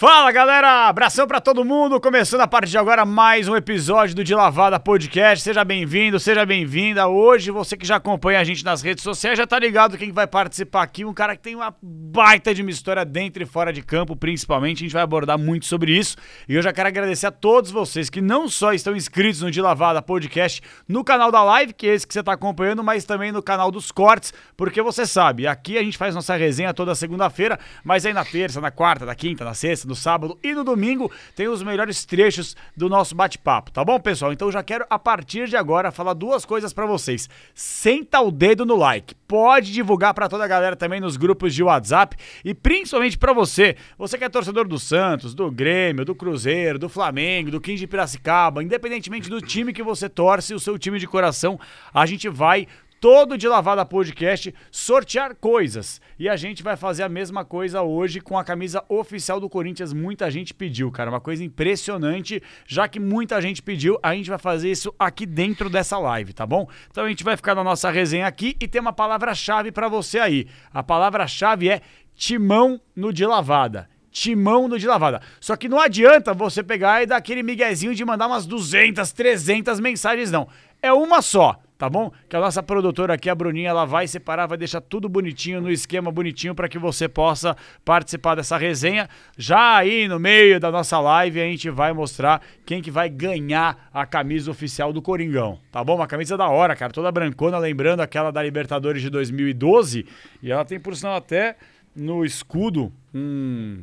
Fala galera, abração pra todo mundo. Começando a partir de agora mais um episódio do De Lavada Podcast. Seja bem-vindo, seja bem-vinda. Hoje, você que já acompanha a gente nas redes sociais já tá ligado quem vai participar aqui. Um cara que tem uma baita de uma história dentro e fora de campo, principalmente. A gente vai abordar muito sobre isso. E eu já quero agradecer a todos vocês que não só estão inscritos no De Lavada Podcast no canal da live, que é esse que você tá acompanhando, mas também no canal dos cortes, porque você sabe, aqui a gente faz nossa resenha toda segunda-feira, mas aí na terça, na quarta, na quinta, na sexta no sábado e no domingo tem os melhores trechos do nosso bate-papo, tá bom, pessoal? Então já quero a partir de agora falar duas coisas para vocês. Senta o dedo no like, pode divulgar para toda a galera também nos grupos de WhatsApp e principalmente para você, você que é torcedor do Santos, do Grêmio, do Cruzeiro, do Flamengo, do 15 de Piracicaba, independentemente do time que você torce, o seu time de coração, a gente vai todo de Lavada Podcast sortear coisas. E a gente vai fazer a mesma coisa hoje com a camisa oficial do Corinthians. Muita gente pediu, cara, uma coisa impressionante. Já que muita gente pediu, a gente vai fazer isso aqui dentro dessa live, tá bom? Então a gente vai ficar na nossa resenha aqui e tem uma palavra-chave para você aí. A palavra-chave é timão no de lavada timão no de lavada. Só que não adianta você pegar e dar aquele miguezinho de mandar umas 200, 300 mensagens, não. É uma só tá bom? Que a nossa produtora aqui, a Bruninha, ela vai separar, vai deixar tudo bonitinho, no esquema bonitinho, para que você possa participar dessa resenha. Já aí no meio da nossa live, a gente vai mostrar quem que vai ganhar a camisa oficial do Coringão, tá bom? Uma camisa da hora, cara, toda brancona, lembrando aquela da Libertadores de 2012. E ela tem, por sinal, até no escudo um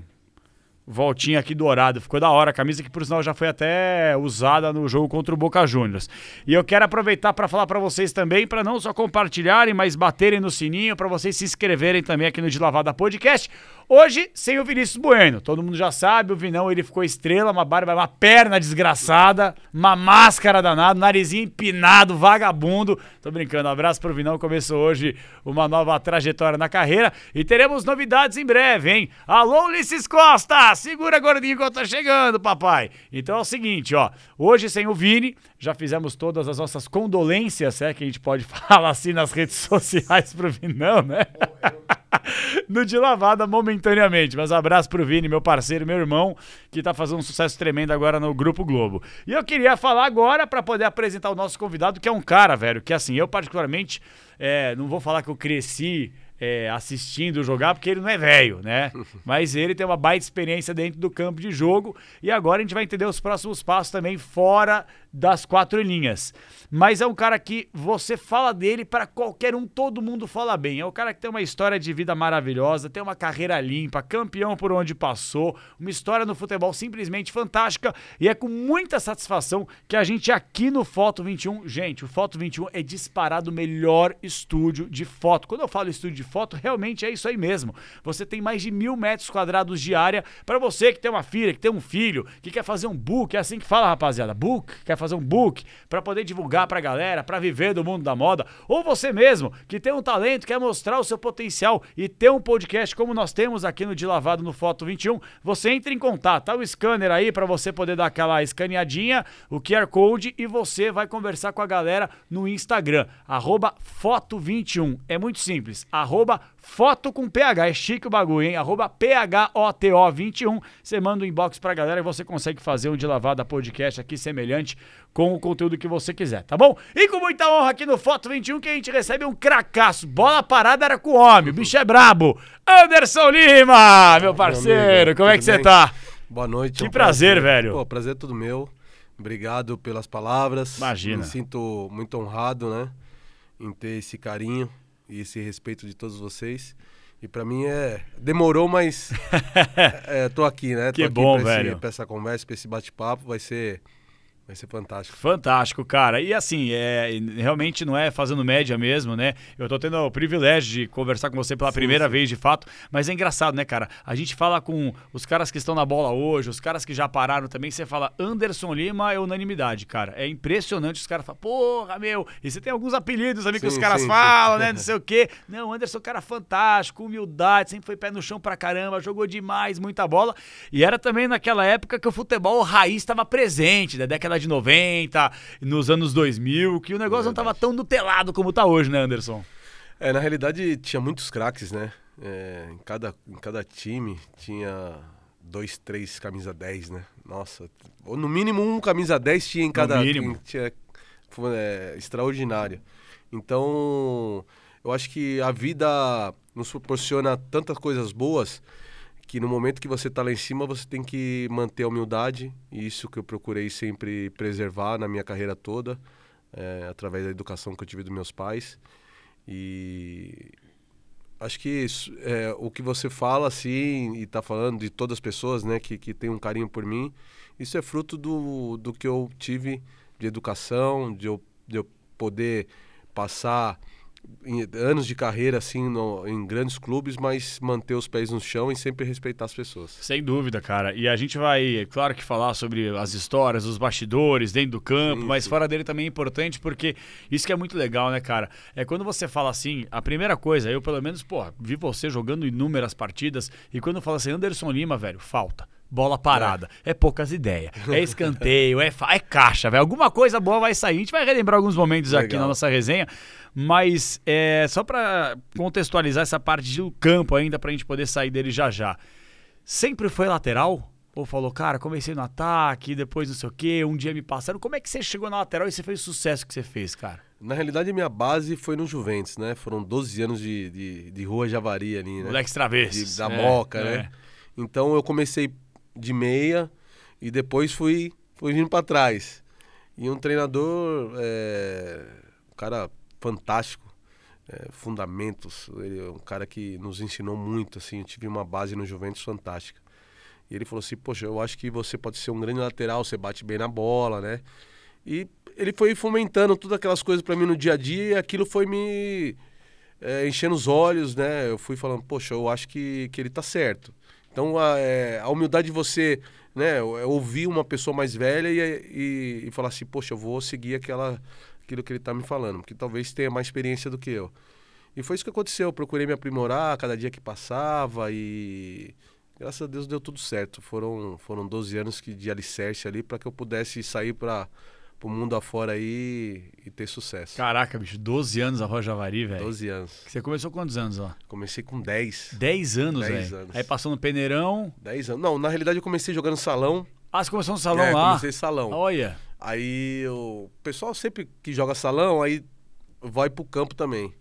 voltinha aqui dourado. Ficou da hora. A camisa que, por sinal, já foi até usada no jogo contra o Boca Juniors. E eu quero aproveitar para falar para vocês também, para não só compartilharem, mas baterem no sininho, para vocês se inscreverem também aqui no De Lavada Podcast. Hoje, sem o Vinícius Bueno. Todo mundo já sabe, o Vinão ele ficou estrela, uma barba, uma perna desgraçada, uma máscara danada, narizinho empinado, vagabundo. Tô brincando, um abraço pro Vinão. Começou hoje uma nova trajetória na carreira e teremos novidades em breve, hein? Alô, Ulisses Costa! Segura gordinho que eu tô chegando, papai. Então é o seguinte, ó. Hoje sem o Vini, já fizemos todas as nossas condolências, é que a gente pode falar assim nas redes sociais pro Vinão, né? no de lavada momentaneamente. Mas abraço pro Vini, meu parceiro, meu irmão, que tá fazendo um sucesso tremendo agora no Grupo Globo. E eu queria falar agora para poder apresentar o nosso convidado, que é um cara, velho, que assim, eu particularmente, é, não vou falar que eu cresci é, assistindo jogar, porque ele não é velho, né? Mas ele tem uma baita experiência dentro do campo de jogo e agora a gente vai entender os próximos passos também fora das quatro linhas. Mas é um cara que você fala dele para qualquer um, todo mundo fala bem. É um cara que tem uma história de vida maravilhosa, tem uma carreira limpa, campeão por onde passou, uma história no futebol simplesmente fantástica e é com muita satisfação que a gente aqui no Foto 21, gente, o Foto 21 é disparado o melhor estúdio de foto. Quando eu falo estúdio de foto, realmente é isso aí mesmo. Você tem mais de mil metros quadrados de área para você que tem uma filha, que tem um filho, que quer fazer um book, é assim que fala, rapaziada, book, quer fazer um book para poder divulgar para a galera, para viver do mundo da moda, ou você mesmo que tem um talento, quer mostrar o seu potencial e ter um podcast como nós temos aqui no De Lavado no Foto 21, você entra em contato, tá o scanner aí para você poder dar aquela escaneadinha, o QR Code e você vai conversar com a galera no Instagram, Foto21. É muito simples, arroba Foto com PH, é chique o bagulho, hein? Arroba PHOTO21. Você manda um inbox pra galera e você consegue fazer um de lavada podcast aqui semelhante com o conteúdo que você quiser, tá bom? E com muita honra aqui no Foto 21 que a gente recebe um cracaço. Bola parada era com o homem, o bicho é brabo. Anderson Lima, meu parceiro, como é que você tá? Boa noite. Que é um prazer, prazer, velho. Pô, prazer é todo meu. Obrigado pelas palavras. Imagina. Me sinto muito honrado, né? Em ter esse carinho e esse respeito de todos vocês. E para mim é. Demorou, mas. é, tô aqui, né? Que tô aqui bom, pra velho. Esse, pra essa conversa, pra esse bate-papo. Vai ser Vai ser fantástico. Fantástico, cara. E assim, é, realmente não é fazendo média mesmo, né? Eu tô tendo o privilégio de conversar com você pela sim, primeira sim. vez, de fato. Mas é engraçado, né, cara? A gente fala com os caras que estão na bola hoje, os caras que já pararam também. Você fala Anderson Lima é unanimidade, cara. É impressionante. Os caras falam, porra, meu. E você tem alguns apelidos ali sim, que os caras falam, né? Não sei o quê. Não, Anderson, cara fantástico, humildade, sempre foi pé no chão pra caramba, jogou demais, muita bola. E era também naquela época que o futebol raiz estava presente, da década década de 90, nos anos 2000, que o negócio não estava tão nutelado como está hoje, né, Anderson? É, na realidade tinha muitos craques, né? É, em, cada, em cada time tinha dois, três camisa 10, né? Nossa, ou no mínimo um camisa 10 tinha em cada. No mínimo. Tinha, foi é, extraordinário. Então, eu acho que a vida nos proporciona tantas coisas boas que no momento que você está lá em cima, você tem que manter a humildade, e isso que eu procurei sempre preservar na minha carreira toda, é, através da educação que eu tive dos meus pais. E acho que isso, é, o que você fala assim e está falando de todas as pessoas né que, que tem um carinho por mim isso é fruto do, do que eu tive de educação de eu, de eu poder passar anos de carreira assim no, em grandes clubes, mas manter os pés no chão e sempre respeitar as pessoas. Sem dúvida, cara. E a gente vai, claro que falar sobre as histórias, os bastidores dentro do campo, sim, mas sim. fora dele também é importante porque isso que é muito legal, né, cara? É quando você fala assim, a primeira coisa, eu pelo menos, pô, vi você jogando inúmeras partidas e quando fala assim, Anderson Lima, velho, falta bola parada. É, é poucas ideias. É escanteio, é, é caixa, velho. Alguma coisa boa vai sair. A gente vai relembrar alguns momentos Legal. aqui na nossa resenha. Mas é só para contextualizar essa parte do campo ainda, para a gente poder sair dele já já. Sempre foi lateral? Ou falou, cara, comecei no ataque, depois não sei o quê, um dia me passaram. Como é que você chegou na lateral e você fez o sucesso que você fez, cara? Na realidade, a minha base foi no Juventus, né? Foram 12 anos de, de, de rua Javari ali, né? Moleque travessos. Da é, Moca, né? é. né? Então eu comecei de meia e depois fui, fui vindo para trás. E um treinador, é, um cara fantástico, é, fundamentos, ele é um cara que nos ensinou muito, assim, eu tive uma base no Juventus fantástica. E ele falou assim, poxa, eu acho que você pode ser um grande lateral, você bate bem na bola, né? E ele foi fomentando todas aquelas coisas para mim no dia a dia e aquilo foi me é, enchendo os olhos, né? Eu fui falando, poxa, eu acho que, que ele tá certo. Então, a, é, a humildade de você né, é ouvir uma pessoa mais velha e, e, e, falar assim, poxa, eu vou seguir aquela, aquilo que ele está me falando, porque talvez tenha mais experiência do que eu. E foi isso que aconteceu. Eu procurei me aprimorar cada dia que passava e graças a Deus deu tudo certo. Foram, foram 12 anos que, de alicerce ali para que eu pudesse sair para pro mundo afora aí e ter sucesso. Caraca, bicho, 12 anos a Rojavari, velho. 12 anos. Você começou quantos anos, ó? Comecei com 10. 10 anos, velho? 10 anos. Aí passou no peneirão. 10 anos. Não, na realidade eu comecei jogando salão. Ah, você começou no salão é, lá? comecei salão. Olha. Aí o pessoal sempre que joga salão, aí vai pro campo também.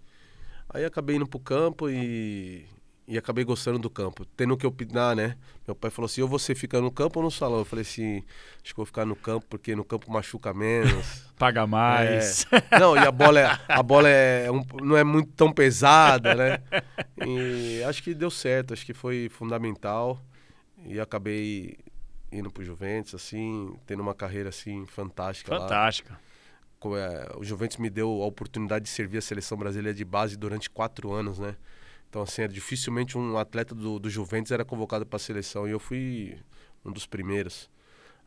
Aí acabei indo pro campo e e acabei gostando do campo, tendo que opinar, né? Meu pai falou assim: ou você fica no campo ou no salão? Eu falei assim: acho que vou ficar no campo, porque no campo machuca menos. Paga mais. É. Não, e a bola, é, a bola é um, não é muito tão pesada, né? E acho que deu certo, acho que foi fundamental. E acabei indo pro Juventus, assim, tendo uma carreira assim fantástica. Fantástica. Lá. É, o Juventus me deu a oportunidade de servir a seleção brasileira de base durante quatro anos, né? Então, assim, é, dificilmente um atleta do, do Juventus era convocado para a seleção. E eu fui um dos primeiros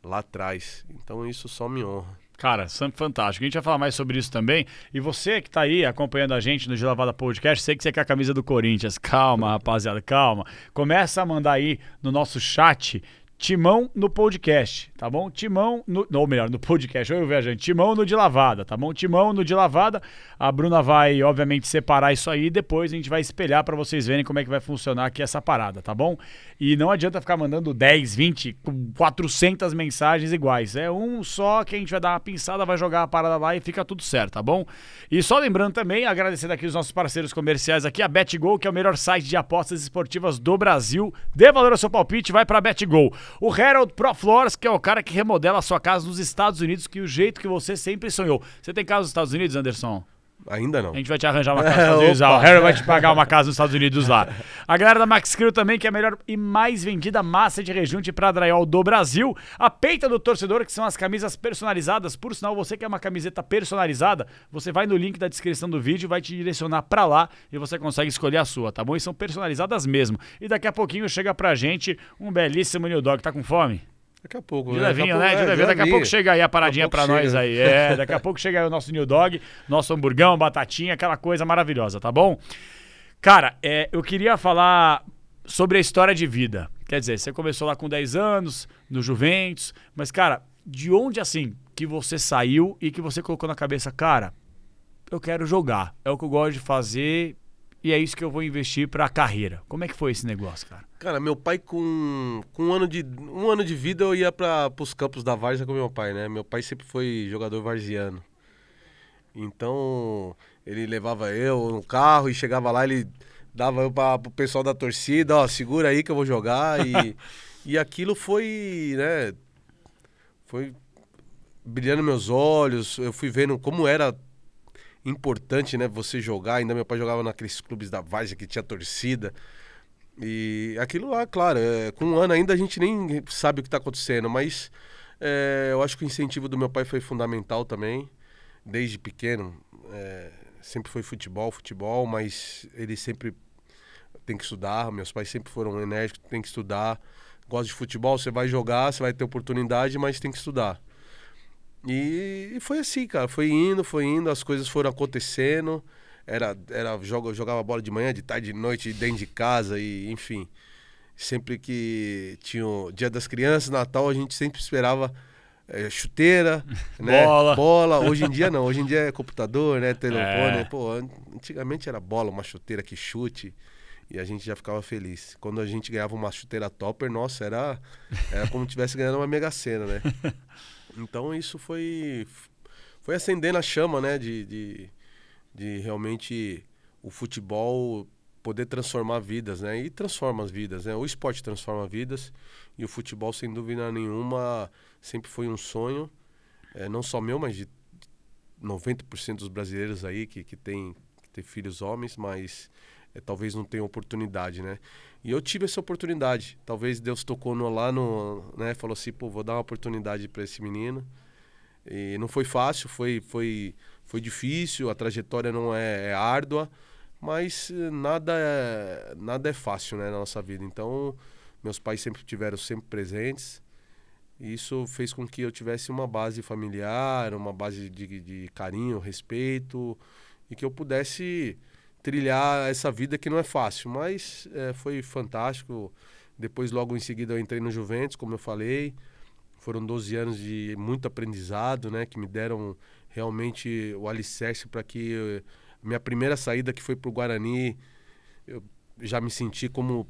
lá atrás. Então, isso só me honra. Cara, fantástico. A gente vai falar mais sobre isso também. E você que está aí acompanhando a gente no De Lavada Podcast, sei que você quer a camisa do Corinthians. Calma, rapaziada, calma. Começa a mandar aí no nosso chat Timão no podcast, tá bom? Timão, no, ou melhor, no podcast, eu viajante. Timão no de lavada, tá bom? Timão no de lavada. A Bruna vai, obviamente, separar isso aí e depois a gente vai espelhar para vocês verem como é que vai funcionar aqui essa parada, tá bom? E não adianta ficar mandando 10, 20, 400 mensagens iguais. É um só que a gente vai dar uma pinçada, vai jogar a parada lá e fica tudo certo, tá bom? E só lembrando também, agradecendo aqui os nossos parceiros comerciais aqui, a BetGo, que é o melhor site de apostas esportivas do Brasil. Dê valor ao seu palpite, vai pra BetGo. O Harold Pro Floors, que é o cara que remodela a sua casa nos Estados Unidos, que é o jeito que você sempre sonhou. Você tem casa nos Estados Unidos, Anderson? Ainda não. A gente vai te arranjar uma casa nos Estados Unidos. o Harry vai te pagar uma casa nos Estados Unidos lá. A galera da Max Crew também, que é a melhor e mais vendida massa de rejunte para drywall do Brasil. A peita do torcedor, que são as camisas personalizadas. Por sinal, você quer uma camiseta personalizada, você vai no link da descrição do vídeo, vai te direcionar para lá e você consegue escolher a sua, tá bom? E são personalizadas mesmo. E daqui a pouquinho chega pra gente um belíssimo New Dog. Tá com fome? Daqui a pouco, de né? Levinho, né? De levinho. Daqui a pouco chega aí a paradinha pra nós aí. É, daqui a pouco chega aí o nosso New Dog, nosso hamburgão, batatinha, aquela coisa maravilhosa, tá bom? Cara, é, eu queria falar sobre a história de vida. Quer dizer, você começou lá com 10 anos, no Juventus, mas, cara, de onde assim que você saiu e que você colocou na cabeça, cara, eu quero jogar, é o que eu gosto de fazer e é isso que eu vou investir para a carreira. Como é que foi esse negócio, cara? Cara, meu pai com, com um, ano de, um ano de vida eu ia para os campos da Várzea com meu pai, né? Meu pai sempre foi jogador varziano. Então, ele levava eu no carro e chegava lá, ele dava eu para o pessoal da torcida, ó, segura aí que eu vou jogar e, e aquilo foi, né, foi brilhando meus olhos, eu fui vendo como era importante, né, você jogar, ainda meu pai jogava naqueles clubes da Várzea que tinha torcida, e aquilo lá, claro, é, com um ano ainda a gente nem sabe o que está acontecendo, mas é, eu acho que o incentivo do meu pai foi fundamental também, desde pequeno, é, sempre foi futebol, futebol, mas ele sempre tem que estudar, meus pais sempre foram enérgicos, tem que estudar, gosta de futebol, você vai jogar, você vai ter oportunidade, mas tem que estudar. E, e, foi assim, cara. Foi indo, foi indo, as coisas foram acontecendo. Era, era joga, jogava bola de manhã, de tarde, de noite, dentro de casa, e enfim. Sempre que tinha o Dia das Crianças, Natal, a gente sempre esperava é, chuteira, né? Bola. Bola. Hoje em dia não, hoje em dia é computador, né? Telefone. É. Pô, antigamente era bola, uma chuteira que chute. E a gente já ficava feliz. Quando a gente ganhava uma chuteira topper, nossa, era, era como se tivesse ganhando uma mega cena, né? Então isso foi foi acendendo a chama, né, de, de, de realmente o futebol poder transformar vidas, né? E transforma as vidas, né? O esporte transforma vidas e o futebol, sem dúvida nenhuma, sempre foi um sonho, é, não só meu, mas de 90% dos brasileiros aí que, que tem, que tem filhos homens, mas é, talvez não tenham oportunidade, né? E eu tive essa oportunidade. Talvez Deus tocou no, lá no, né? Falou assim, pô, vou dar uma oportunidade para esse menino. E não foi fácil, foi, foi, foi difícil. A trajetória não é, é árdua, mas eh, nada é, nada é fácil, né, na nossa vida. Então, meus pais sempre tiveram sempre presentes. E isso fez com que eu tivesse uma base familiar, uma base de, de carinho, respeito, e que eu pudesse trilhar essa vida que não é fácil, mas é, foi fantástico. Depois, logo em seguida, eu entrei no Juventus, como eu falei. Foram 12 anos de muito aprendizado, né? Que me deram realmente o alicerce para que eu, minha primeira saída, que foi para o Guarani, eu já me senti como,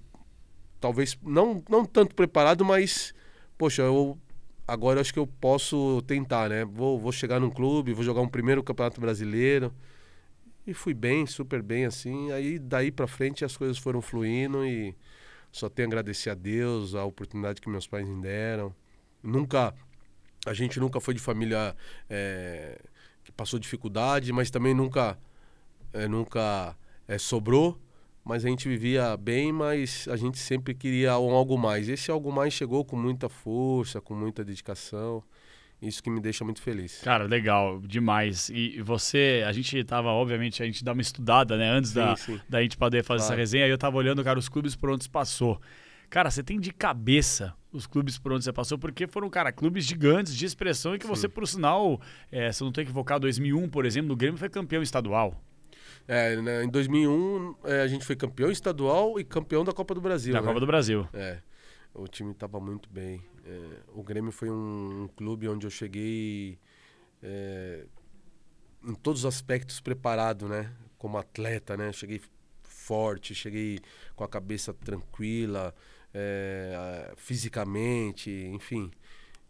talvez, não, não tanto preparado, mas, poxa, eu agora acho que eu posso tentar, né? Vou, vou chegar num clube, vou jogar um primeiro campeonato brasileiro. E fui bem, super bem, assim. Aí daí para frente as coisas foram fluindo e só tenho a agradecer a Deus, a oportunidade que meus pais me deram. Nunca, a gente nunca foi de família é, que passou dificuldade, mas também nunca, é, nunca é, sobrou. Mas a gente vivia bem, mas a gente sempre queria um algo mais. Esse algo mais chegou com muita força, com muita dedicação. Isso que me deixa muito feliz. Cara, legal, demais. E você, a gente tava, obviamente, a gente dá uma estudada, né, antes sim, da, sim. da gente poder fazer claro. essa resenha, eu tava olhando, cara, os clubes por onde você passou. Cara, você tem de cabeça os clubes por onde você passou, porque foram, cara, clubes gigantes de expressão e que sim. você, por sinal, é, se eu não estou equivocado, 2001, por exemplo, no Grêmio foi campeão estadual. É, né, em 2001 é, a gente foi campeão estadual e campeão da Copa do Brasil. Da né? Copa do Brasil. É, o time estava muito bem. É, o Grêmio foi um, um, clube onde eu cheguei é, em todos os aspectos preparado, né? Como atleta, né? Cheguei forte, cheguei com a cabeça tranquila, é, fisicamente, enfim.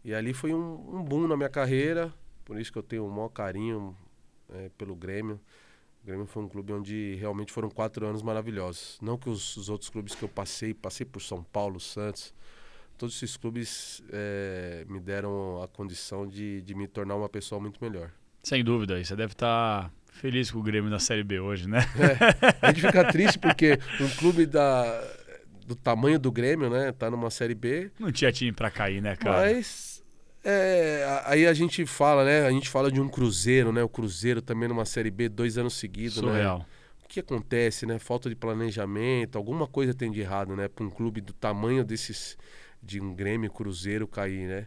E ali foi um, um, boom na minha carreira, por isso que eu tenho o maior carinho é, pelo Grêmio. O Grêmio foi um clube onde realmente foram quatro anos maravilhosos. Não que os, os outros clubes que eu passei, passei por São Paulo, Santos, todos esses clubes é, me deram a condição de, de me tornar uma pessoa muito melhor. Sem dúvida, e você deve estar tá feliz com o Grêmio na Série B hoje, né? É, a gente fica triste porque um clube da, do tamanho do Grêmio, né, tá numa Série B. Não tinha time para cair, né, cara? Mas é, aí a gente fala, né, a gente fala de um Cruzeiro, né, o Cruzeiro também numa Série B dois anos seguidos, né? Surreal. né? O que acontece, né? Falta de planejamento, alguma coisa tem de errado, né? Para um clube do tamanho desses de um Grêmio Cruzeiro cair, né?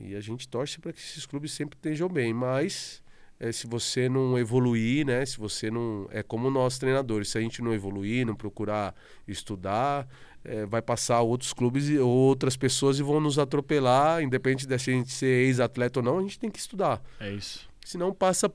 E a gente torce para que esses clubes sempre estejam bem, mas é, se você não evoluir, né? Se você não. É como nós treinadores, se a gente não evoluir, não procurar estudar, é, vai passar outros clubes e outras pessoas e vão nos atropelar, independente de se a gente ser ex-atleta ou não, a gente tem que estudar. É isso. Senão passa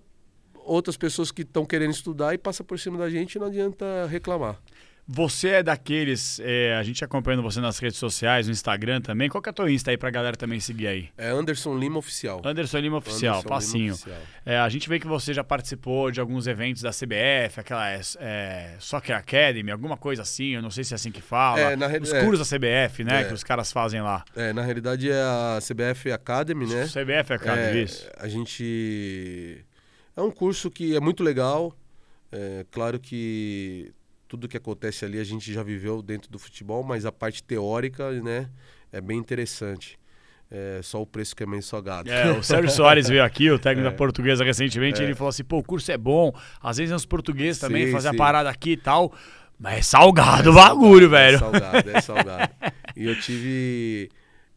outras pessoas que estão querendo estudar e passa por cima da gente e não adianta reclamar. Você é daqueles, é, a gente acompanhando você nas redes sociais, no Instagram também. Qual que é o teu Insta aí pra galera também seguir aí? É Anderson Lima Oficial. Anderson Lima Oficial, Anderson passinho. Lima Oficial. É, a gente vê que você já participou de alguns eventos da CBF, aquela é, é, Soccer Academy, alguma coisa assim, eu não sei se é assim que fala. É, na Os cursos da CBF, né, É. que os caras fazem lá. É, na realidade é a CBF Academy, né? CBF Academy, É, isso. A gente. É um curso que é muito legal. É claro que tudo que acontece ali a gente já viveu dentro do futebol, mas a parte teórica, né, é bem interessante. É só o preço que é meio salgado. É, o Sérgio Soares veio aqui, o técnico É. da portuguesa recentemente, É. ele falou assim, pô, o curso é bom, às vezes os portugueses também Sim, fazem a sim. parada aqui e tal, mas é salgado o bagulho, velho. É salgado, é salgado. e eu tive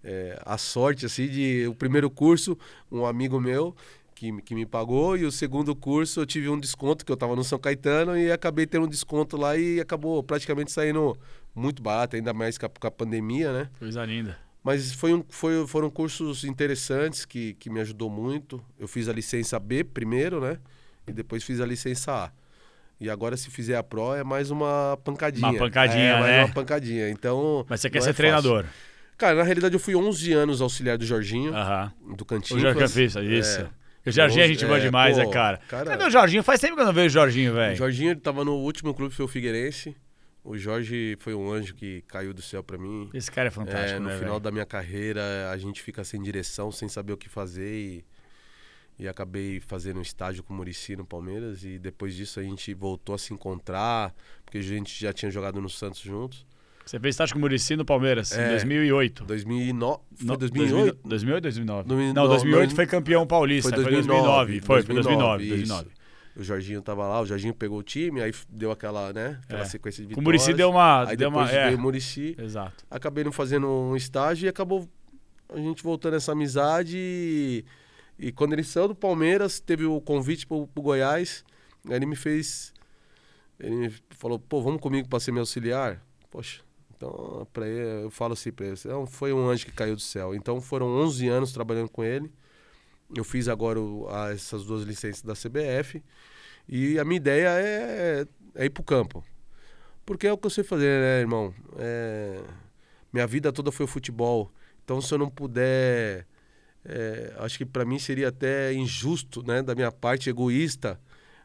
é, a sorte, assim, de o primeiro curso, um amigo meu que, que me pagou, e o segundo curso eu tive um desconto, que eu tava no São Caetano, e acabei tendo um desconto lá e acabou praticamente saindo muito barato, ainda mais com a, com a pandemia, né? Coisa linda. Mas foi um, foi, foram cursos interessantes que, que me ajudou muito. Eu fiz a licença B primeiro, né? E depois fiz a licença A. E agora, se fizer a Pro, é mais uma pancadinha. Uma pancadinha, é, mais né? uma pancadinha. Então. Mas você quer ser é fácil. treinador. Cara, na realidade, eu fui 11 anos auxiliar do Jorginho, Aham. do O Cantinho. Jorginho Campista, isso. É. O Jorginho é Onze- gente boa é, demais, pô, né, cara? cara- Cadê o Jorginho? Faz tempo que eu não vejo o Jorginho, O velho. Jorginho ele tava no último clube, foi o Figueirense. O Jorge foi um anjo que caiu do céu pra mim. Esse cara é fantástico, É, no né, final velho? da minha carreira, a gente fica sem direção, sem saber o que fazer e, e acabei fazendo um estágio com o Murici no Palmeiras e depois disso a gente voltou a se encontrar, porque a gente já tinha jogado no Santos juntos. Você fez estágio com o Muricy no Palmeiras, em É. 2008. 2009, foi No- 2008? 2008 ou 2009? Dois- Não, não, 2008 dois- foi campeão paulista. Foi Foi 2009. 2009, Foi, foi 2009. 2009, 2009. O Jorginho tava lá, o Jorginho pegou o time, aí deu aquela, né, aquela É. sequência de Com o vitórias. Muricy deu uma. Aí deu depois uma é, veio o Murici. Exato. acabei não fazendo um estágio e acabou a gente voltando essa amizade. E, e quando ele saiu do Palmeiras, teve o convite pro, pro Goiás. Aí ele me fez. Ele me falou: pô, vamos comigo pra ser meu auxiliar? Poxa, então pra ele, eu falo assim pra ele: foi um anjo que caiu do céu. Então foram 11 anos trabalhando com ele. Eu fiz agora o- a- essas duas licenças da CBF. E a minha ideia é, é ir pro campo. Porque é o que eu sei fazer, né, irmão? É, minha vida toda foi futebol. Então, se eu não puder. é, acho que pra mim seria até injusto, né, da minha parte, egoísta,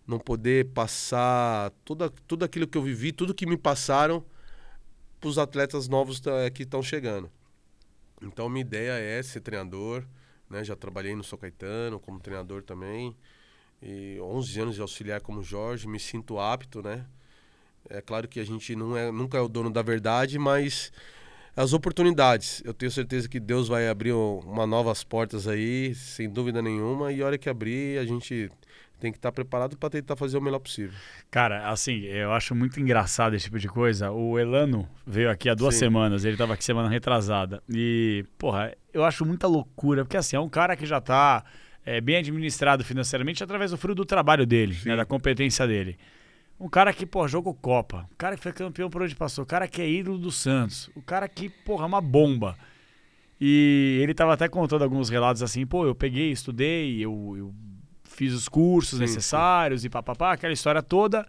não poder passar toda, tudo aquilo que eu vivi, tudo que me passaram pros atletas novos tá- que estão chegando. Então, minha ideia é ser treinador. Né? Já trabalhei no São Caetano como treinador também. E 11 anos de auxiliar como Jorge, me sinto apto, né? É claro que a gente não é, nunca é o dono da verdade, mas as oportunidades. Eu tenho certeza que Deus vai abrir um- uma novas portas aí, sem dúvida nenhuma. E a hora que abrir, a gente tem que estar preparado para tentar fazer o melhor possível. Cara, assim, eu acho muito engraçado esse tipo de coisa. O Elano veio aqui há duas Sim. semanas, ele tava aqui semana retrasada. E, porra, eu acho muita loucura, porque assim, é um cara que já tá é, bem administrado financeiramente através do fruto do trabalho dele, né, da competência dele. Um cara que, pô, jogou Copa. Um cara que foi campeão por onde passou. Um cara que é ídolo do Santos. Um cara que, porra, é uma bomba. E ele tava até contando alguns relatos assim, pô, eu peguei, estudei, eu, eu fiz os cursos Sim, necessários e papapá, aquela história toda.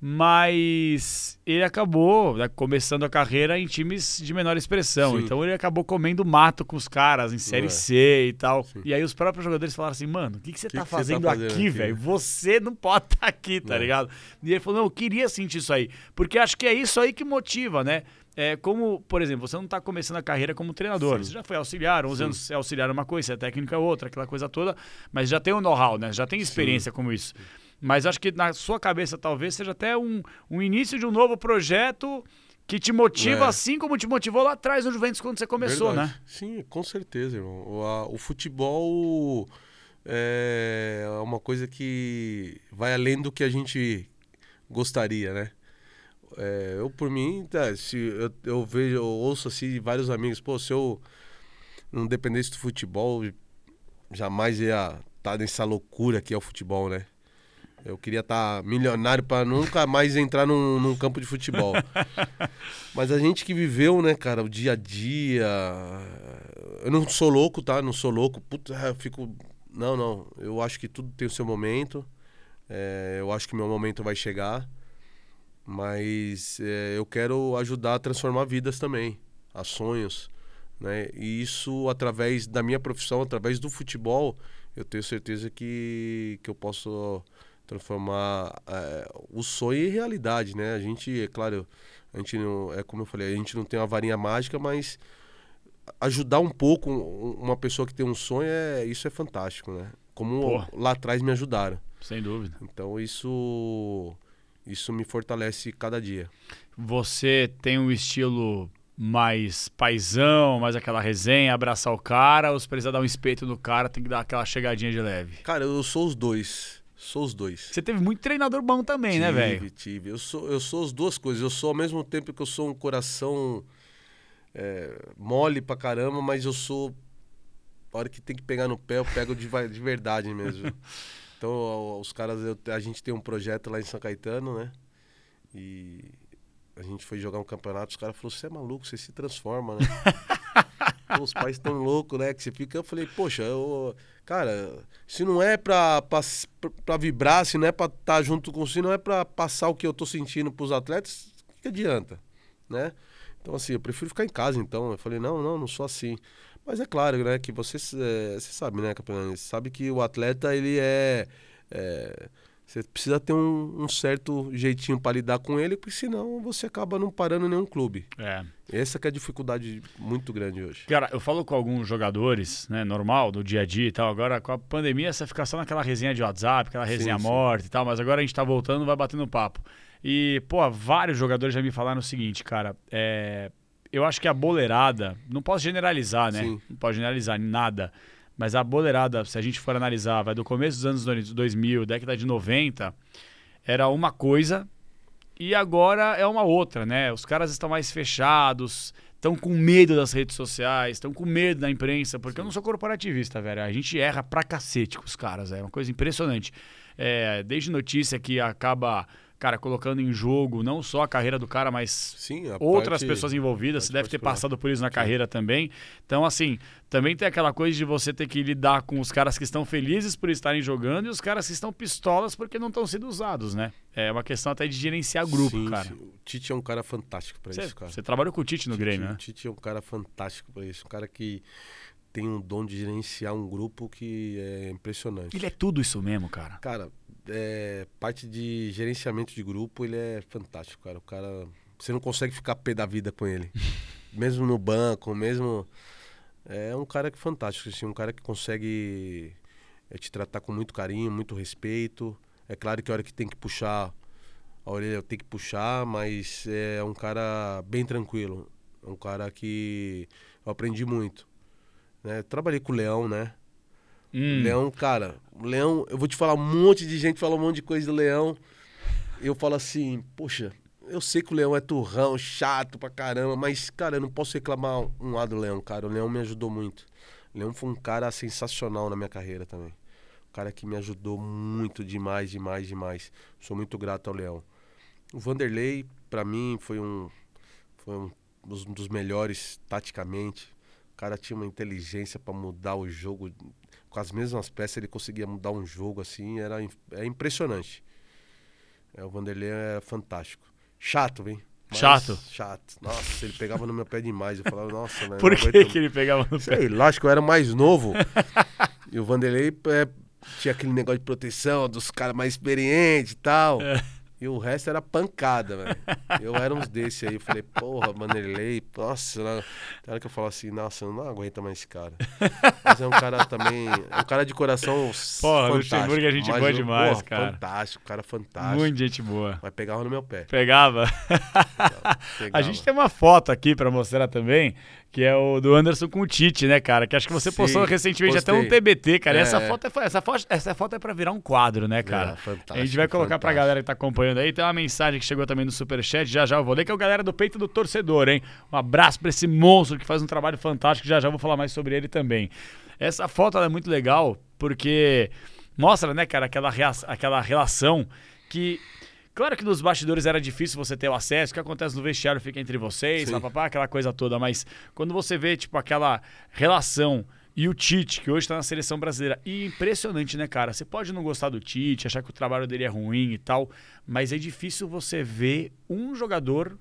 Mas ele acabou né, começando a carreira em times de menor expressão. Sim. Então ele acabou comendo mato com os caras em Série É. C e tal. Sim. E aí os próprios jogadores falaram assim, mano, o que, que você Que tá que você tá fazendo fazendo aqui, velho? Você não pode estar aqui, tá Não. ligado? E ele falou, não, eu queria sentir isso aí. Porque acho que é isso aí que motiva, né? É como, por exemplo, você não tá começando a carreira como treinador. Sim. Você já foi auxiliar, 11 Sim. anos é auxiliar uma coisa, é técnica outra, aquela coisa toda. Mas já tem o know-how, né? Já tem experiência como isso. Mas acho que na sua cabeça talvez seja até um, um início de um novo projeto que te motiva É. assim como te motivou lá atrás no Juventus quando você começou, Verdade. né? Sim, com certeza, irmão. O, a- o futebol é uma coisa que vai além do que a gente gostaria, né? É, eu, por mim, tá, se eu, eu vejo, eu ouço assim vários amigos, pô, se eu não dependesse do futebol, jamais ia estar nessa loucura que é o futebol, né? Eu queria estar milionário para nunca mais entrar num, num campo de futebol. Mas a gente que viveu, né, cara, o dia a dia. Eu não sou louco, tá? Não sou louco. Puta, eu fico. Não, não. Eu acho que tudo tem o seu momento. É, eu acho que meu momento vai chegar, mas é, eu quero ajudar a transformar vidas também, a sonhos. Né? E isso através da minha profissão, através do futebol, eu tenho certeza que, que eu posso transformar é, o sonho em realidade, né? A gente, é claro, a gente não, é como eu falei, a gente não tem uma varinha mágica, mas ajudar um pouco uma pessoa que tem um sonho é isso é fantástico, né? Como Porra. lá atrás me ajudaram. Sem dúvida. Então isso isso me fortalece cada dia. Você tem um estilo mais paisão, mais aquela resenha, abraçar o cara, ou se precisar dar um espeto no cara, tem que dar aquela chegadinha de leve? Cara, eu sou os dois. Sou os dois. Você teve muito treinador bom também, né, tive, né, velho? Tive, tive. Eu sou, eu sou as duas coisas. Eu sou ao mesmo tempo que eu sou um coração é, mole pra caramba, mas eu sou. A hora que tem que pegar no pé, eu pego de, de verdade mesmo. então, os caras, eu, a gente tem um projeto lá em São Caetano, né? E a gente foi jogar um campeonato, os caras falaram, você é maluco, você se transforma, né? os pais tão loucos, né? Que você fica. Eu falei, poxa, eu, cara, se não é pra, pra, pra vibrar, se não é pra estar tá junto com você, não é pra passar o que eu tô sentindo pros atletas, o que adianta, né? Então, assim, eu prefiro ficar em casa, então. Eu falei, não, não, não sou assim. Mas é claro, né, que você, é, você sabe, né, campeão? Você sabe que o atleta, ele é, é você precisa ter um, um certo jeitinho para lidar com ele, porque senão você acaba não parando em nenhum clube. É. Essa que é a dificuldade muito grande hoje. Cara, eu falo com alguns jogadores, né, normal, do dia a dia e tal. Agora, com a pandemia, você fica só naquela resenha de WhatsApp, aquela resenha sim, morta sim. e tal, mas agora a gente tá voltando, vai batendo papo. E, pô, vários jogadores já me falaram o seguinte, cara, é... eu acho que a boleirada, não posso generalizar, né? Sim. Não posso generalizar nada. Mas a boleirada, se a gente for analisar, vai do começo dos anos 2000, década de 90, era uma coisa e agora é uma outra, né? Os caras estão mais fechados, estão com medo das redes sociais, estão com medo da imprensa, porque Sim. eu não sou corporativista, velho. A gente erra pra cacete com os caras, é uma coisa impressionante. É, desde notícia que acaba cara, colocando em jogo não só a carreira do cara, mas Sim, outras parte, pessoas envolvidas. Você deve ter passado por isso na Sim. carreira também. Então, assim, também tem aquela coisa de você ter que lidar com os caras que estão felizes por estarem jogando e os caras que estão pistolas porque não estão sendo usados, né? É uma questão até de gerenciar grupo, sim, cara. O Tite é um cara fantástico para isso, cara. Você trabalhou com o Tite no Tite, Grêmio, né? O Tite é um cara fantástico para isso. Um cara que tem um dom de gerenciar um grupo que é impressionante. Ele é tudo isso mesmo, cara. Cara, é, parte de gerenciamento de grupo, ele é fantástico, cara. O cara. Você não consegue ficar pé da vida com ele. mesmo no banco, mesmo. É um cara que é fantástico, assim, um cara que consegue é, te tratar com muito carinho, muito respeito. É claro que a hora que tem que puxar a orelha tem que puxar, mas é um cara bem tranquilo. É um cara que eu aprendi muito. Né? Trabalhei com o Leão, né? Hum. Leão, cara, Leão, eu vou te falar um monte de gente fala um monte de coisa do Leão. Eu falo assim, poxa, eu sei que o Leão é turrão, chato pra caramba, mas, cara, eu não posso reclamar um lado do Leão, cara. O Leão me ajudou muito. O Leão foi um cara sensacional na minha carreira também. Um cara que me ajudou muito demais, demais, demais. Sou muito grato ao Leão. O Vanderlei, para mim, foi um, foi um dos melhores taticamente. O cara tinha uma inteligência para mudar o jogo com as mesmas peças ele conseguia mudar um jogo assim, era é impressionante. É, o Vanderlei é fantástico. Chato, hein? Mas chato? Chato. Nossa, ele pegava no meu pé demais. Eu falava, nossa, velho. Por que, que ele pegava no Sei, pé? Lógico, eu era mais novo. e o Vanderlei é, tinha aquele negócio de proteção dos caras mais experientes e tal. É. E o resto era pancada, velho. Eu era uns desses aí. Eu falei, porra, Vanderlei, nossa. Na hora que eu falo assim, nossa, eu não aguento mais esse cara. Mas é um cara também. É um cara de coração. Porra, o Luxemburgo é gente boa demais, porra, cara. Fantástico, cara fantástico. Muito gente boa. Mas pegava no meu pé. Pegava? Pegava. A gente tem uma foto aqui pra mostrar também que é o do Anderson com o Tite, né, cara? Que acho que você Sim, postou recentemente postei. até um TBT, cara. É. essa, foto é, essa, foto, essa foto é pra virar um quadro, né, cara? É, fantástico, a gente vai colocar fantástico. pra galera que tá acompanhando aí. Tem uma mensagem que chegou também no Superchat, já já. Eu vou ler, que é o galera do peito do torcedor, hein? Um abraço pra esse monstro que faz um trabalho fantástico, já já vou falar mais sobre ele também. Essa foto é muito legal porque mostra, né, cara, aquela, aquela relação que Claro que nos bastidores era difícil você ter o acesso, o que acontece no vestiário fica entre vocês, papapá, aquela coisa toda, mas quando você vê, tipo, aquela relação e o Tite, que hoje tá na seleção brasileira. E impressionante, né, cara? Você pode não gostar do Tite, achar que o trabalho dele é ruim e tal, mas é difícil você ver um jogador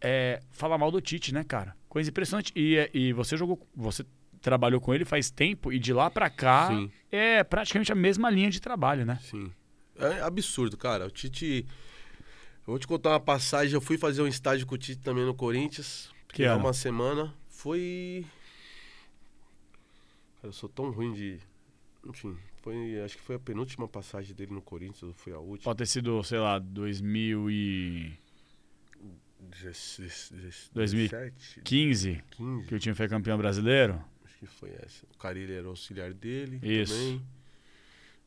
é, falar mal do Tite, né, cara? Coisa impressionante. E, é, e você jogou, você trabalhou com ele faz tempo e de lá pra cá Sim. é praticamente a mesma linha de trabalho, né? Sim. É absurdo, cara. O Tite. Eu vou te contar uma passagem. Eu fui fazer um estágio com o Tite também no Corinthians. Que Fiquei ano? uma semana. Foi. Eu sou tão ruim de. Enfim, foi. Acho que foi a penúltima passagem dele no Corinthians, ou foi a última. Pode ter sido, sei lá, 2015, 2017? 15, 15. que o time foi campeão brasileiro. Acho que foi essa. O Carilli era auxiliar dele Isso. também.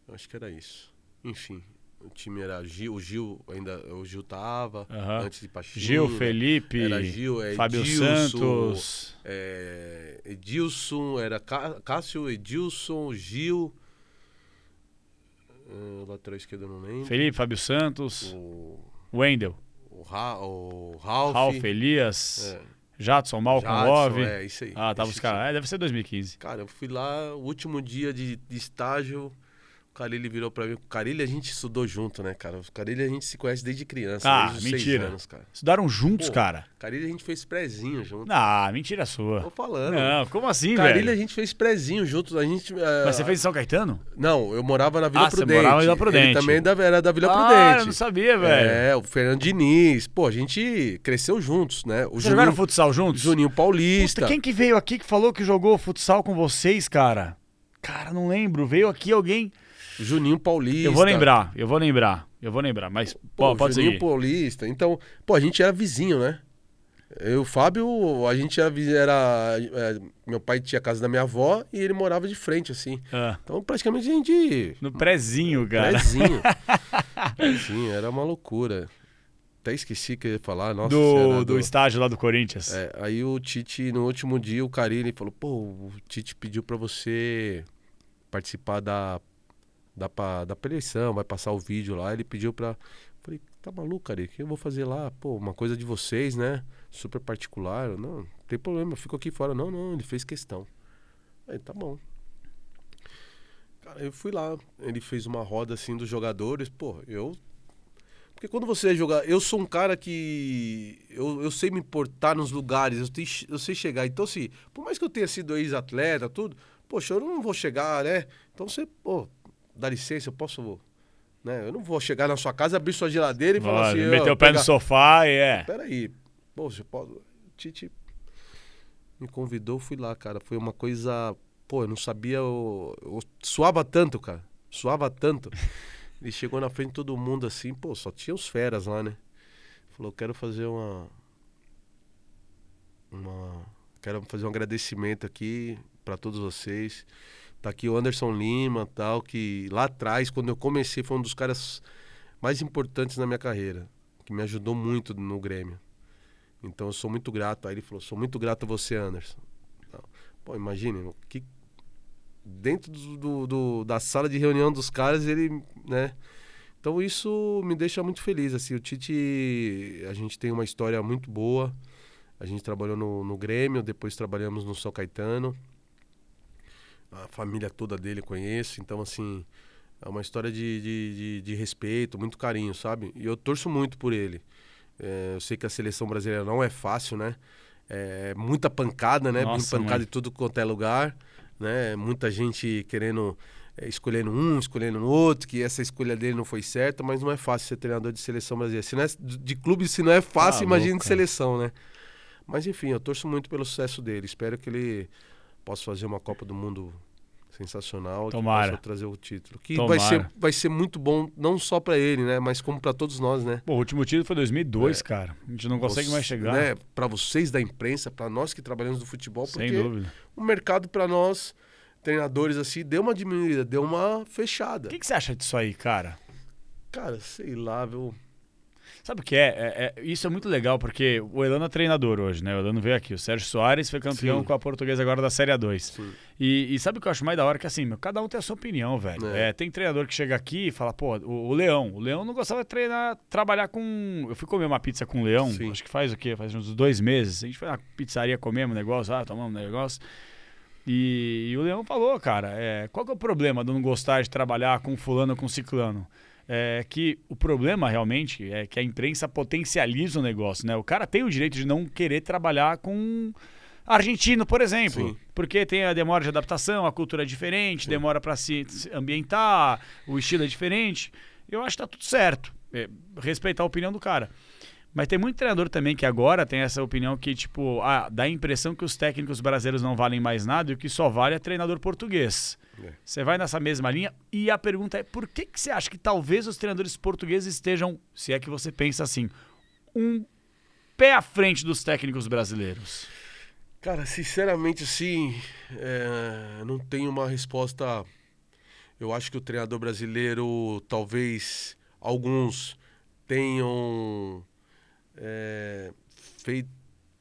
Acho que era isso. Enfim, o time era Gil, o Gil ainda, o Gil tava Aham. antes de Pachina. Gil, Felipe, Era Gil, é, Fábio Edilson, Santos. é, Edilson, era Cá- Cássio, Edilson, Gil. Uh, lateral esquerdo eu não lembro. Felipe, Fábio Santos, O, Wendel, o, Ra, o Ralf. Ralf, Elias, é, Jadson, Malcolm Love. É, isso aí. ah, tava os caras. É, deve ser 2015. Cara, eu fui lá, o último dia de, de estágio, o Carilli virou pra mim. O Carilli a gente estudou junto, né, cara? O Carilli a gente se conhece desde criança, Ah, desde os mentira. seis anos, cara. Estudaram juntos, Pô, cara. Carilli a gente fez prezinho junto. Ah, mentira sua. Tô falando. Não, como assim, Carilli a velho? gente fez prezinho juntos. A gente, eh, Mas você fez em São Caetano? Não, eu morava na Vila Ah, você Prudente. morava na Vila Prudente. Ele também da- era da Vila ah, Prudente. eu não sabia, velho. É, o Fernando Diniz. Pô, a gente cresceu juntos, né? O Vocês jogaram futsal juntos? Juninho Paulista. Puta, quem que veio aqui que falou que jogou futsal com vocês, cara? Cara, não lembro. Veio aqui alguém. Juninho Paulista. Eu vou lembrar, eu vou lembrar, eu vou lembrar. Mas, Pô, pode Juninho seguir. Paulista. Então, pô, a gente era vizinho, né? Eu e o Fábio, a gente era, era é, meu pai tinha a casa da minha avó e ele morava de frente, assim. Ah, Então, praticamente a gente... no prezinho, cara. Prezinho. Prezinho, era uma loucura. Até esqueci que eu ia falar, nossa senhora, do, do estágio lá do Corinthians. É, aí o Tite, no último dia, o Carilli falou, pô, o Tite pediu pra você participar da, da, pa- da eleição, vai passar o vídeo lá, ele pediu pra... Falei, tá maluco, Carilli, o que eu vou fazer lá? Pô, uma coisa de vocês, né? Super particular. Não, não tem problema, eu fico aqui fora. Não, não, ele fez questão. Aí, tá bom. Cara, eu fui lá, ele fez uma roda assim dos jogadores, pô, eu porque quando você é jogar, eu sou um cara que eu, eu sei me importar nos lugares, eu, tenho, eu sei chegar. Então, assim, por mais que eu tenha sido ex-atleta, tudo, poxa, eu não vou chegar, né? Então você, pô, dá licença, eu posso. Né? Eu não vou chegar na sua casa, abrir sua geladeira e falar Olha, assim. meteu o pé no pegar- sofá e é. Peraí, pô, você pode. Tite me convidou, fui lá, cara. Foi uma coisa. Pô, eu não sabia. Eu, eu suava tanto, cara. Suava tanto. Ele chegou na frente de todo mundo assim, pô, só tinha os feras lá, né? Falou, quero fazer uma. Uma. Quero fazer um agradecimento aqui pra todos vocês. Tá aqui o Anderson Lima, tal, que lá atrás, quando eu comecei, foi um dos caras mais importantes na minha carreira. Que me ajudou muito no Grêmio. Então eu sou muito grato. Aí ele falou, sou muito grato a você, Anderson. Tal. Pô, imagine, que dentro do, do- do- da sala de reunião dos caras, ele, né? Então isso me deixa muito feliz, assim, o Tite, a gente tem uma história muito boa, a gente trabalhou no, no Grêmio, depois trabalhamos no São Caetano, a família toda dele conheço, então assim, é uma história de, de, de, de respeito, muito carinho, sabe? E eu torço muito por ele. É, eu sei que a seleção brasileira não é fácil, né? É muita pancada, né? Nossa, pancada mãe. em tudo quanto é lugar, né? Muita gente querendo, é, escolhendo um, escolhendo outro, que essa escolha dele não foi certa, mas não é fácil ser treinador de seleção brasileira. Se não é, de clube, se não é fácil, Tá imagina louco, de seleção, né? Mas enfim, eu torço muito pelo sucesso dele. Espero que ele possa fazer uma Copa do Mundo sensacional, Tomara. que trazer o título. Que Tomara. vai ser, vai ser muito bom, não só pra ele, né? Mas como pra todos nós, né? Pô, o último título foi 2002, É. cara. A gente não consegue mais chegar. Né? Para vocês da imprensa, pra nós que trabalhamos no futebol, Sem porque dúvida. o mercado pra nós, treinadores assim, deu uma diminuída, deu uma fechada. O que, que você acha disso aí, cara? Cara, sei lá, viu? Sabe o que é? É- é- Isso é muito legal, porque o Elano é treinador hoje, né? O Elano veio aqui. O Sérgio Soares foi campeão Sim. com a portuguesa agora da Série A2. Sim. E, e sabe o que eu acho mais da hora? Que assim, meu, cada um tem a sua opinião, velho. É. É, tem treinador que chega aqui e fala, pô, o, o Leão. O Leão não gostava de treinar, trabalhar com. Eu fui comer uma pizza com o Leão, Sim. acho que faz o quê? Faz uns dois meses. A gente foi na pizzaria, comemos um negócio, ah, tomamos um negócio. E, e o Leão falou, cara. É, qual que é o problema de não gostar de trabalhar com fulano ou com ciclano? É que o problema realmente é que a imprensa potencializa o negócio, né? O cara tem o direito de não querer trabalhar com argentino, por exemplo, Sim. porque tem a demora de adaptação, a cultura é diferente, demora para se se ambientar, o estilo é diferente. Eu acho que tá tudo certo. É, respeitar a opinião do cara. Mas tem muito treinador também que agora tem essa opinião que, tipo, ah, dá a impressão que os técnicos brasileiros não valem mais nada e o que só vale é treinador português. É. Você vai nessa mesma linha e a pergunta é: por que, que você acha que talvez os treinadores portugueses estejam, se é que você pensa assim, um pé à frente dos técnicos brasileiros? Cara, sinceramente, assim, é, não tenho uma resposta. Eu acho que o treinador brasileiro, talvez alguns tenham é, feito,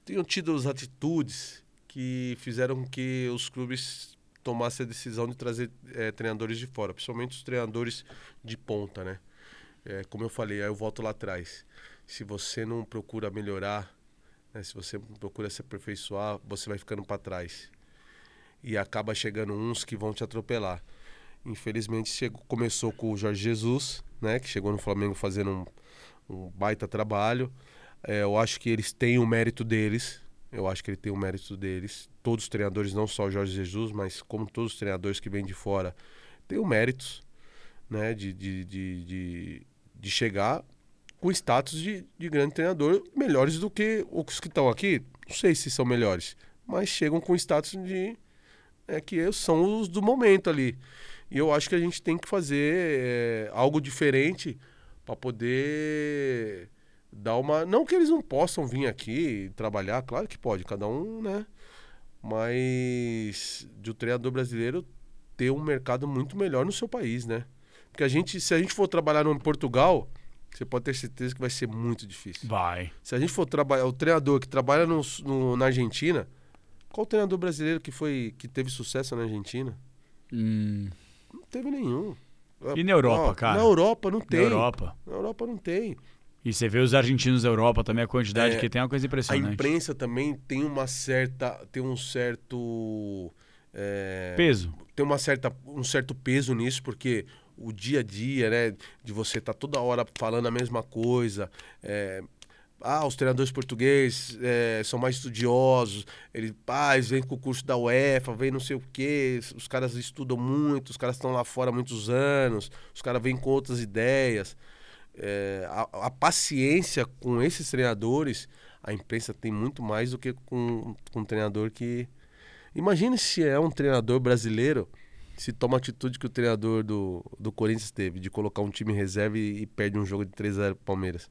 tenham tido as atitudes que fizeram que os clubes tomassem a decisão de trazer é, treinadores de fora, principalmente os treinadores de ponta, né? É, como eu falei, aí eu volto lá atrás. Se você não procura melhorar né? Se você procura se aperfeiçoar, você vai ficando para trás. E acaba chegando uns que vão te atropelar. Infelizmente, chegou, começou com o Jorge Jesus, né? que chegou no Flamengo fazendo um, um baita trabalho. É, eu acho que eles têm o mérito deles. Eu acho que ele tem o mérito deles. Todos os treinadores, não só o Jorge Jesus, mas como todos os treinadores que vêm de fora, têm o méritos né? de, de, de, de, de chegar com status de, de grande treinador, melhores do que os que estão aqui. Não sei se são melhores, mas chegam com status de é, que são os do momento ali. E eu acho que a gente tem que fazer é, algo diferente para poder dar uma. Não que eles não possam vir aqui trabalhar, claro que pode, cada um, né? Mas de o treinador brasileiro ter um mercado muito melhor no seu país, né? Porque a gente, se a gente for trabalhar no Portugal, você pode ter certeza que vai ser muito difícil. Vai. Se a gente for trabalhar, o treinador que trabalha no, no- na Argentina, qual treinador brasileiro que foi que teve sucesso na Argentina? Hum, Não teve nenhum. E na Europa, Ó, cara? Na Europa não na tem. Europa. Na Europa não tem. E você vê os argentinos da Europa também, a quantidade É, que tem é uma coisa A impressionante. imprensa também tem uma certa, tem um certo, é, Peso. tem uma certa, um certo peso nisso, porque o dia a dia, né, de você estar toda hora falando a mesma coisa, é, ah, os treinadores portugueses é, são mais estudiosos, eles, ah, eles vêm com o curso da UEFA, vêm não sei o quê, os caras estudam muito, os caras estão lá fora há muitos anos, os caras vêm com outras ideias. É, a, a paciência com esses treinadores, a imprensa tem muito mais do que com, com um treinador que. Imagine se é um treinador brasileiro se toma a atitude que o treinador do, do Corinthians teve, de colocar um time em reserva e, e perde um jogo de 3x0 pro Palmeiras,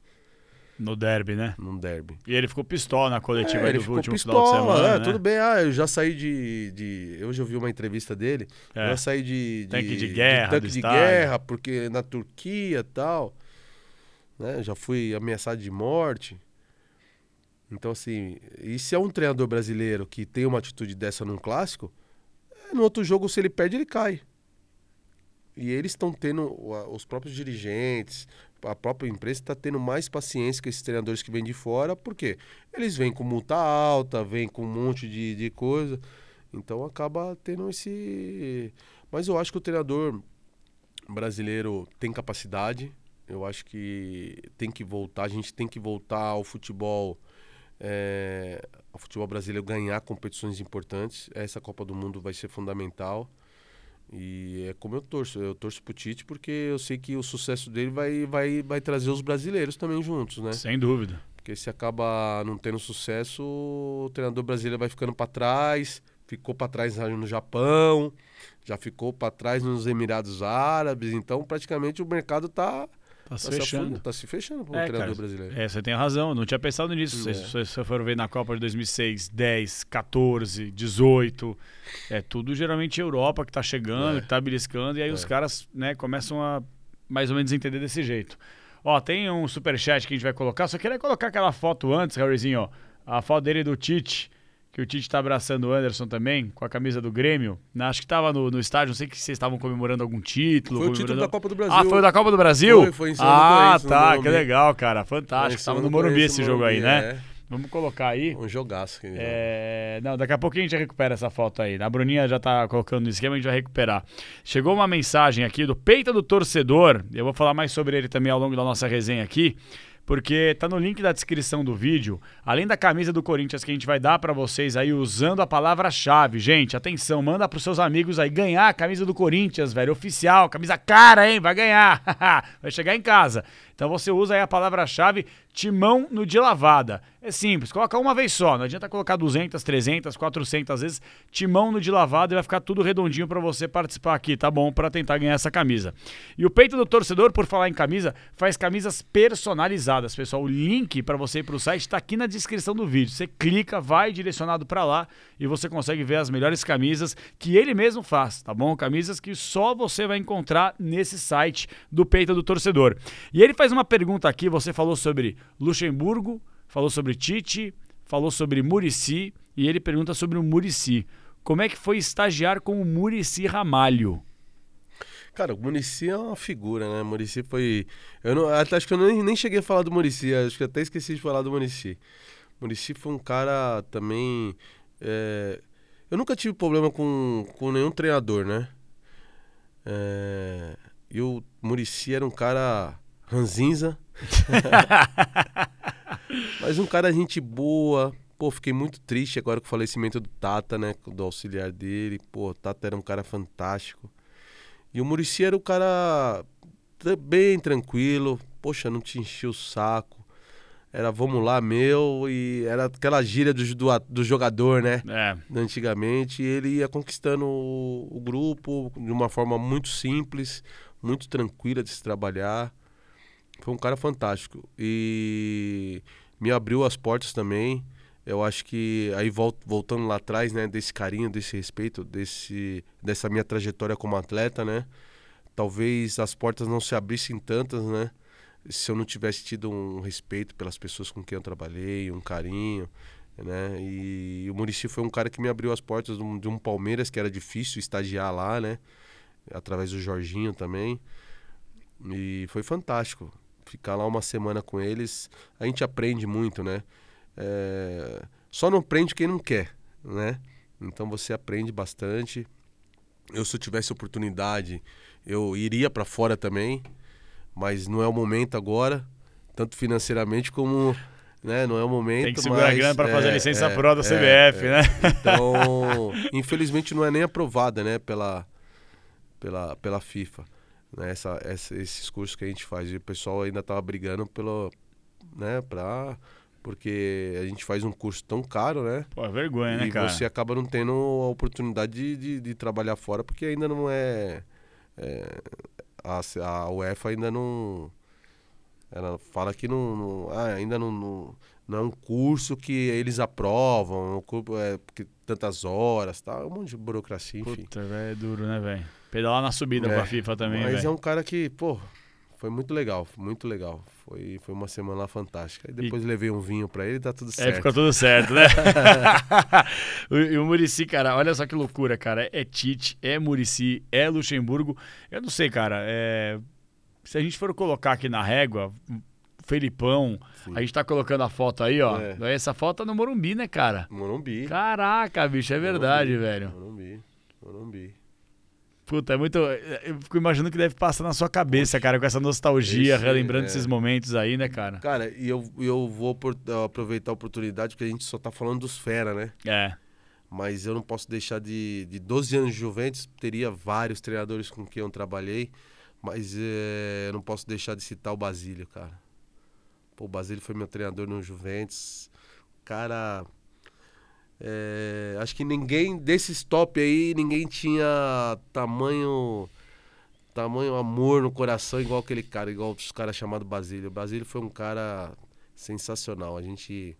No derby, né? num derby. E ele ficou pistola na coletiva É, ele do ficou último pistola, final de semana. é, né? tudo bem, ah, eu já saí de, de. Hoje eu vi uma entrevista dele, É. eu já saí de. Tanque de guerra tanque do de estádio. guerra, porque na Turquia e tal. Né, já fui ameaçado de morte. Então, assim, e se é um treinador brasileiro que tem uma atitude dessa num clássico, é, no outro jogo, se ele perde, ele cai. E eles estão tendo, os próprios dirigentes, a própria imprensa está tendo mais paciência com esses treinadores que vêm de fora, porque eles vêm com multa alta, vêm com um monte de, de coisa. Então acaba tendo esse. Mas eu acho que o treinador brasileiro tem capacidade. Eu acho que tem que voltar, a gente tem que voltar ao futebol, é, ao futebol brasileiro ganhar competições importantes. Essa Copa do Mundo vai ser fundamental. E é como eu torço, eu torço pro Tite porque eu sei que o sucesso dele vai, vai, vai trazer os brasileiros também juntos, né? Sem dúvida. Porque se acaba não tendo sucesso, o treinador brasileiro vai ficando para trás. Ficou para trás no Japão, já ficou para trás nos Emirados Árabes. Então, praticamente o mercado tá, Tá se tá, fechando. tá se fechando para o É, treinador cara, brasileiro. É, você tem razão, não tinha pensado nisso. É. Se se você for ver na Copa de 2006, 10, 14, 18, é tudo geralmente Europa que tá chegando, É. que tá beliscando, e aí É. os caras né, começam a mais ou menos entender desse jeito. Ó, tem um superchat que a gente vai colocar, só queria colocar aquela foto antes, Harryzinho, ó, a foto dele do Tite, que o Tite tá abraçando o Anderson também, com a camisa do Grêmio. Na- Acho que tava no, no estádio, não sei que vocês estavam comemorando algum título. Foi o título da Copa do Brasil. Ah, foi o da Copa do Brasil? Foi, foi em cima do Ah, tá, que legal, cara. Fantástico. cima Tava do no Morumbi esse jogo aí, Morumbi, né? é. Vamos colocar aí. Um jogaço. É... Não, daqui a pouquinho a gente recupera essa foto aí. A Bruninha já tá colocando no esquema, a gente vai recuperar. Chegou uma mensagem aqui do Peita do Torcedor. Eu vou falar mais sobre ele também ao longo da nossa resenha aqui porque tá no link da descrição do vídeo, além da camisa do Corinthians que a gente vai dar para vocês aí usando a palavra-chave. Gente, atenção, manda pros seus amigos aí ganhar a camisa do Corinthians, velho, oficial, camisa cara, hein? Vai ganhar. vai chegar em casa. Então você usa aí a palavra-chave timão no de lavada. É simples, coloca uma vez só, não adianta colocar 200, 300, 400 vezes. Timão no de lavada e vai ficar tudo redondinho para você participar aqui, tá bom? Para tentar ganhar essa camisa. E o peito do torcedor, por falar em camisa, faz camisas personalizadas, pessoal. O link para você ir pro site está aqui na descrição do vídeo. Você clica, vai direcionado para lá e você consegue ver as melhores camisas que ele mesmo faz, tá bom? Camisas que só você vai encontrar nesse site do peito do torcedor. E ele faz uma pergunta aqui, você falou sobre Luxemburgo, falou sobre Tite, falou sobre Murici e ele pergunta sobre o Murici. Como é que foi estagiar com o Murici Ramalho? Cara, o Murici é uma figura, né? Murici foi. Eu não, acho que eu nem, nem cheguei a falar do Murici, acho que até esqueci de falar do Murici. Murici foi um cara também. É... Eu nunca tive problema com, com nenhum treinador, né? É... E o Murici era um cara ranzinza. Mas um cara gente boa. Pô, fiquei muito triste agora com o falecimento do Tata, né? Do auxiliar dele. Pô, o Tata era um cara fantástico. E o Murici era um cara bem tranquilo. Poxa, não te enchia o saco. Era vamos lá, meu. E era aquela gíria do, do, do jogador, né? É. Antigamente. E ele ia conquistando o, o grupo de uma forma muito simples, muito tranquila de se trabalhar. Foi um cara fantástico. E me abriu as portas também. Eu acho que aí voltando lá atrás, né, desse carinho, desse respeito, desse dessa minha trajetória como atleta, né? Talvez as portas não se abrissem tantas, né? Se eu não tivesse tido um respeito pelas pessoas com quem eu trabalhei, um carinho, né? E, o Murici foi um cara que me abriu as portas de um, de um Palmeiras que era difícil estagiar lá, né? Através do Jorginho também. E foi fantástico ficar lá uma semana com eles, a gente aprende muito, né? É... Só não aprende quem não quer, né? Então você aprende bastante. Eu, se eu tivesse oportunidade, eu iria para fora também, mas não é o momento agora, tanto financeiramente como né? Não é o momento. Tem que segurar mas, a grana para é, fazer a licença é, pro da CBF, é, né? Então, infelizmente não é nem aprovada, né, pela, pela, pela FIFA né, essa, essa, esses cursos que a gente faz. E o pessoal ainda estava brigando pelo, né, pra, porque a gente faz um curso tão caro, né? Pô, é vergonha, né, e cara? E você acaba não tendo a oportunidade de, de, de trabalhar fora, porque ainda não é, é, a, a UEFA ainda não... Ela fala que não, não ah, ainda não, não, não, é um curso que eles aprovam, um curso, é, porque tantas horas, tá, um monte de burocracia, enfim. Puta, é duro, né, velho? Pedalar na subida é, com a FIFA também, Mas véio. é um cara que, pô, foi muito legal, muito legal. Foi, foi uma semana fantástica. E depois e... levei um vinho pra ele e tá tudo certo. É, ficou tudo certo, né? e o Murici, cara, olha só que loucura, cara. É Tite, é Murici, é Luxemburgo. Eu não sei, cara. É... Se a gente for colocar aqui na régua, Felipão, Sim. a gente tá colocando a foto aí, ó. É. Essa foto é no Morumbi, né, cara? Morumbi. Caraca, bicho, é verdade, Morumbi. velho. Morumbi, Morumbi. Puta, é muito. Eu fico imaginando que deve passar na sua cabeça, cara, com essa nostalgia, esse, relembrando é... esses momentos aí, né, cara? Cara, e eu, eu vou aproveitar a oportunidade, porque a gente só tá falando dos fera, né? É. Mas eu não posso deixar de. De 12 anos de Juventus, teria vários treinadores com quem eu trabalhei, mas é, eu não posso deixar de citar o Basílio, cara. Pô, o Basílio foi meu treinador no Juventus. Cara é, acho que ninguém desses top aí, ninguém tinha tamanho tamanho amor no coração igual aquele cara, igual os caras chamados Basílio. Basílio foi um cara sensacional. A gente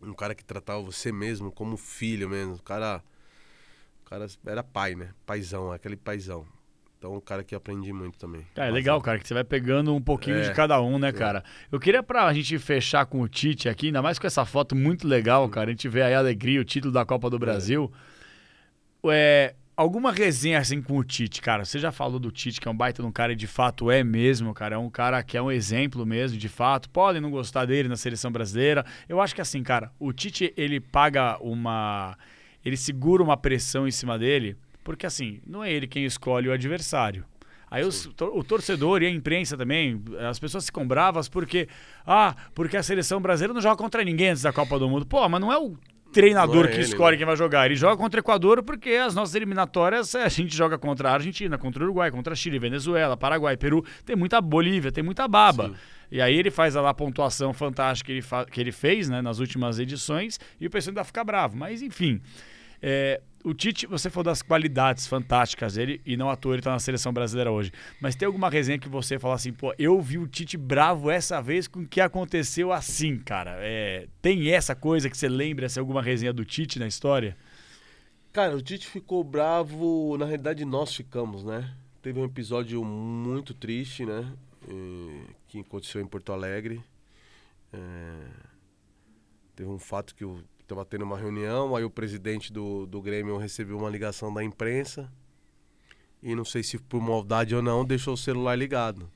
um cara que tratava você mesmo como filho mesmo. O cara o cara era pai, né? Paizão, aquele paizão. Então, um cara que aprendi muito também. É, é legal, cara, que você vai pegando um pouquinho é, de cada um, né, é. cara? Eu queria pra gente fechar com o Tite aqui, ainda mais com essa foto muito legal, cara. A gente vê aí a alegria, o título da Copa do é. Brasil. É, alguma resenha assim com o Tite, cara? Você já falou do Tite, que é um baita de um cara e de fato é mesmo, cara. É um cara que é um exemplo mesmo, de fato. Podem não gostar dele na seleção brasileira. Eu acho que assim, cara, o Tite, ele paga uma. Ele segura uma pressão em cima dele, porque assim, não é ele quem escolhe o adversário. Aí os, o torcedor e a imprensa também, as pessoas ficam bravas porque, ah, porque a seleção brasileira não joga contra ninguém antes da Copa do Mundo. Pô, mas não é o treinador é que ele, escolhe né? quem vai jogar. Ele joga contra o Equador porque as nossas eliminatórias a gente joga contra a Argentina, contra o Uruguai, contra Chile, Venezuela, Paraguai, Peru. Tem muita Bolívia, tem muita baba. Sim. E aí ele faz lá a pontuação fantástica que ele, que ele fez né, nas últimas edições e o pessoal ainda fica bravo. Mas enfim. É, o Tite, você falou das qualidades fantásticas dele, e não à toa ele tá na seleção brasileira hoje. Mas tem alguma resenha que você fala assim, pô, eu vi o Tite bravo essa vez com o que aconteceu assim, cara. É, tem essa coisa que você lembra, se alguma resenha do Tite na história? Cara, o Tite ficou bravo, na realidade nós ficamos, né? Teve um episódio muito triste, né? que aconteceu em Porto Alegre. É, teve um fato que o estava tendo uma reunião, aí o presidente do, do Grêmio recebeu uma ligação da imprensa e não sei se por maldade ou não, deixou o celular ligado.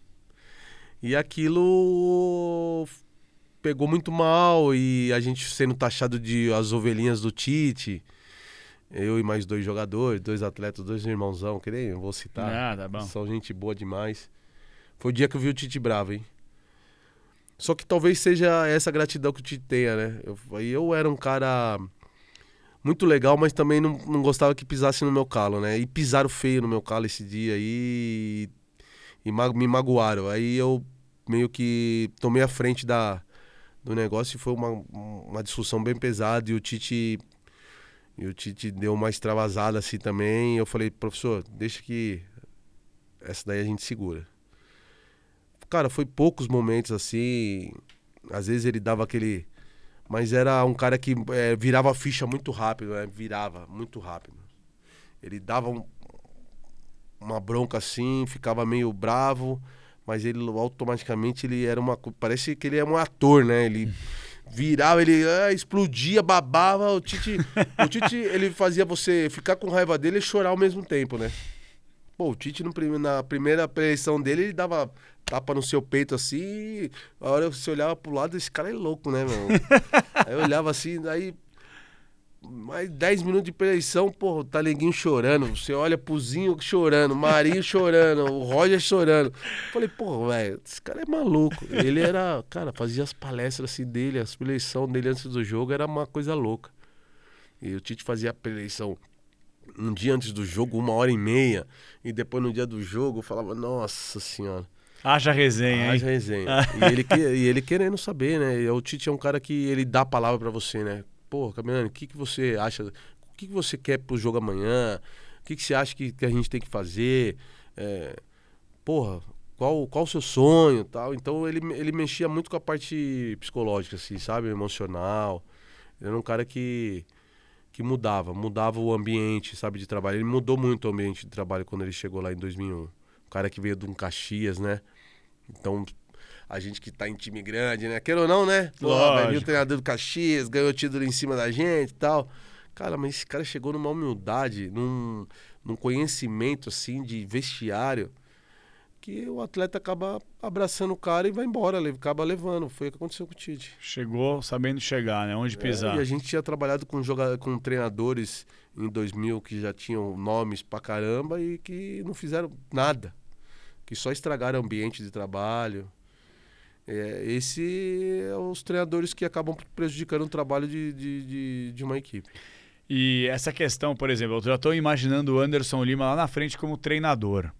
E aquilo pegou muito mal e a gente sendo taxado de as ovelhinhas do Tite, eu e mais dois jogadores, dois atletas, dois irmãozão, que nem eu vou citar. Ah, tá bom. São gente boa demais. Foi o dia que eu vi o Tite bravo, hein? Só que talvez seja essa gratidão que o Tite tenha, né? Eu, eu era um cara muito legal, mas também não, não gostava que pisasse no meu calo, né? E pisaram feio no meu calo esse dia aí e, e me magoaram. Aí eu meio que tomei a frente da, do negócio e foi uma, uma discussão bem pesada e o Tite e o Tite deu uma extravasada assim também. eu falei, professor, deixa que essa daí a gente segura. Cara, foi poucos momentos assim. Às vezes ele dava aquele. Mas era um cara que é, virava a ficha muito rápido, né? Virava muito rápido. Ele dava um, uma bronca assim, ficava meio bravo, mas ele automaticamente ele era uma. Parece que ele é um ator, né? Ele virava, ele ah, explodia, babava. O Tite, o Tite, ele fazia você ficar com raiva dele e chorar ao mesmo tempo, né? Pô, o Tite no, na primeira preleção dele, ele dava tapa no seu peito assim. A hora você olhava pro lado, esse cara é louco, né, meu? aí eu olhava assim, aí. Mais 10 minutos de preleição, pô, tá Talenguinho chorando. Você olha pro Zinho chorando, Marinho chorando, o Roger chorando. Falei, pô, velho, esse cara é maluco. Ele era, cara, fazia as palestras assim dele, as preleição dele antes do jogo era uma coisa louca. E o Tite fazia a preleição um dia antes do jogo, uma hora e meia. E depois no dia do jogo, eu falava, nossa senhora. Haja resenha, Haja resenha. e, ele, e ele querendo saber, né? O Tite é um cara que ele dá a palavra para você, né? Pô, Caminhando, o que, que você acha? O que, que você quer pro jogo amanhã? O que, que você acha que, que a gente tem que fazer? É, porra, qual, qual o seu sonho tal? Então ele, ele mexia muito com a parte psicológica, assim, sabe? Emocional. Ele era um cara que, que mudava, mudava o ambiente, sabe, de trabalho. Ele mudou muito o ambiente de trabalho quando ele chegou lá em 2001 cara que veio de um Caxias, né? Então, a gente que tá em time grande, né? Quer ou não, né? Pô, o treinador do Caxias, ganhou título em cima da gente e tal. Cara, mas esse cara chegou numa humildade, num, num conhecimento, assim, de vestiário, que o atleta acaba abraçando o cara e vai embora, acaba levando. Foi o que aconteceu com o Tite. Chegou sabendo chegar, né? Onde pisar. É, e a gente tinha trabalhado com, jogador, com treinadores em 2000 que já tinham nomes pra caramba e que não fizeram nada que só estragaram o ambiente de trabalho. É, esse é os treinadores que acabam prejudicando o trabalho de, de, de, de uma equipe. E essa questão, por exemplo, eu já estou imaginando o Anderson Lima lá na frente como treinador.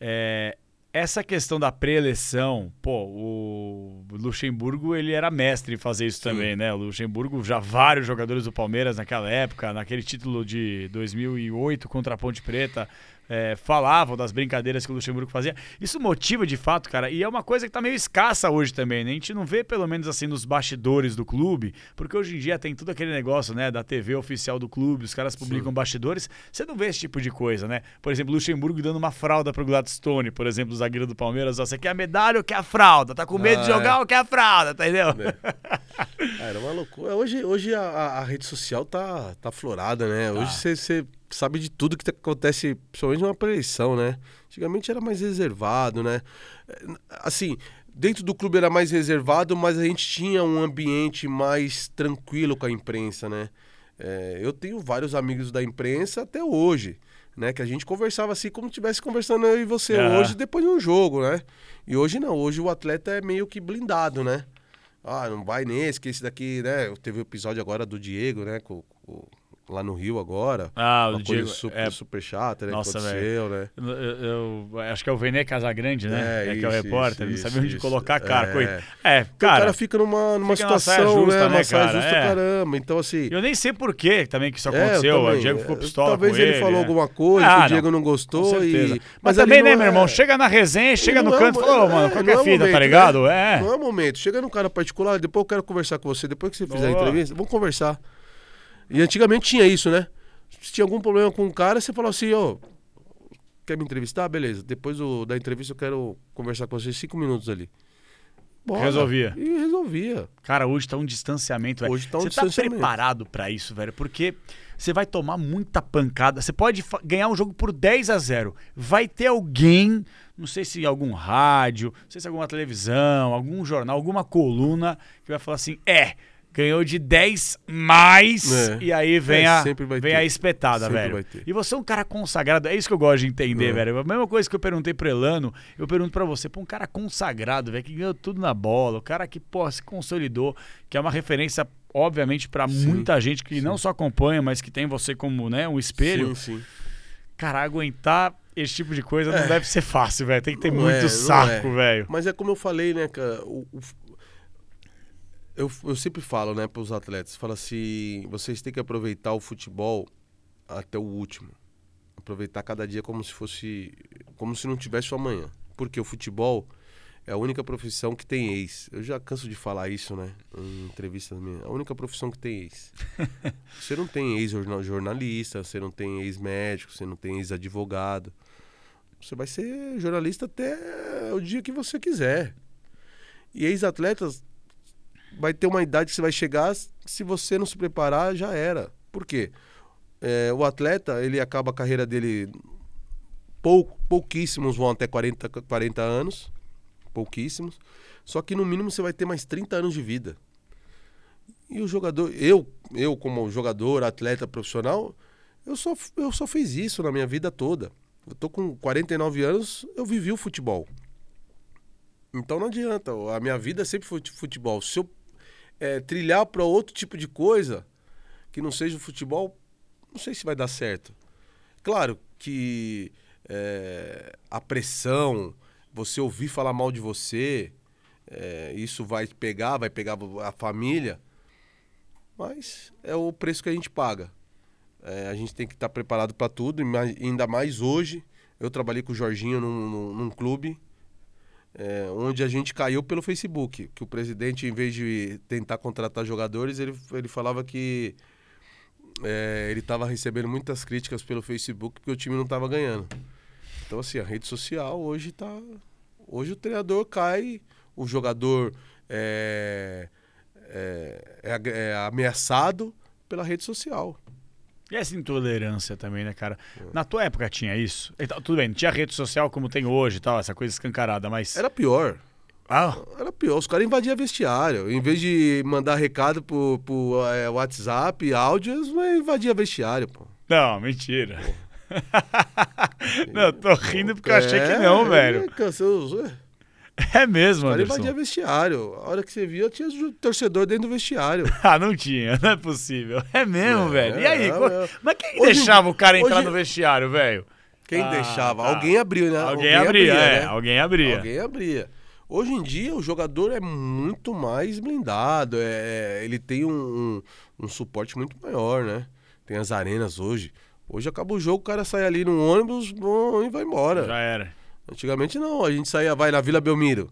É, essa questão da pré-eleição, pô, o Luxemburgo ele era mestre em fazer isso Sim. também, né? O Luxemburgo, já vários jogadores do Palmeiras naquela época, naquele título de 2008 contra a Ponte Preta, é, falavam das brincadeiras que o Luxemburgo fazia. Isso motiva de fato, cara, e é uma coisa que tá meio escassa hoje também, né? A gente não vê, pelo menos assim, nos bastidores do clube, porque hoje em dia tem tudo aquele negócio, né, da TV oficial do clube, os caras publicam Sim. bastidores, você não vê esse tipo de coisa, né? Por exemplo, Luxemburgo dando uma fralda pro Gladstone, por exemplo, zagueiro do Palmeiras, ó, você quer a medalha ou quer a fralda? Tá com medo Ah, de jogar é. ou quer a fralda, entendeu? Ah, era uma loucura. Hoje, hoje a, a- a rede social tá, tá florada, né? Hoje você você sabe de tudo que acontece, principalmente numa eleição, né? Antigamente era mais reservado, né? É, Assim, dentro do clube era mais reservado, mas a gente tinha um ambiente mais tranquilo com a imprensa, né? É, eu tenho vários amigos da imprensa até hoje, né? Que a gente conversava assim como estivesse conversando eu e você Aham. hoje depois de um jogo, né? E hoje não, hoje o atleta é meio que blindado, né? Ah, não vai nesse, que esse daqui, né? Teve o episódio agora do Diego, né? com- com- lá no Rio agora. Ah, o Uma Diego. coisa super, é, super chata, né? Nossa, aconteceu, né? eu, eu- acho que é o Vene Casagrande, né? É, É, que é o isso, repórter, isso, não sabia onde isso. colocar a cara. É. coisa. É, Porque o cara. cara fica numa, numa fica situação, justa, né? né, cara? justa É. caramba. Então, assim. Eu nem sei por que também que isso é, eu aconteceu. o. Diego ficou É, pistola Talvez ele, ele. falou né? alguma coisa Ah, que o Diego não gostou. E... Mas, ali também, né, meu é- irmão? Chega na resenha, chega no é canto e o- fala, ô, mano, é, qual que não é é a o fita, tá né? ligado? É. Não é o momento. Chega num cara particular, depois eu quero conversar com você, depois que você fizer a entrevista, vamos conversar. E antigamente tinha isso, né? Se tinha algum problema com o cara, você falava assim, ô, quer me entrevistar? Beleza. Depois do- da entrevista eu quero conversar com você cinco minutos ali. Bora. Resolvia. E resolvia. Cara, hoje tá um distanciamento, velho. Hoje tá um você distanciamento. tá preparado pra isso, velho? Porque você vai tomar muita pancada. Você pode ganhar um jogo por 10 a 0. Vai ter alguém, não sei se algum rádio, não sei se alguma televisão, algum jornal, alguma coluna que vai falar assim: "É, ganhou de 10 mais". É. E aí vem É, a vem ter. a espetada, Sempre velho. vai ter. E você é um cara consagrado, é isso que eu gosto de entender, É. velho. A mesma coisa que eu perguntei pro Elano, eu pergunto pra você, pô, um cara consagrado, velho, que ganhou tudo na bola, o cara que, pô, se consolidou, que é uma referência, obviamente, pra Sim, muita gente que não só acompanha, mas que tem você como, né, um espelho. Sim, sim. Cara, aguentar esse tipo de coisa não deve ser fácil, velho. Tem que ter Não muito é, saco, é. velho. Mas é como eu falei, né, cara? o- o- eu, eu sempre falo, né, para os atletas, falo assim, vocês têm que aproveitar o futebol até o último. Aproveitar cada dia como se fosse, como se não tivesse o amanhã. Porque o futebol é a única profissão que tem ex. Eu já canso de falar isso, né, em entrevistas minhas. É a única profissão que tem ex. você não tem ex-jornalista, você não tem ex-médico, você não tem ex-advogado. Você vai ser jornalista até o dia que você quiser. E ex-atletas vai ter uma idade que você vai chegar, se você não se preparar, já era. Por quê? É, o atleta, ele acaba a carreira dele, pou, pouquíssimos vão até 40, 40 anos, pouquíssimos, só que no mínimo você vai ter mais 30 anos de vida. E o jogador, eu, eu como jogador, atleta profissional, eu só, eu só fiz isso na minha vida toda. Eu tô com 49 anos, eu vivi o futebol. Então não adianta, a minha vida sempre foi de futebol. Se eu é, trilhar para outro tipo de coisa que não seja o futebol, não sei se vai dar certo. Claro que é, a pressão, você ouvir falar mal de você, é, isso vai pegar, vai pegar a família, mas é o preço que a gente paga. É, a gente tem que estar preparado para tudo, ainda mais hoje. Eu trabalhei com o Jorginho num, num- num clube é, onde a gente caiu pelo Facebook. Que o presidente, em vez de tentar contratar jogadores, ele, ele falava que é, ele estava recebendo muitas críticas pelo Facebook porque o time não estava ganhando. Então, assim, a rede social hoje tá. Hoje o treinador cai, o jogador é, é, é é ameaçado pela rede social. E essa intolerância também, né, cara? Na tua época tinha isso? Então, tudo bem, não tinha rede social como tem hoje e tal, essa coisa escancarada, mas. Era pior. Ah, Era pior. Os caras invadiam vestiário. Em vez de mandar recado pro, pro é, WhatsApp, áudio, eles invadiam vestiário, pô. não, mentira. não, tô rindo porque eu achei que não, É, velho. Os É mesmo, caras Anderson. invadiam vestiário. A hora que você via, tinha torcedor dentro do vestiário. Ah, não tinha, não é possível. É mesmo, É, velho. E aí? é, é. Mas quem Hoje- deixava o cara entrar hoje- no vestiário, velho? Quem Ah, deixava? tá. Alguém abriu, né? Alguém, abria, é. né? Alguém abria. Alguém abria. Hoje em dia, o jogador é muito mais blindado. É, ele tem um, um, um suporte muito maior, né? Tem as arenas hoje. Hoje acaba o jogo, o cara sai ali no ônibus bom, e vai embora. Já era. Antigamente não, a gente saía, vai na Vila Belmiro.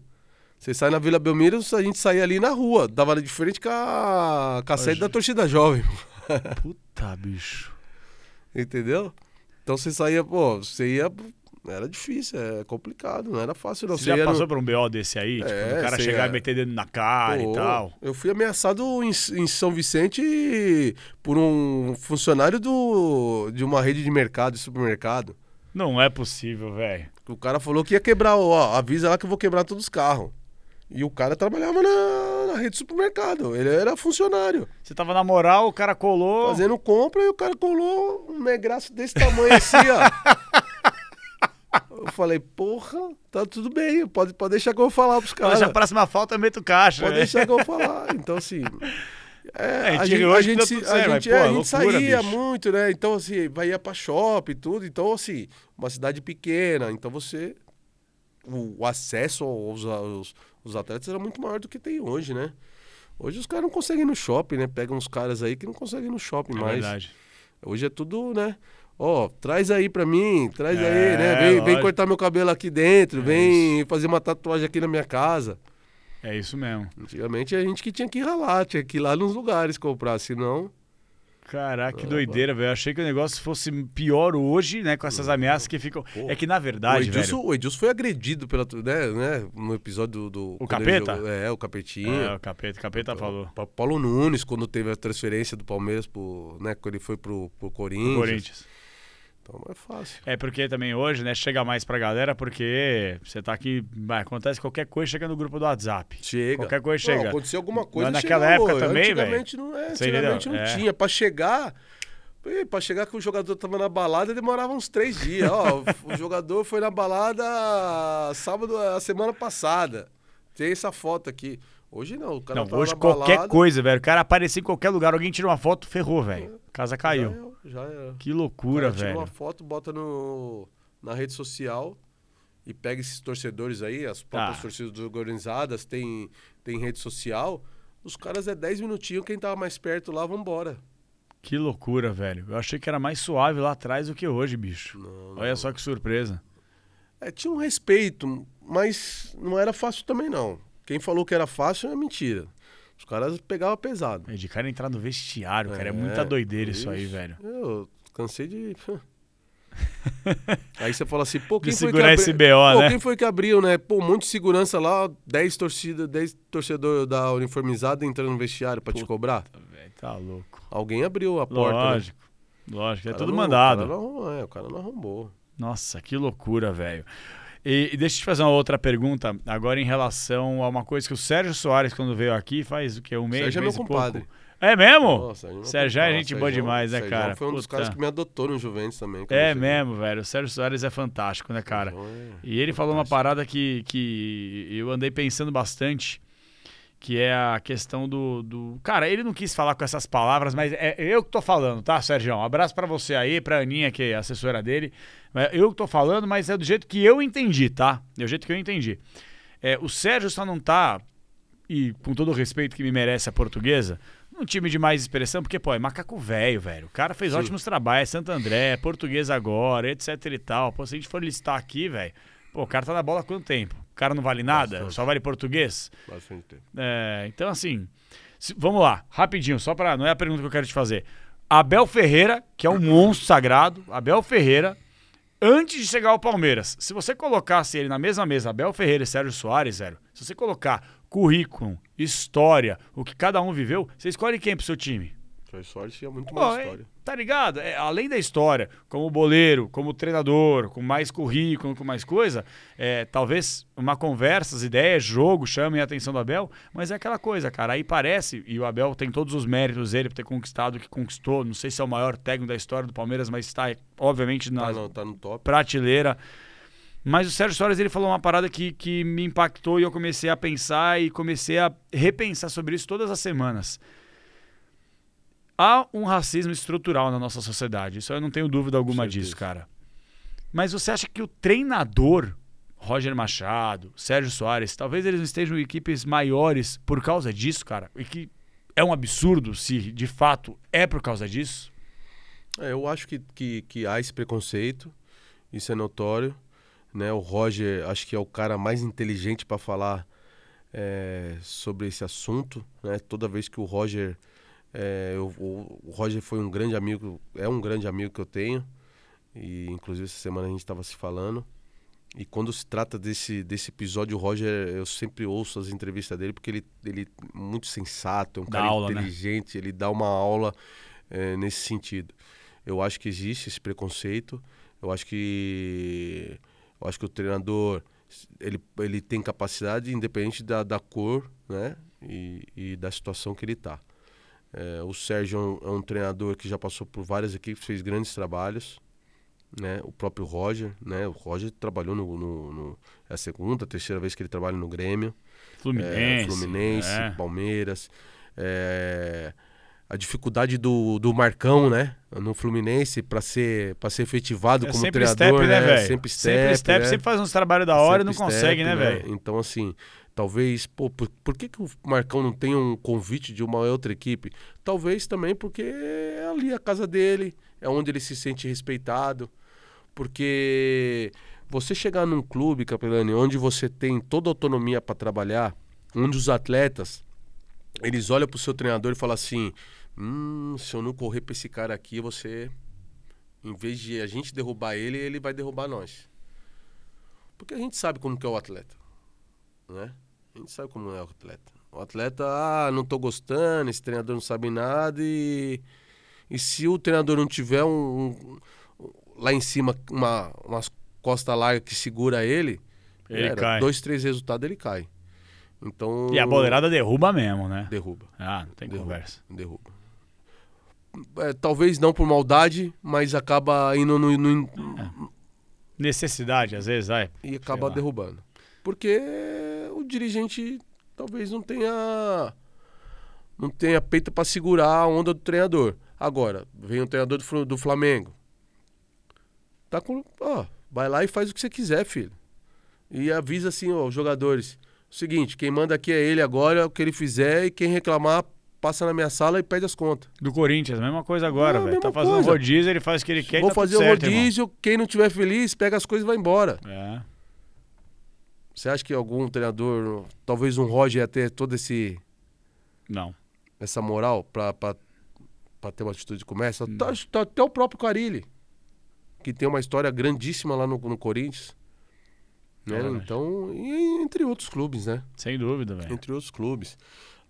Você sai na Vila Belmiro, a gente saía ali na rua. Dava de frente com a, com a sede da torcida jovem. Puta, bicho. Entendeu? Então você saía, pô, você ia. Era difícil, é complicado, não era fácil não. Você já ia no- passou por um BO desse aí? Tipo, É, o cara você chegar é- e meter dedo na cara Pô, e tal. Eu fui ameaçado em, em São Vicente por um funcionário do, de uma rede de mercado, de supermercado. Não é possível, velho. O cara falou que ia quebrar, ó, avisa lá que eu vou quebrar todos os carros. E o cara trabalhava na, na rede de supermercado, ele era funcionário. Você tava na moral, o cara colou. Fazendo compra e o cara colou um negraço desse tamanho assim, ó. Eu falei, porra, tá tudo bem, pode, pode deixar que eu vou falar pros caras. Mas a próxima falta eu meto caixa. Pode né? deixar que eu vou falar. Então, assim. É, É, a gente, a gente, se- tudo a certo, gente, mas, é, pô, a gente loucura, saía bicho. muito, né? Então, assim, vai ia pra shopping e tudo. Então, assim, uma cidade pequena. Então, você. O, o acesso aos, aos, aos atletas era muito maior do que tem hoje, né? Hoje os caras não conseguem ir no shopping, né? Pegam uns caras aí que não conseguem ir no shopping É mais. verdade. Hoje é tudo, né? Ó, traz aí pra mim, traz É, aí, né? Vem, vem cortar meu cabelo aqui dentro, É vem fazer uma tatuagem aqui na minha casa. É isso mesmo. Antigamente a gente que tinha que ralar, tinha que ir lá nos lugares comprar, senão. Caraca, que Ah, doideira, velho. Eu achei que o negócio fosse pior hoje, né? Com essas ameaças que ficam. É que na verdade, o, Edilson, velho. o Edilson foi agredido pela, né, né, no episódio do. do O Capeta? jogou- é, o Capetinho. É, o capeta, o capeta falou. Pa- Paulo Nunes, quando teve a transferência do Palmeiras pro. Né, quando ele foi pro, pro Corinthians. O Corinthians. Então não é fácil. É porque também hoje, né, chega mais pra galera, porque você tá aqui, vai, acontece qualquer coisa, chega no grupo do WhatsApp. Chega. Qualquer coisa Não, chega. aconteceu alguma coisa. Mas naquela chegou. época também, Antigamente não é. Antigamente não É. tinha. Pra chegar. Pra chegar que o jogador tava na balada demorava uns três dias. Ó, o jogador foi na balada sábado, a semana passada. Tem essa foto aqui. Hoje não, o cara Não, tava hoje qualquer balada, coisa, velho. O cara aparecer em qualquer lugar, alguém tira uma foto, ferrou, velho. Casa caiu. Já. Já. Que loucura, cara tira velho. uma foto, bota no, na rede social e pega esses torcedores aí, as próprias Ah. torcidas organizadas, tem, tem rede social. Os caras é 10 minutinhos, quem tava mais perto lá, vambora. Que loucura, velho. Eu achei que era mais suave lá atrás do que hoje, bicho. Não, não. Olha só que surpresa. É, tinha um respeito, mas não era fácil também, não. Quem falou que era fácil é mentira. Os caras pegavam pesado. É de cara entrar no vestiário, cara. É É, muita doideira isso, isso. aí, velho. Eu cansei de. Aí você fala assim, pô, De quem foi que segurar abri- esse BO, Pô, né? quem foi que abriu, né? Pô, um monte de segurança lá, 10 torcidas, 10 torcedores da uniformizada entrando no vestiário pra te cobrar. Velho, tá louco. Alguém abriu a porta. né? Lógico. Lógico, é tudo não- mandado. O cara não, é, o cara não arrombou. Nossa, que loucura, velho. E, e deixa eu te fazer uma outra pergunta, agora em relação a uma coisa que o Sérgio Soares, quando veio aqui, faz o quê? Um mês, Sérgio é mês meu e compadre. pouco. É mesmo? Nossa, meu Sérgio é compadre. gente boa Sérgio- demais, né, Sérgio cara? Foi um dos Puta. caras que me adotou no Juventus também. É mesmo, velho. O Sérgio Soares é fantástico, né, cara? É- E ele falou uma parada que, que eu andei pensando bastante, que é a questão do, do... Cara, ele não quis falar com essas palavras, mas é eu que tô falando, tá, Sérgio? Um abraço pra você aí, pra Aninha, que é a assessora dele. Mas Eu que tô falando, mas é do jeito que eu entendi, tá? É do jeito que eu entendi. É, o Sérgio só não tá, e com todo o respeito que me merece a portuguesa, num time de mais expressão, porque, pô, é macaco velho, velho. O cara fez Sim. ótimos trabalhos, Santo André, português agora, etc e tal. Pô, se a gente for listar aqui, velho, pô, o cara tá na bola há quanto tempo? O cara não vale nada? Bastante. Só vale português? Bastante tempo. É, então, assim, se- vamos lá, rapidinho, só pra. Não é a pergunta que eu quero te fazer. Abel Ferreira, que é um monstro sagrado, Abel Ferreira, antes de chegar ao Palmeiras, se você colocasse ele na mesma mesa, Abel Ferreira e Sérgio Soares, zero, se você colocar currículo, história, o que cada um viveu, você escolhe quem pro seu time? Foi sorte tinha muito mais história. Tá ligado? É, além da história, como boleiro, como treinador, com mais currículo, com mais coisa, é, talvez uma conversa, as ideias, jogo chamem a atenção do Abel, mas é aquela coisa, cara. Aí parece, e o Abel tem todos os méritos dele por ter conquistado o que conquistou. Não sei se é o maior técnico da história do Palmeiras, mas está, obviamente, na Tá, não, tá no top. prateleira. Mas o Sérgio Soares ele falou uma parada que, que me impactou e eu comecei a pensar e comecei a repensar sobre isso todas as semanas. Há um racismo estrutural na nossa sociedade. Isso eu não tenho dúvida alguma disso, cara. Mas você acha que o treinador, Roger Machado, Sérgio Soares, talvez eles não estejam em equipes maiores por causa disso, cara? E que é um absurdo se de fato é por causa disso? É, eu acho que, que, que há esse preconceito, isso é notório. Né? O Roger, acho que é o cara mais inteligente para falar é, sobre esse assunto. Né? Toda vez que o Roger. É, eu- o, Roger foi um grande amigo, é um grande amigo que eu tenho. E inclusive essa semana a gente estava se falando. E quando se trata desse, desse episódio, o Roger, eu sempre ouço as entrevistas dele, porque ele, ele é muito sensato, é um Dá cara aula, né? inteligente, ele dá uma aula eh, nesse sentido. Eu acho que existe esse preconceito, eu acho que eu acho que o treinador ele, ele tem capacidade independente da, da cor né? e, e da situação que ele está. O Sérgio é um, é um treinador que já passou por várias equipes, fez grandes trabalhos né? O próprio Roger, né? O Roger trabalhou no, no, no é a segunda, terceira vez que ele trabalha no Grêmio, Fluminense. é, Fluminense, é. Palmeiras, é, a dificuldade do, do Marcão, né? No Fluminense para ser para ser efetivado É como sempre treinador, step, né, velho? Sempre step, Sempre step, né? sempre faz uns trabalhos da hora e não Sempre consegue, step, né, velho? Então, assim, talvez, pô, por, por que, que o Marcão não tem um convite de uma outra equipe? Talvez também porque é ali a casa dele, é onde ele se sente respeitado. Porque você chegar num clube, Capelani, onde você tem toda a autonomia para trabalhar, onde os atletas, eles olham pro seu treinador e falam assim, hum, se eu não correr pra esse cara aqui, você, em vez de a gente derrubar ele, ele vai derrubar nós. Porque a gente sabe como que é o atleta, né? A gente sabe como é o atleta. O atleta, ah, não tô gostando, esse treinador não sabe nada e... E se o treinador não tiver um, um- lá em cima uma, umas costas largas que segura ele, Ele era, cai. dois, três resultados ele cai. Então. E a boleirada derruba mesmo, né? Derruba. Ah, não tem Derruba. conversa. Derruba. É, talvez não por maldade, mas acaba indo no, no- Necessidade, às vezes, vai. e acaba derrubando. Porque o dirigente talvez não tenha não tenha peito para segurar a onda do treinador. Agora, vem o treinador do, do Flamengo. Tá com, ó, vai lá e faz o que você quiser, filho. E avisa assim, ó, os jogadores. O seguinte, quem manda aqui é ele agora, o que ele fizer e quem reclamar passa na minha sala e pede as contas. Do Corinthians, mesma coisa agora, a velho. Tá fazendo coisa. rodízio, ele faz o que ele quer Vou tá fazer o certo, irmão. rodízio, quem não tiver feliz, pega as coisas e vai embora. É. Você acha que algum treinador, talvez um Roger ia ter todo esse Não. essa moral pra ter uma atitude de comércio? Hum. Tá, tá até o próprio Carilli, que tem uma história grandíssima lá no, no Corinthians. Né? É então, e entre outros clubes, né? Sem dúvida, velho. Entre outros clubes.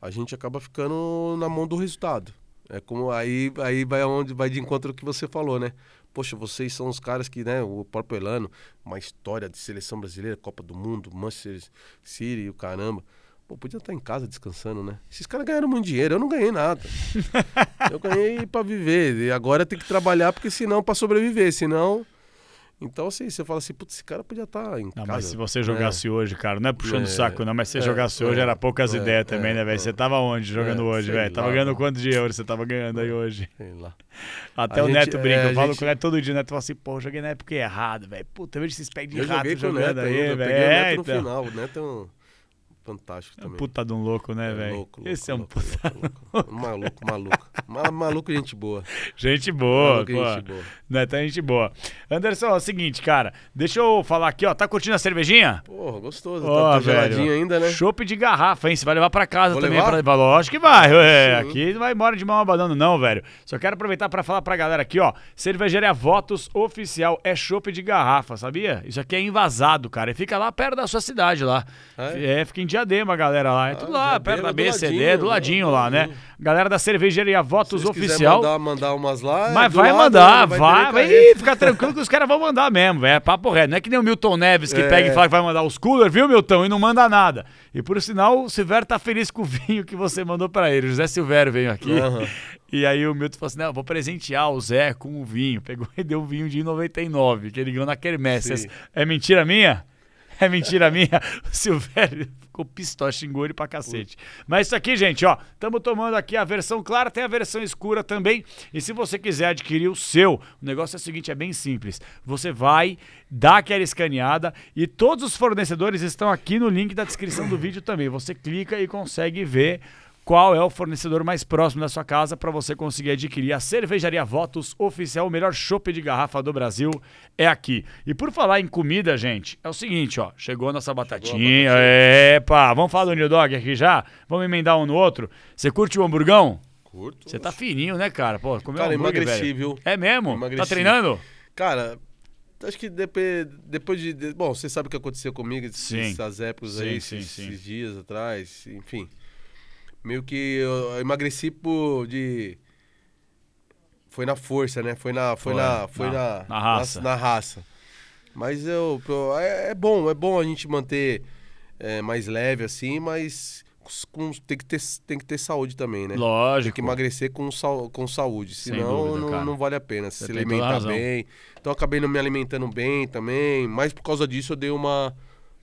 A gente acaba ficando na mão do resultado. É como aí, aí vai aonde vai de encontro ao que você falou, né? Poxa, vocês são os caras que, né? O próprio Elano, uma história de seleção brasileira, Copa do Mundo, Manchester City e o caramba. Pô, podia estar em casa descansando, né? Esses caras ganharam muito dinheiro, eu não ganhei nada. eu ganhei pra viver. E agora tem que trabalhar, porque senão, pra sobreviver, senão. Então, assim, você fala assim, putz, esse cara podia estar em Não, casa. mas se você jogasse hoje, cara, não é puxando o É, saco, não, mas se você é, jogasse hoje, é, era poucas é, ideias também, é, né, velho? é. Você tava onde jogando É, hoje, velho? Tava ganhando quanto de euros você tava ganhando aí hoje? Sei lá. Até A o gente- Neto brinca, é, eu falo gente- com o Neto todo dia, o Neto fala assim, pô, eu joguei na época errado, velho. Puta, eu vejo esses pés de Eu rato jogando aí, velho. peguei o É, Neto no então. final. O Neto é um fantástico É um também. puta de um louco, né, É velho? louco, Esse é um louco, puta. louco, louco. Maluco, maluco. Ma- maluco, gente boa. Gente boa, maluco, pô. gente boa. Neto é gente boa. Anderson, é o seguinte, cara, deixa eu falar aqui, ó. Tá curtindo a cervejinha? Porra, gostoso. Ó, tá, tá geladinho ainda, né? Chopp de garrafa, hein? Você vai levar pra casa Vou também. levar? Pra... Lógico que vai. ué. Aqui não vai embora de mão abanando, não, velho. Só quero aproveitar pra falar pra galera aqui, ó. Cervejaria Votos Oficial é chopp de garrafa, sabia? Isso aqui é invasado, cara. E fica lá perto da sua cidade lá. É? É, fica em Diadema, galera lá. É tudo lá, Diadema, perto da do BCD, ladinho, do né? ladinho lá, né? Galera da Cervejaria Se Votos quiserem Oficial. mandar, mandar umas lá. é Mas vai lado, mandar, vai, vai. carreta. Ih, fica tranquilo que os caras vão mandar mesmo. É papo reto. Não é que nem o Milton Neves que É. pega e fala que vai mandar os coolers, viu, Milton? E não manda nada. E por sinal, o Silvério tá feliz com o vinho que você mandou pra ele. O José Silvério veio aqui. Aham. E aí o Milton falou assim: não, vou presentear o Zé com o vinho. Pegou e deu um vinho de 99, que ele ganhou na Quermesse. Sim. É mentira minha? É mentira minha? O Silvério ficou pistola, xingou ele pra cacete. Mas isso aqui, gente, ó, estamos tomando aqui a versão clara, tem a versão escura também. E se você quiser adquirir o seu, o negócio é o seguinte, é bem simples. Você vai, dá aquela escaneada e todos os fornecedores estão aqui no link da descrição do vídeo também. Você clica e consegue ver qual é o fornecedor mais próximo da sua casa para você conseguir adquirir a Cervejaria Votos Oficial, o melhor chopp de garrafa do Brasil é aqui. E por falar em comida, gente, é o seguinte, ó, chegou a nossa batatinha, epa, vamos falar do New Dog aqui já? Vamos emendar um no outro? Você curte o hamburgão? Curto. Você tá fininho, né, cara? Pô, comeu Cara, hambúrguer, emagreci, viu? É mesmo? Emagreci. Tá treinando? Cara, acho que depois, depois de, Bom, você sabe o que aconteceu comigo Sim. essas épocas Sim, aí, sim, esses, esses dias atrás, enfim. Meio que eu, emagreci por. de. Foi na força, né? Foi na. Foi, Foi, na. Foi na- na, na raça. Na, raça. Mas eu. é, é bom, é bom a gente manter é, mais leve assim, mas com- tem, que ter, tem que ter saúde também, né? Tem Lógico. que emagrecer com, com saúde, senão dúvida, não, não vale a pena. Você Se tem alimentar bem. Então acabei não me alimentando bem também, mas por causa disso eu dei uma,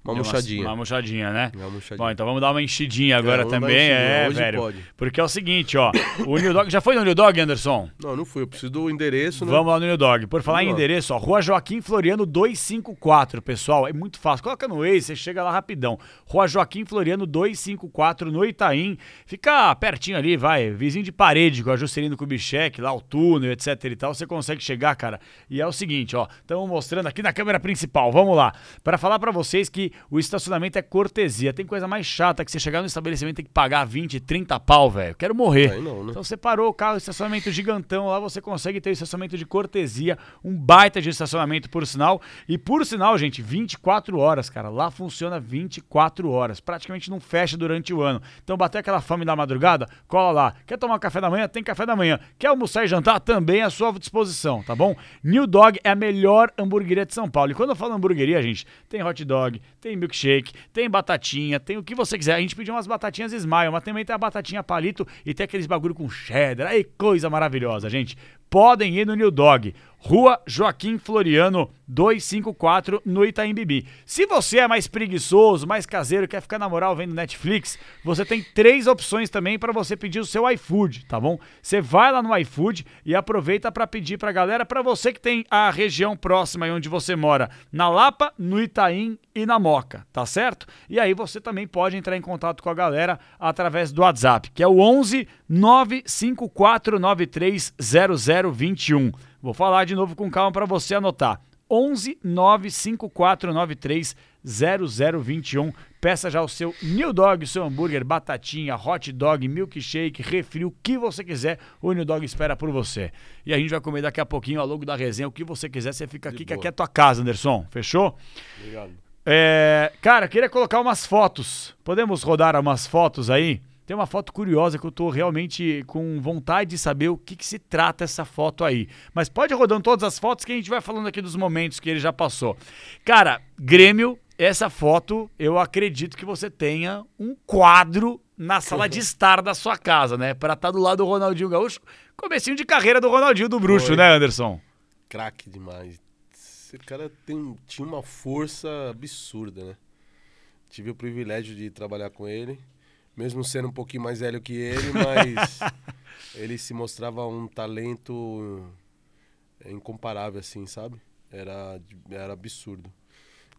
uma Deu murchadinha. Uma murchadinha, né? Uma murchadinha. Bom, então vamos dar uma enchidinha agora uma também, é, Hoje velho. pode. Porque é o seguinte, ó. O New Dog. Já foi no New Dog, Anderson? Não, não fui. Eu preciso do endereço, né? Vamos lá no New Dog. Por falar em Vamos lá. endereço, ó, Rua Joaquim Floriano 254, pessoal. É muito fácil. Coloca no Waze, você chega lá rapidão. Rua Joaquim Floriano 254, no Itaim. Fica pertinho ali, vai. Vizinho de parede com a Juscelino Kubitschek, lá o túnel, etc e tal. Você consegue chegar, cara. E é o seguinte, ó. Estamos mostrando aqui na câmera principal. Vamos lá. Para falar para vocês que o estacionamento é cortesia. Tem coisa mais chata que você chegar no estabelecimento e tem que pagar 20, 30 pau, velho. Quero morrer. Não, né? Então você parou o carro, estacionamento gigantão, lá você consegue ter o estacionamento de cortesia, um baita de estacionamento por sinal. E por sinal, gente, 24 horas, cara. Lá funciona 24 horas. Praticamente não fecha durante o ano. Então bateu aquela fome da madrugada, cola lá. Quer tomar café da manhã? Tem café da manhã. Quer almoçar e jantar? Também à sua disposição, tá bom? New Dog é a melhor hamburgueria de São Paulo. E quando eu falo hamburgueria, gente, tem hot dog, tem milkshake, tem batatinha, tem o que você quiser. A gente pediu umas batatinhas Smile, mas também tem a batatinha palito e tem aqueles bagulho com cheddar. Aí, coisa maravilhosa, gente. Podem ir no New Dog. Rua Joaquim Floriano 254 no Itaim Bibi. Se você é mais preguiçoso, mais caseiro, quer ficar na moral vendo Netflix, você tem três opções também para você pedir o seu iFood, tá bom? Você vai lá no iFood e aproveita para pedir pra galera, para você que tem a região próxima aí onde você mora, na Lapa, no Itaim e na Moca, tá certo? E aí você também pode entrar em contato com a galera através do WhatsApp, que é o 11 95493 0021. Vou falar de novo com calma para você anotar. 11 95493 0021. Peça já o seu New Dog, o seu hambúrguer, batatinha, hot dog, milkshake, refri, o que você quiser, o New Dog espera por você. E a gente vai comer daqui a pouquinho ao longo da resenha, o que você quiser, você fica aqui, que aqui é tua casa, Anderson. Fechou? Obrigado. É, cara, queria colocar umas fotos. Podemos rodar umas fotos aí? Tem uma foto curiosa que eu tô realmente com vontade de saber o que, que se trata essa foto aí. Mas pode ir rodando todas as fotos que a gente vai falando aqui dos momentos que ele já passou. Cara, Grêmio, essa foto eu acredito que você tenha um quadro na sala de estar da sua casa, né? Pra estar do lado do Ronaldinho Gaúcho. Comecinho de carreira do Ronaldinho do Bruxo, Foi. né, Anderson? Craque demais. Esse cara tem, tinha uma força absurda, né? Tive o privilégio de trabalhar com ele, mesmo sendo um pouquinho mais velho que ele, mas ele se mostrava um talento incomparável, assim, sabe? Era, era absurdo.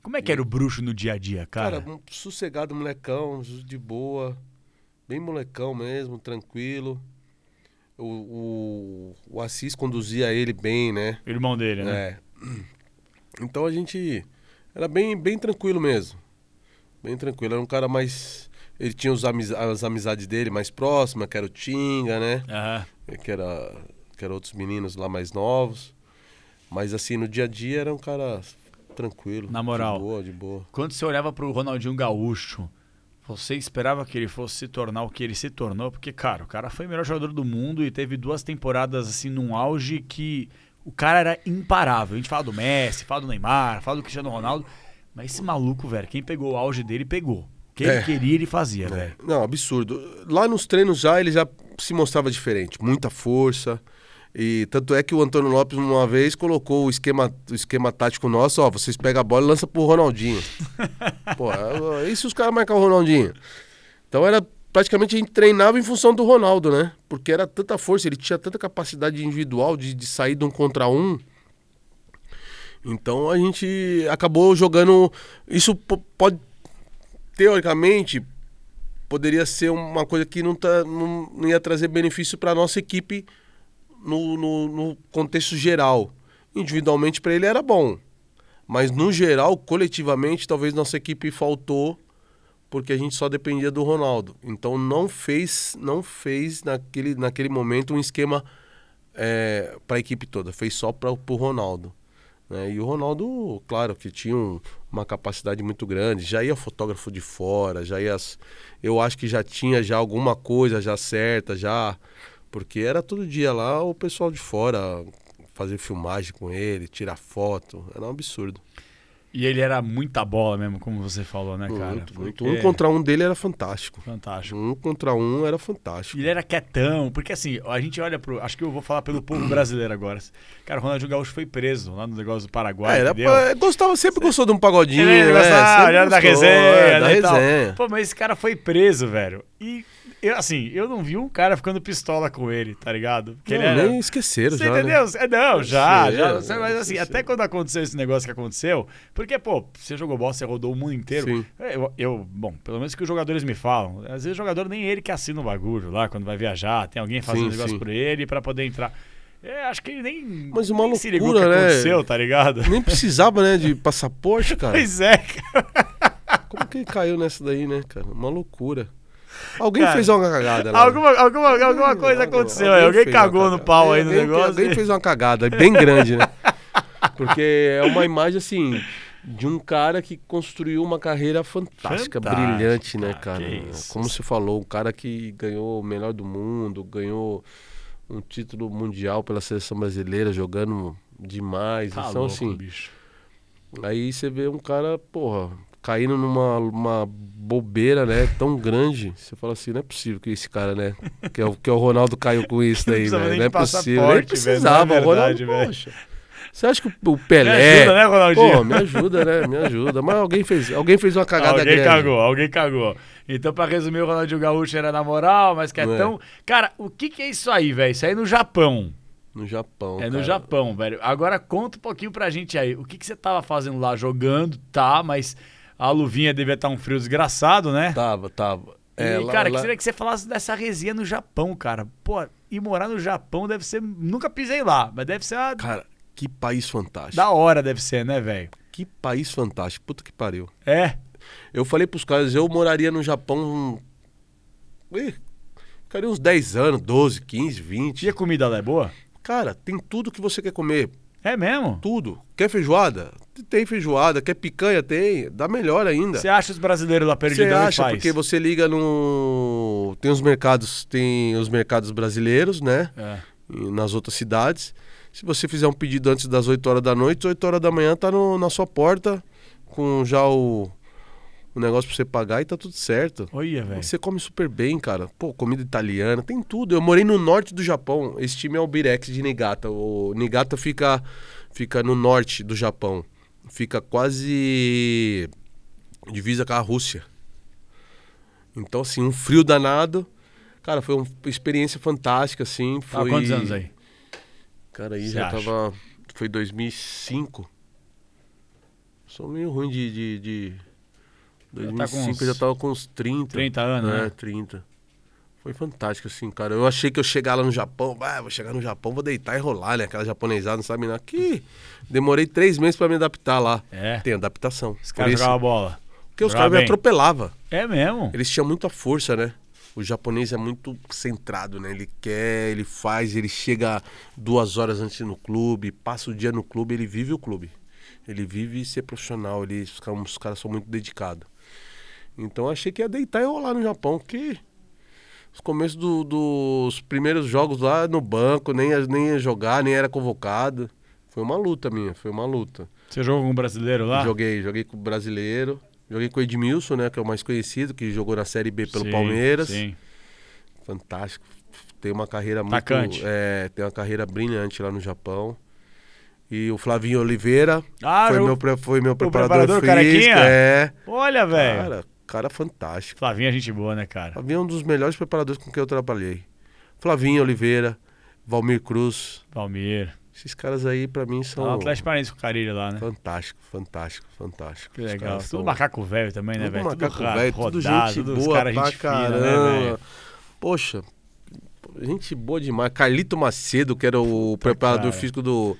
Como é que era o Bruxo no dia a dia, cara? Cara, um sossegado molecão, de boa, bem molecão mesmo, tranquilo. O, o, o Assis conduzia ele bem, né? O irmão dele, né? É. Então a gente era bem, bem tranquilo mesmo. Bem tranquilo. Era um cara mais. Ele tinha os amiz- as amizades dele mais próximas, que era o Tinga, né? Aham. Que era, que era outros meninos lá mais novos. Mas assim, no dia a dia era um cara tranquilo. Na moral. De boa, de boa. Quando você olhava pro Ronaldinho Gaúcho, você esperava que ele fosse se tornar o que ele se tornou? Porque, cara, o cara foi o melhor jogador do mundo e teve duas temporadas assim num auge que o cara era imparável. A gente fala do Messi, fala do Neymar, fala do Cristiano Ronaldo, mas esse maluco, velho, quem pegou o auge dele pegou. Que ele É. queria, ele fazia, velho. Não, absurdo. Lá nos treinos já ele já se mostrava diferente, muita força. E tanto é que o Antônio Lopes uma vez colocou o esquema, o esquema tático nosso, ó, vocês pegam a bola e lançam pro Ronaldinho. Pô, é- e se os caras marcar o Ronaldinho? Então era praticamente a gente treinava em função do Ronaldo, né? Porque era tanta força, ele tinha tanta capacidade individual de, de sair de um contra um. Então a gente acabou jogando. Isso po- pode teoricamente poderia ser uma coisa que não, tá, não, não ia trazer benefício para nossa equipe no, no, no contexto geral. Individualmente para ele era bom, mas no geral, coletivamente, talvez nossa equipe faltou porque a gente só dependia do Ronaldo. Então não fez, não fez naquele, naquele momento um esquema para a equipe toda, fez só para o Ronaldo. Né? E o Ronaldo, claro, que tinha um- uma capacidade muito grande, já ia fotógrafo de fora, já ia. Eu acho que já tinha já alguma coisa já certa, já. Porque era todo dia lá o pessoal de fora fazer filmagem com ele, tirar foto. Era um absurdo. E ele era muita bola mesmo, como você falou, né, cara? muito, muito. Um contra um dele era fantástico. Fantástico. Um contra um era fantástico. E ele era quietão, porque assim, a gente olha pro. Acho que eu vou falar pelo povo brasileiro agora. Cara, o Ronaldinho Gaúcho foi preso lá no negócio do Paraguai. É, era, entendeu? pa- gostava, sempre gostou de um pagodinho. Ele, né? gostava, ele era da resenha, é, da né, resenha. Pô, mas esse cara foi preso, velho. E, eu, assim, eu não vi um cara ficando pistola com ele, tá ligado? Porque Não, ele era. nem esqueceram Você já. né? entendeu? É, não, já, já. Mas assim, até quando aconteceu esse negócio que aconteceu, porque, pô, você jogou bola, você rodou o mundo inteiro. Sim. Eu, eu- bom, pelo menos que os jogadores me falam. Às vezes o jogador nem ele que assina o bagulho lá, quando vai viajar, tem alguém fazendo Sim, um negócio sim. por ele pra poder entrar. É, acho que ele nem, Mas uma nem se ligou loucura, que né? aconteceu, tá ligado? Nem precisava, né, de passaporte, cara. Pois é, cara. Como que ele caiu nessa daí, né, cara? Uma loucura. Alguém Cara, fez uma cagada lá. Alguma, alguma, alguma coisa aconteceu aí. Alguém uma cagou no pau aí no Alguém- negócio. Alguém fez uma cagada bem grande, né? Porque é uma imagem, assim, de um cara que construiu uma carreira fantástica, brilhante, né, cara. Como você falou, um cara que ganhou o melhor do mundo, ganhou um título mundial pela seleção brasileira, jogando demais. Tá então, louco, assim, bicho. Aí você vê um cara, porra, caindo numa uma bobeira, né, tão grande. Você fala assim, não é possível que esse cara, né, que é o, que é o Ronaldo caiu com isso Não daí, velho. nem Não é possível. Nem velho, não é precisava. o verdade, Ronaldo, velho. poxa. Você acha que o Me Pelé... ajuda, né, Ronaldinho? Pô, me ajuda, né, me ajuda. Mas alguém fez, alguém fez uma cagada alguém grande. cagou, alguém cagou. Então, pra resumir, o Ronaldinho Gaúcho era na moral, mas que é Não é. tão. Cara, o que, que é isso aí, velho? Isso aí é no Japão. No Japão, é no cara. Japão, velho. Agora conta um pouquinho pra gente aí. O que, que você tava fazendo lá? Jogando, tá, mas a luvinha devia estar um frio desgraçado, né? Tava, tava. É, e, lá- cara, lá- queria que você falasse dessa resenha no Japão, cara. Pô, e morar no Japão deve ser. Nunca pisei lá, mas deve ser uma. Cara, que país fantástico. Da hora, deve ser, né, velho? Que país fantástico. Puta que pariu. É. Eu falei pros caras, eu moraria no Japão. Ih, ficaria uns 10 anos, 12, 15, 20. E a comida lá é boa? Cara, tem tudo que você quer comer. É mesmo? Tudo. Quer feijoada? Tem feijoada. Quer picanha? Tem. Dá melhor ainda. Você acha os brasileiros lá Você perdidos e acha, faz? porque você liga no. Tem os mercados, tem os mercados brasileiros, né? É. Nas outras cidades. Se você fizer um pedido antes das 8 horas da noite, 8 horas da manhã tá no- na sua porta com já o, o negócio pra você pagar e tá tudo certo. Olha, velho. Você come super bem, cara. Pô, comida italiana, tem tudo. Eu morei no norte do Japão. Esse time é o Birex de Niigata. O Niigata fica, fica no norte do Japão. Fica quase divisa com a Rússia. Então, assim, um frio danado. Cara, foi uma experiência fantástica, assim. Tava Foi... quantos anos aí? Cara, aí Você já acha? tava. Foi 2005. Sou meio ruim de. de, de... Já tá com 2005 eu já uns tava com uns 30. 30 anos, é, né? 30. Foi fantástico, assim, cara. Eu achei que eu chegar lá no Japão, ah, vou chegar no Japão, vou deitar e rolar, né? Aquela japonesada, não sabe nada. Que demorei três meses pra me adaptar lá. É. Tem adaptação. Os caras jogavam bola. Porque os caras me atropelavam. É mesmo? Eles tinham muita força, né? O japonês é muito centrado, né? Ele quer, ele faz, ele chega duas horas antes no clube, passa o dia no clube, ele vive o clube. Ele vive ser profissional, ele, os caras são muito dedicados. Então achei que ia deitar e rolar no Japão, que os começos do- dos primeiros jogos lá no banco, nem ia, nem ia jogar, nem era convocado. Foi uma luta minha, foi uma luta. Você jogou com um brasileiro lá? Joguei, joguei com o brasileiro. Joguei com o Edmilson, né? Que é o mais conhecido, que jogou na Série B pelo Sim, Palmeiras. Sim. Fantástico. Tem uma carreira muito. Atacante. É, tem uma carreira brilhante lá no Japão. E o Flavinho Oliveira Ah, foi, eu- meu, foi meu preparador, preparador físico. É. Olha, velho. Cara, cara fantástico. Flavinho é gente boa, né, cara? Flavinho é um dos melhores preparadores com quem eu trabalhei. Flavinho Oliveira, Valmir Cruz. Palmeiras. Esses caras aí, pra mim, são no Atlético Paranaense com o Carilho lá, né? fantástico, fantástico, fantástico. Que legal. Tudo são- macaco velho também, né, velho? macaco velho, tudo gente tudo boa caras pra gente fina, né, caramba. Poxa, gente boa demais. Carlito Macedo, que era o preparador cara. físico do,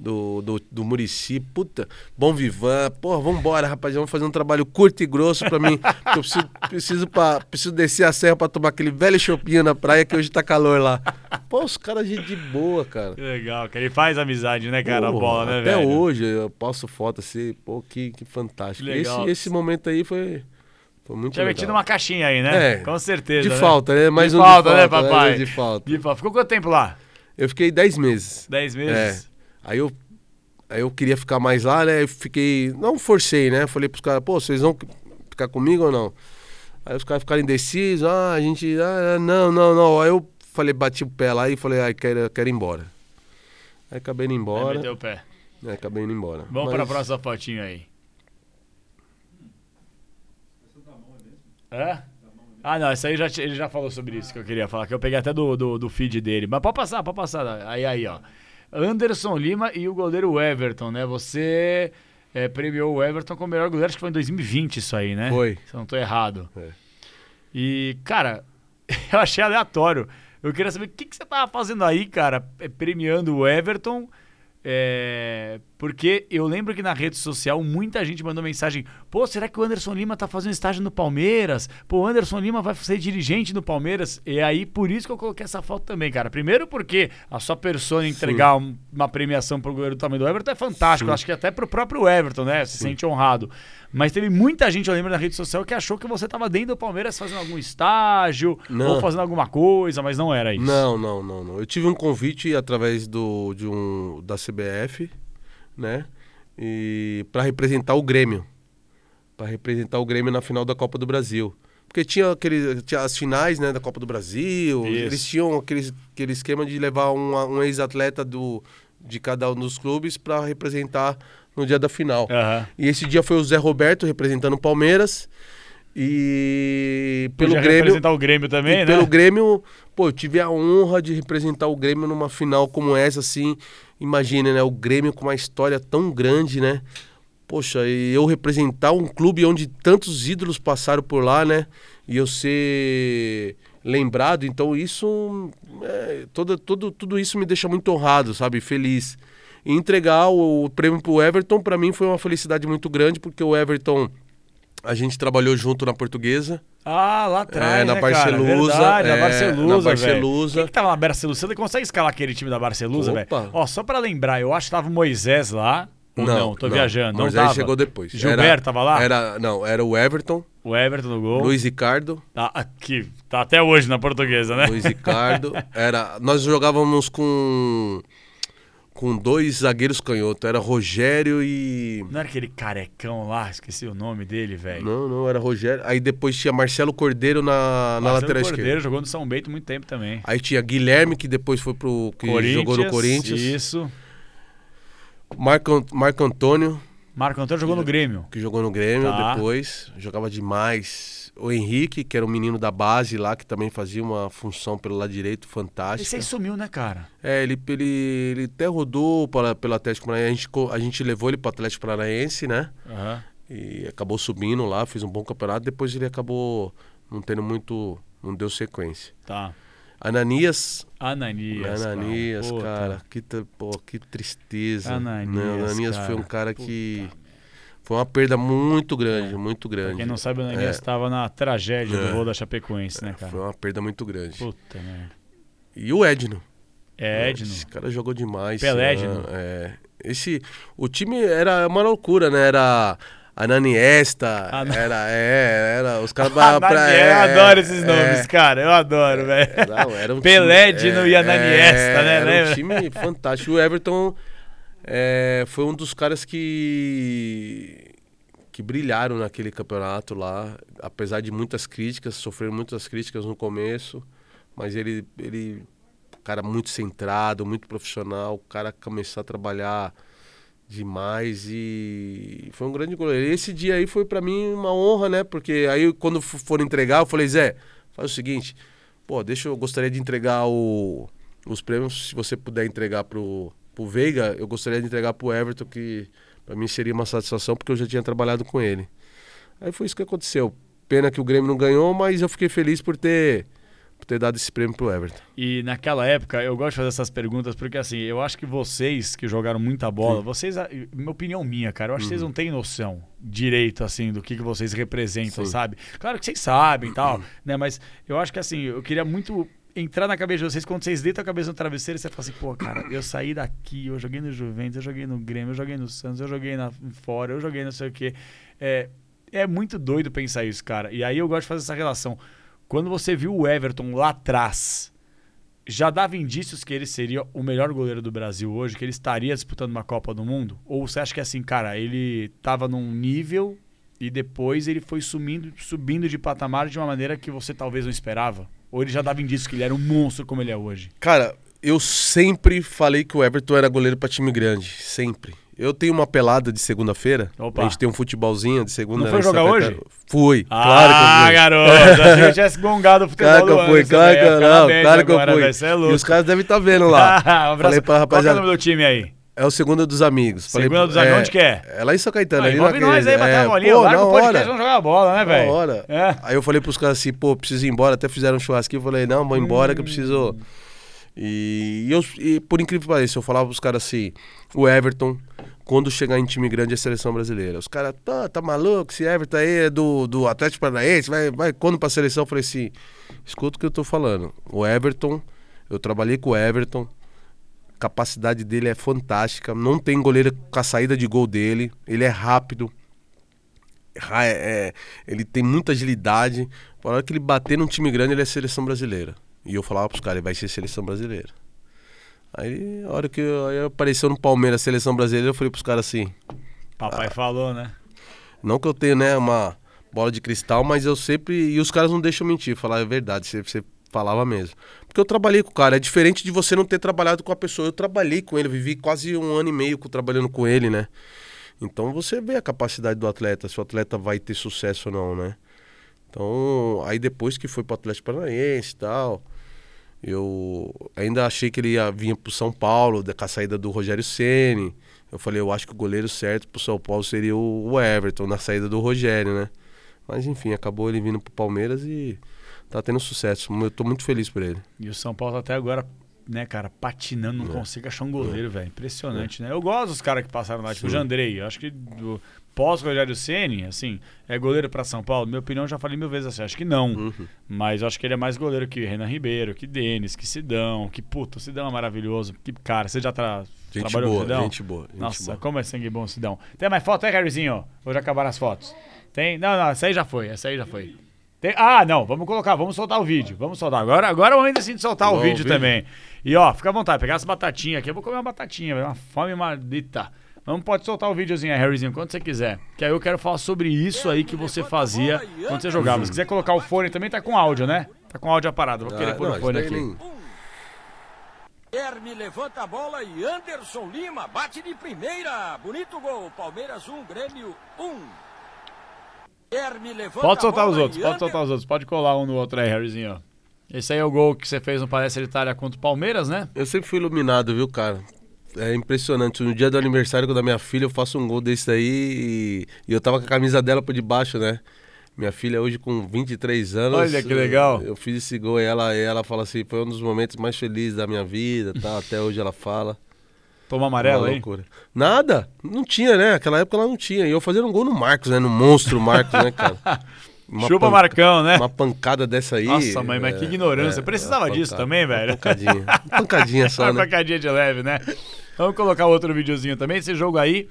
do, do, do Murici, puta, bom vivan, porra, vambora, rapaz, vamos fazer um trabalho curto e grosso pra mim, que eu preciso, preciso, pra, preciso descer a serra pra tomar aquele velho chopinho na praia que hoje tá calor lá. Pô, os caras de, de boa, cara. Que legal, que ele faz amizade, né, cara, a Porra, bola, né, Até velho? hoje eu posto foto assim, pô, que, que fantástico. Legal. Esse, esse momento aí foi, foi muito Tinha legal. metido uma caixinha aí, né? É, Com certeza. De né? falta, né? Mais de um falta, de né, falta, papai? um de falta. De falta. Ficou quanto tempo lá? Eu fiquei 10 meses. Dez meses? Aí eu, aí eu queria ficar mais lá, né? Eu fiquei. Não forcei, né? Falei pros caras, pô, vocês vão ficar comigo ou não? Aí os caras ficaram indecisos, ah, a gente. Ah, não, não, não. Aí eu falei, bati o pé lá e falei, ah, quero, quero ir embora. Aí acabei indo Aí embora. meteu o pé. Aí acabei indo embora. Vamos Mas- para a próxima fotinha aí. É? Ah, não, isso aí já, ele já falou sobre isso que eu queria falar, que eu peguei até do, do, do feed dele. Mas pode passar, pode passar. Aí, aí, ó. Anderson Lima e o goleiro Everton, né? Você é, premiou o Everton como melhor goleiro, acho que foi em 2020 isso aí, né? Foi. Se eu não tô errado. É. E, cara, eu achei aleatório. Eu queria saber o que, que você tava fazendo aí, cara, é, premiando o Everton. é, porque eu lembro que na rede social muita gente mandou mensagem: pô, será que o Anderson Lima tá fazendo estágio no Palmeiras? Pô, o Anderson Lima vai ser dirigente no Palmeiras. E aí, por isso que eu coloquei essa foto também, cara. Primeiro, porque a sua persona entregar um- uma premiação pro goleiro do tamanho do Everton é fantástico. Sim. Acho que até pro próprio Everton, né? Se sente honrado. Mas teve muita gente, eu lembro, na rede social que achou que você tava dentro do Palmeiras fazendo algum estágio Não. ou fazendo alguma coisa, mas não era isso. Não, não, não, não. Eu tive um convite através do, de um, da CBF, né? E para representar o Grêmio. Para representar o Grêmio na final da Copa do Brasil. Porque tinha, aquele, tinha as finais né, da Copa do Brasil, Isso. eles tinham aquele, aquele esquema de levar um, um ex-atleta do, de cada um dos clubes para representar no dia da final. Aham. E esse dia foi o Zé Roberto representando o Palmeiras. E pelo Grêmio. representar o Grêmio também, né? pelo Grêmio, pô, eu tive a honra de representar o Grêmio numa final como essa, assim. Imagina, né? O Grêmio com uma história tão grande, né? Poxa, e eu representar um clube onde tantos ídolos passaram por lá, né? E eu ser lembrado, então isso. É, todo, todo, tudo isso me deixa muito honrado, sabe? Feliz. E entregar o, o prêmio pro Everton, para mim, foi uma felicidade muito grande, porque o Everton. A gente trabalhou junto na portuguesa. Ah, lá atrás, É, na né, cara? Barcelusa, Verdade, na é, Barcelusa, na. Barcelusa. Quem que tava na Barcelusa? Você consegue escalar aquele time da Barcelusa, velho? Ó, só pra lembrar, eu acho que tava o Moisés lá. Ou não, tô viajando. Não Moisés tava? chegou depois. Gilberto tava lá? Era, não, era o Everton, O Everton no gol. Luiz Ricardo, Tá, aqui, tá até hoje na portuguesa, né? Luiz Ricardo. Era, nós jogávamos com com dois zagueiros canhotos, era Rogério e Não era aquele carecão lá, esqueci o nome dele, velho. não, não era Rogério. Aí depois tinha Marcelo Cordeiro na, na Marcelo lateral Cordeiro esquerda. jogou no São Bento muito tempo também. Aí tinha Guilherme que depois foi pro que jogou no Corinthians. Isso. Marco, Marco Antônio Marco Antônio jogou no Grêmio. que jogou no Grêmio Tá. depois, jogava demais. O Henrique, que era um menino da base lá, que também fazia uma função pelo lado direito Esse fantástica. aí sumiu, né, cara? É, ele, ele, ele até rodou para, pelo Atlético Paranaense. A gente, a gente levou ele para o Atlético Paranaense, né? Aham. E acabou subindo lá, fez um bom campeonato. Depois ele acabou não tendo muito. Não deu sequência. Tá. Ananias. Ananias. Ananias, Puta. cara, que, pô, que tristeza. Ananias, Não, Ananias foi um cara. cara que. Foi uma perda muito grande, muito Pra grande. quem não sabe, o Ananias É. estava na tragédia É. do gol da Chapecoense, né, cara? Foi uma perda muito grande. Puta merda. E o Edno. É Edno. Esse cara jogou demais. Pelé, Edno. ano, É. Esse, o time era uma loucura, né? Era Ananiesta, Ana- era, é, era os caras Ananias, eu adoro esses nomes, cara. Eu adoro, velho. É, era um Pelé, Edno e Ananiesta, né? Era Lembra? um time fantástico. O Everton é, foi um dos caras que que brilharam naquele campeonato lá, apesar de muitas críticas, sofreram muitas críticas no começo, mas ele ele cara muito centrado, muito profissional, o cara começou a trabalhar demais e foi um grande goleiro. Esse dia aí foi pra mim uma honra, né? Porque aí quando foram entregar, eu falei, Zé, faz o seguinte, pô, deixa eu gostaria de entregar o, os prêmios, se você puder entregar pro, pro Veiga, eu gostaria de entregar pro Everton, que pra mim seria uma satisfação, porque eu já tinha trabalhado com ele. Aí foi isso que aconteceu. Pena que o Grêmio não ganhou, mas eu fiquei feliz por ter por ter dado esse prêmio pro Everton. E naquela época, eu gosto de fazer essas perguntas porque, assim, eu acho que vocês que jogaram muita bola, Sim. vocês, minha opinião minha, cara, eu acho uhum. que vocês uhum. não têm noção direito, assim, do que, que vocês representam, Sim. sabe? Claro que vocês sabem e tal, uhum. né? Mas eu acho que, assim, eu queria muito entrar na cabeça de vocês quando vocês deitam a cabeça no travesseiro você fala assim, pô, cara, eu saí daqui, eu joguei no Juventus, eu joguei no Grêmio, eu joguei no Santos, eu joguei na fora, eu joguei não sei o quê. É, é muito doido pensar isso, cara. E aí eu gosto de fazer essa relação. Quando você viu o Everton lá atrás, já dava indícios que ele seria o melhor goleiro do Brasil hoje, que ele estaria disputando uma Copa do Mundo? Ou você acha que assim, cara, ele estava num nível e depois ele foi sumindo, subindo de patamar de uma maneira que você talvez não esperava? Ou ele já dava indícios que ele era um monstro como ele é hoje? Cara, eu sempre falei que o Everton era goleiro para time grande, sempre. Eu tenho uma pelada de segunda-feira. A gente tem um futebolzinho de segunda. Não foi jogar hoje? Fui. Ah, claro que eu fui. garoto. Achei que tivesse gongado o futebol Claro que eu fui, claro que eu não. Claro que eu fui. É e os caras devem estar tá vendo lá. um Falei pra rapaziada. Qual é o nome do time aí? É o Segunda dos Amigos. Segunda Falei, dos Amigos, é, onde que é? É lá em São Caetano. Ah, envolve nós aí, bater é, a bolinha. Pô, Larga o podcast, vamos jogar bola, né, velho? Na hora. É. Aí eu falei pros caras assim, pô, preciso ir embora. Até fizeram um churrasquinho. Eu falei, não, vou embora que eu preciso... E, e, eu, e por incrível que pareça, eu falava pros caras assim, o Everton, quando chegar em time grande é seleção brasileira. Os caras, tá, tá maluco? Esse Everton aí é do, do Atlético Paranaense, vai, vai quando pra seleção? Eu falei assim, escuta o que eu tô falando. O Everton, eu trabalhei com o Everton, capacidade dele é fantástica, não tem goleiro com a saída de gol dele, ele é rápido, é, é, ele tem muita agilidade. Na hora que ele bater num time grande, ele é seleção brasileira. E eu falava pros caras, ele vai ser seleção brasileira. Aí, a hora que eu, apareceu no Palmeiras, seleção brasileira, eu falei pros caras assim. Papai ah, falou, né? Não que eu tenha, né, uma bola de cristal, mas eu sempre. E os caras não deixam mentir, falar a verdade, você, você falava mesmo. Porque eu trabalhei com o cara, é diferente de você não ter trabalhado com a pessoa. Eu trabalhei com ele, vivi quase um ano e meio trabalhando com ele, né? Então você vê a capacidade do atleta, se o atleta vai ter sucesso ou não, né? Então, aí depois que foi pro Atlético Paranaense e tal, eu ainda achei que ele ia vir pro São Paulo, com a saída do Rogério Ceni. Eu falei, eu acho que o goleiro certo pro São Paulo seria o Everton, na saída do Rogério, né? Mas enfim, acabou ele vindo pro Palmeiras e tá tendo sucesso. Eu tô muito feliz por ele. E o São Paulo até agora, né, cara, patinando, não é. consegue achar um goleiro, é. velho. Impressionante, é. né? Eu gosto dos caras que passaram lá, tipo o Jandrei. Eu acho que do, pós-Rogério Ceni, assim, é goleiro para São Paulo? Minha opinião, já falei mil vezes assim, acho que não. Uhum. Mas eu acho que ele é mais goleiro que Renan Ribeiro, que Denis, que Sidão, que puta, o Sidão é maravilhoso. Que cara, você já tra gente trabalhou boa, com Sidão? Gente boa, gente Nossa, boa. como é sangue bom Sidão. Tem mais foto aí, Harryzinho? Ou já acabaram as fotos? Tem? Não, não, essa aí já foi, essa aí já foi. Tem... Ah, não, vamos colocar, vamos soltar o vídeo. Vamos soltar. Agora, agora eu ainda sinto soltar Bom, o vídeo, vídeo também. E ó, fica à vontade, pegar essa batatinha aqui. Eu vou comer uma batatinha, uma fome maldita. Não pode soltar o videozinho aí, Harryzinho, quando você quiser. Que aí eu quero falar sobre isso aí que você fazia quando você jogava. Se quiser colocar o fone também, tá com áudio, né? Tá com áudio aparado. Vou querer ah, pôr o fone aqui. Nem... Guilherme levanta a bola e Anderson Lima bate de primeira. Bonito gol. Palmeiras 1, Grêmio 1. Pode soltar os outros, pode soltar os outros. Pode colar um no outro aí, Harryzinho. Esse aí é o gol que você fez no Palestra Itália contra o Palmeiras, né? Eu sempre fui iluminado, viu, cara? É impressionante. No dia do aniversário da minha filha, eu faço um gol desse aí e, e eu tava com a camisa dela por debaixo, né? Minha filha hoje com 23 anos. Olha que legal. Eu, eu fiz esse gol e ela, e ela fala assim, foi um dos momentos mais felizes da minha vida, tá? Até hoje ela fala. Toma amarelo aí? Nada, não tinha, né? Aquela época ela não tinha. E eu fazendo um gol no Marcos, né? No monstro Marcos, né, cara? Uma Chupa pan... Marcão, né? Uma pancada dessa aí. Nossa, mãe, mas que é, ignorância. É, Precisava disso também, velho. Uma pancadinha. Uma pancadinha só, uma né? pancadinha de leve, né? Vamos colocar outro videozinho também. Esse jogo aí.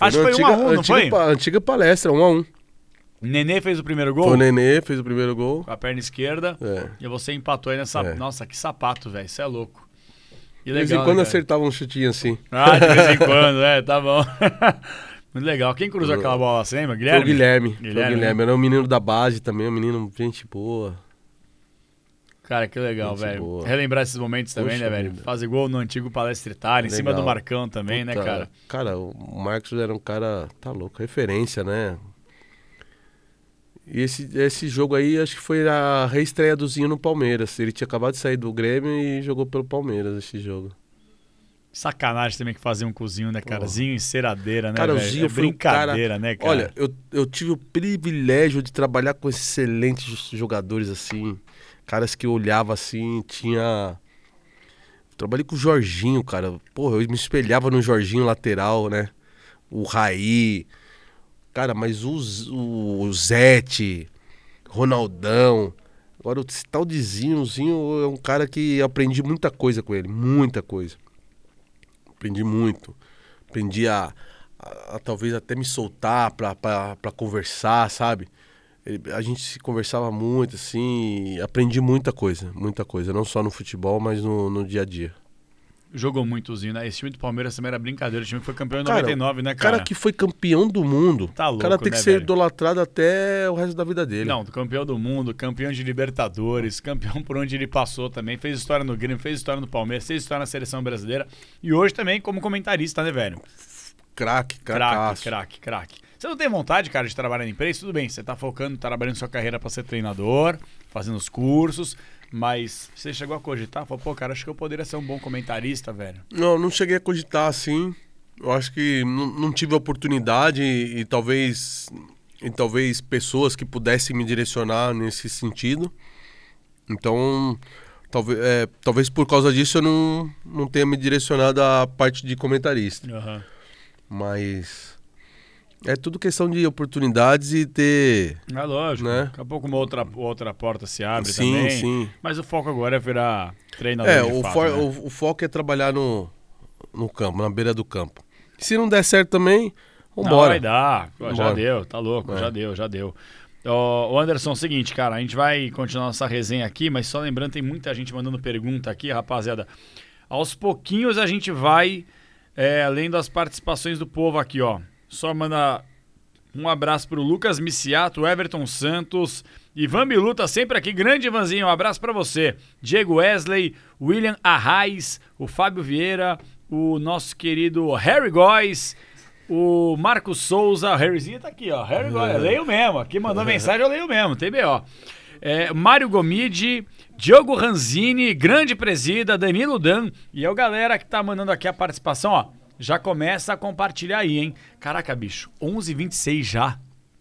Acho que foi 1x1, um, um, não antiga, foi? Antiga palestra, 1x1. Um, um Nenê fez o primeiro gol? Foi o Nenê, fez o primeiro gol. Com a perna esquerda. É. E você empatou aí nessa. É. Nossa, que sapato, velho. Isso é louco. De vez em quando né, acertava um chutinho assim. Ah, de vez em quando, é, tá bom. Muito legal. Quem cruzou aquela bola, lembra? Guilherme? Foi o Guilherme. Guilherme, Foi o Guilherme. Né? Era um menino da base também, um menino gente boa. Cara, que legal, velho. Relembrar esses momentos também, Poxa né, velho? Fazer gol no antigo Palestra Itália, em cima do Marcão também, né, Puta, né, cara? Cara, o Marcos era um cara, tá louco, referência, né? E esse, esse jogo aí, acho que foi a reestreia do Zinho no Palmeiras. Ele tinha acabado de sair do Grêmio e jogou pelo Palmeiras esse jogo. Sacanagem também que fazia um cozinho, né, cara? Zinho enceradeira, né, cara? O Zinho é foi brincadeira, cara... né, cara? Olha, eu, eu tive o privilégio de trabalhar com excelentes jogadores assim caras que eu olhava assim, tinha. Trabalhei com o Jorginho, cara. Porra, eu me espelhava no Jorginho lateral, né? O Raí. Cara, mas o, o, o Zete, Ronaldão. Agora, esse tal de Zinhozinho é um cara que aprendi muita coisa com ele. Muita coisa. Aprendi muito. Aprendi a, a- a talvez até me soltar pra conversar, sabe? Ele- a gente se conversava muito, assim, aprendi muita coisa, muita coisa. Não só no futebol, mas no, no dia a dia. Jogou muitozinho, né? Esse time do Palmeiras também era brincadeira. O time que foi campeão em Cara, 99, né, O cara? cara que foi campeão do mundo, Tá o cara louco, tem que né, ser velho? idolatrado até o resto da vida dele. Não, campeão do mundo, campeão de Libertadores, campeão por onde ele passou também, fez história no Grêmio, fez história no Palmeiras, fez história na seleção brasileira e hoje também como comentarista, né, velho? Craque, Craque, craque, craque. Você não tem vontade, cara, de trabalhar na imprensa? Tudo bem, você tá focando, trabalhando sua carreira pra ser treinador, fazendo os cursos, mas você chegou a cogitar? Falou, pô, cara, acho que eu poderia ser um bom comentarista, velho. Não, não cheguei a cogitar assim. Eu acho que não, não tive oportunidade e, e talvez e talvez pessoas que pudessem me direcionar nesse sentido. Então, talvez, é, talvez por causa disso eu não, não tenha me direcionado à parte de comentarista. Mas é tudo questão de oportunidades e ter. É lógico. Né? Daqui a pouco uma outra, outra porta se abre Sim, também. sim. Mas o foco agora é virar treinador É, de o, fato, for- né? o, o foco é trabalhar no, no campo, na beira do campo. Se não der certo também, Não, vambora. vai dar. Pô, Já Vambora. deu, tá louco, É. já deu, já deu. Ô, ô, Anderson, seguinte, cara, a gente vai continuar nossa resenha aqui, mas só lembrando, tem muita gente mandando pergunta aqui, rapaziada. Aos pouquinhos a gente vai é, lendo as participações do povo aqui, ó. Só manda um abraço pro Lucas Miciato, Everton Santos, Ivan Bilu tá sempre aqui, grande Ivanzinho, um abraço pra você. Diego Wesley, William Arraes, o Fábio Vieira, o nosso querido Harry Góes, o Marcos Souza, o Harryzinho tá aqui, ó. Harry Góes, eu leio mesmo, aqui mandou mensagem, eu leio mesmo, TBO. É, Mário Gomide, Diogo Ranzini, grande presida, Danilo Dan, e é o galera que tá mandando aqui a participação, ó. Já começa a compartilhar aí, hein? Caraca, bicho, 11h26 já.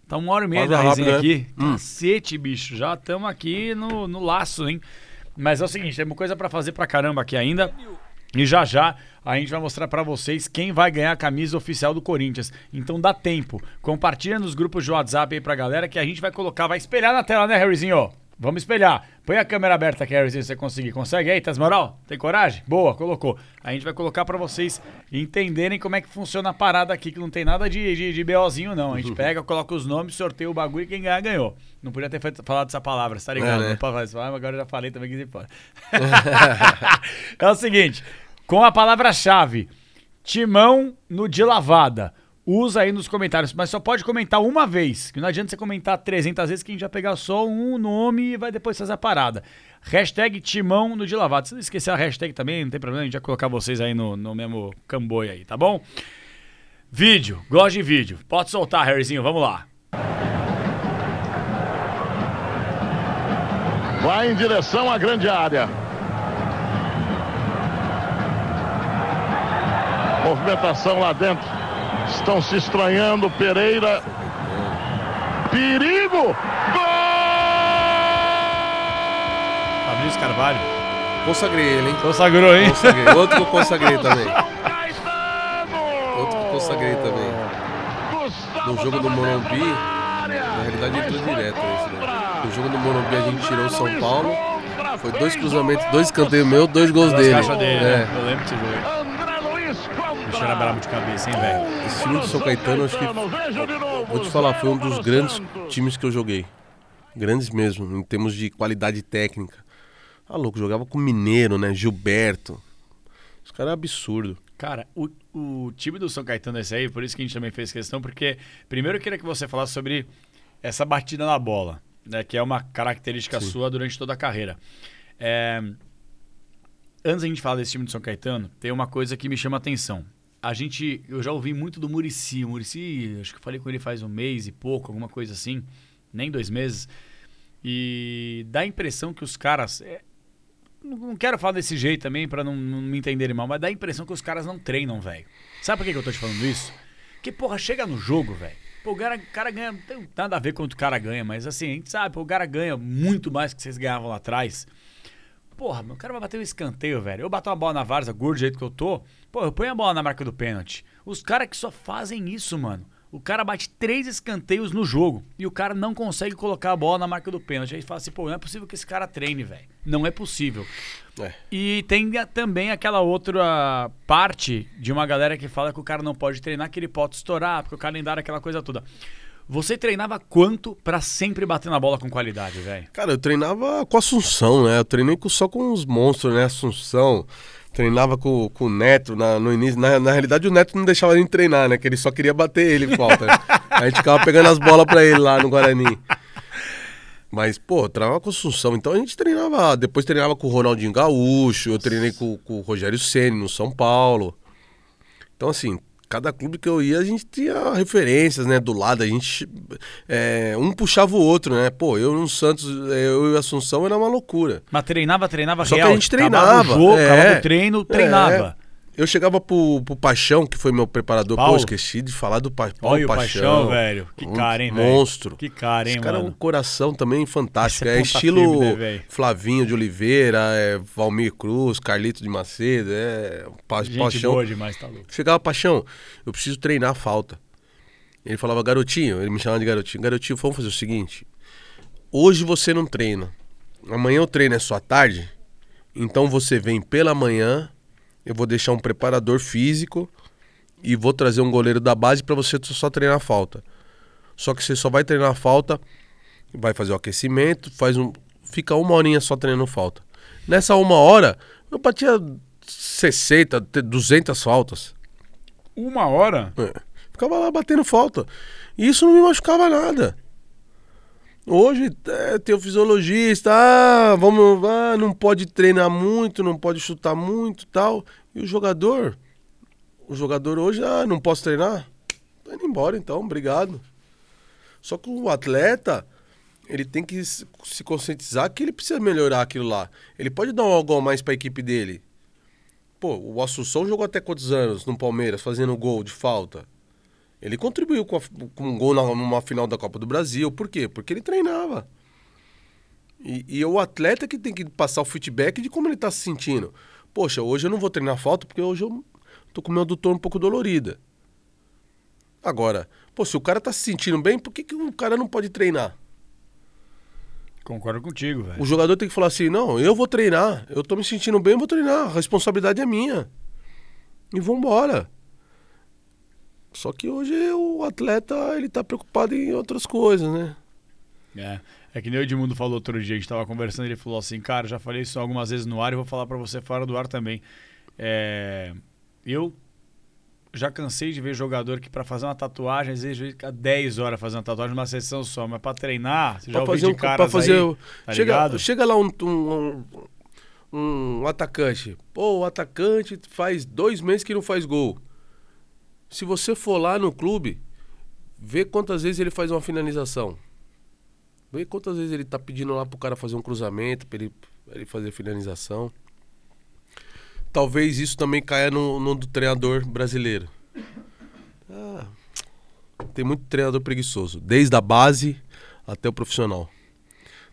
Tá uma hora e meia da resenha rápido, né? aqui. Cacete, bicho, já estamos aqui no, no laço, hein? Mas é o seguinte, tem uma coisa pra fazer pra caramba aqui ainda. E já já a gente vai mostrar pra vocês quem vai ganhar a camisa oficial do Corinthians. Então dá tempo. Compartilha nos grupos de WhatsApp aí pra galera que a gente vai colocar, vai espelhar na tela, né, Harryzinho? Vamos espelhar. Põe a câmera aberta Harryzinho, se você conseguir. Consegue aí, Tasmoral? Tem coragem? Boa, colocou. A gente vai colocar pra vocês entenderem como é que funciona a parada aqui, que não tem nada de, de, de BOzinho, não. A gente pega, coloca os nomes, sorteia o bagulho e quem ganhar, ganhou. Não podia ter falado essa palavra, tá ligado? É, né? Mas agora eu já falei também que se pode. é o seguinte, com a palavra-chave Timão no de lavada. Usa aí nos comentários, mas só pode comentar uma vez. Que não adianta você comentar 300 vezes que a gente vai pegar só um nome e vai depois fazer a parada. Hashtag Timão no de lavada. Se não esquecer a hashtag também, não tem problema, a gente vai colocar vocês aí no, no mesmo camboio aí, tá bom? Vídeo, gosto de vídeo. Pode soltar, Harryzinho, vamos lá. Vai em direção à grande área. Movimentação lá dentro. Estão se estranhando. Pereira. Perigo! Gol! Fabrício Carvalho. Consagrei ele, hein? Consagrou, hein? Consagrei. Outro que eu consagrei também. Outro que eu consagrei também. No jogo do Morumbi, na realidade entrou direto esse, né? No jogo do Morumbi a gente tirou o São Paulo. Foi dois cruzamentos, dois escanteios meus, dois gols dele. dele, É. né? Eu lembro desse jogo. Bicho era brabo de cabeça, hein, velho? Esse time do São Caetano, acho que. Vou te falar, foi um dos grandes times que eu joguei. Grandes mesmo, em termos de qualidade técnica. Ah, louco, jogava com Mineiro, né? Gilberto. Os caras é absurdo. Cara, o, o time do São Caetano é esse aí, por isso que a gente também fez questão, porque primeiro eu queria que você falasse sobre essa batida na bola, né? Que é uma característica sua durante toda a carreira. É, antes da gente falar desse time do São Caetano, tem uma coisa que me chama a atenção. A gente, eu já ouvi muito do Murici. O Murici, acho que eu falei com ele faz um mês e pouco, alguma coisa assim, nem dois meses. E dá a impressão que os caras. é, não quero falar desse jeito também pra não, não me entenderem mal, mas dá a impressão que os caras não treinam, velho. Sabe por que, que eu tô te falando isso? Que, porra, chega no jogo, velho. Pô, o cara, o cara ganha. Não tem nada a ver quanto o cara ganha, mas assim, a gente sabe, pô, o cara ganha muito mais que vocês ganhavam lá atrás. Porra, meu cara vai bater um escanteio, velho. Eu bato uma bola na Varsa, gordo do jeito que eu tô. Pô, eu ponho a bola na marca do pênalti. Os caras que só fazem isso, mano. O cara bate três escanteios no jogo e o cara não consegue colocar a bola na marca do pênalti. Aí fala assim, pô, não é possível que esse cara treine, velho. Não é possível. É. E tem também aquela outra parte de uma galera que fala que o cara não pode treinar, que ele pode estourar, porque o calendário é aquela coisa toda. Você treinava quanto pra sempre bater na bola com qualidade, velho? Cara, eu treinava com Assunção, né? Eu treinei só com os monstros, né? Assunção. Treinava com, com o Neto na- no início. Na, na realidade, o Neto não deixava gente treinar, né? Que ele só queria bater ele falta. a gente ficava pegando as bolas pra ele lá no Guarani. Mas, pô, treinava com Assunção. Então a gente treinava. Depois treinava com o Ronaldinho Gaúcho. Eu treinei com, com o Rogério Ceni no São Paulo. Então, assim, cada clube que eu ia, a gente tinha referências, né? Do lado, a gente. é, um puxava o outro, né? Pô, eu no Santos, eu e Assunção era uma loucura. Mas treinava, treinava Só que real. a gente acabava treinava, o jogo, é. acabava o treino, treinava. É. Eu chegava pro, pro Paixão, que foi meu preparador. Paulo? Pô, esqueci de falar do pa Paulo Olha o Paixão, velho. Que cara, hein, velho? Monstro. Que cara, hein, Esse cara é um mano? coração também fantástico. Esse é É, estilo firme, né? Flavinho de Oliveira, é Valmir Cruz, Carlito de Macedo, é pa Gente Paixão. boa demais, tá louco. Chegava, Paixão, eu preciso treinar a falta. Ele falava, garotinho, ele me chamava de garotinho. Garotinho, vamos fazer o seguinte. Hoje você não treina. Amanhã o treino é só tarde. Então você vem pela manhã. Eu vou deixar um preparador físico. E vou trazer um goleiro da base para você só treinar a falta. Só que você só vai treinar a falta. Vai fazer o aquecimento. Faz um. Fica uma horinha só treinando falta. Nessa uma hora, eu batia 60, 200 faltas. Uma hora? É. Ficava lá batendo falta. E isso não me machucava nada. Hoje é, tem o fisiologista, ah, vamos, ah, não pode treinar muito, não pode chutar muito tal. E o jogador, o jogador hoje, ah, não posso treinar? Tô indo embora então, obrigado. Só que o atleta, ele tem que se conscientizar que ele precisa melhorar aquilo lá. Ele pode dar um algo a mais pra equipe dele. Pô, o Assunção jogou até quantos anos no Palmeiras, fazendo gol de falta? Ele contribuiu com, a- com um gol numa final da Copa do Brasil. Por quê? Porque ele treinava. E, e é o atleta que tem que passar o feedback de como ele tá se sentindo. Poxa, hoje eu não vou treinar falta porque hoje eu tô com o meu adutor um pouco dolorida. Agora, pô, se o cara tá se sentindo bem, por que, que o cara não pode treinar? Concordo contigo, velho. O jogador tem que falar assim: não, eu vou treinar, eu tô me sentindo bem, eu vou treinar, a responsabilidade é minha. E vambora. Só que hoje o atleta ele tá preocupado em outras coisas, né? É. É que nem o Edmundo falou outro dia, a gente tava conversando, ele falou assim, cara, já falei isso algumas vezes no ar e vou falar pra você fora do ar também. É, eu já cansei de ver jogador que pra fazer uma tatuagem, às vezes fica 10 horas fazendo uma tatuagem numa sessão só, mas pra treinar, você já Pra ouviu fazer de um, caras fazer aí, o- tá chega, ligado? chega lá um, um, um, um atacante. Pô, o atacante faz dois meses que não faz gol. Se você for lá no clube, vê quantas vezes ele faz uma finalização. Vê quantas vezes ele tá pedindo lá pro cara fazer um cruzamento, pra ele, pra ele fazer finalização. Talvez isso também caia no, no do treinador brasileiro. Ah, tem muito treinador preguiçoso, desde a base até o profissional.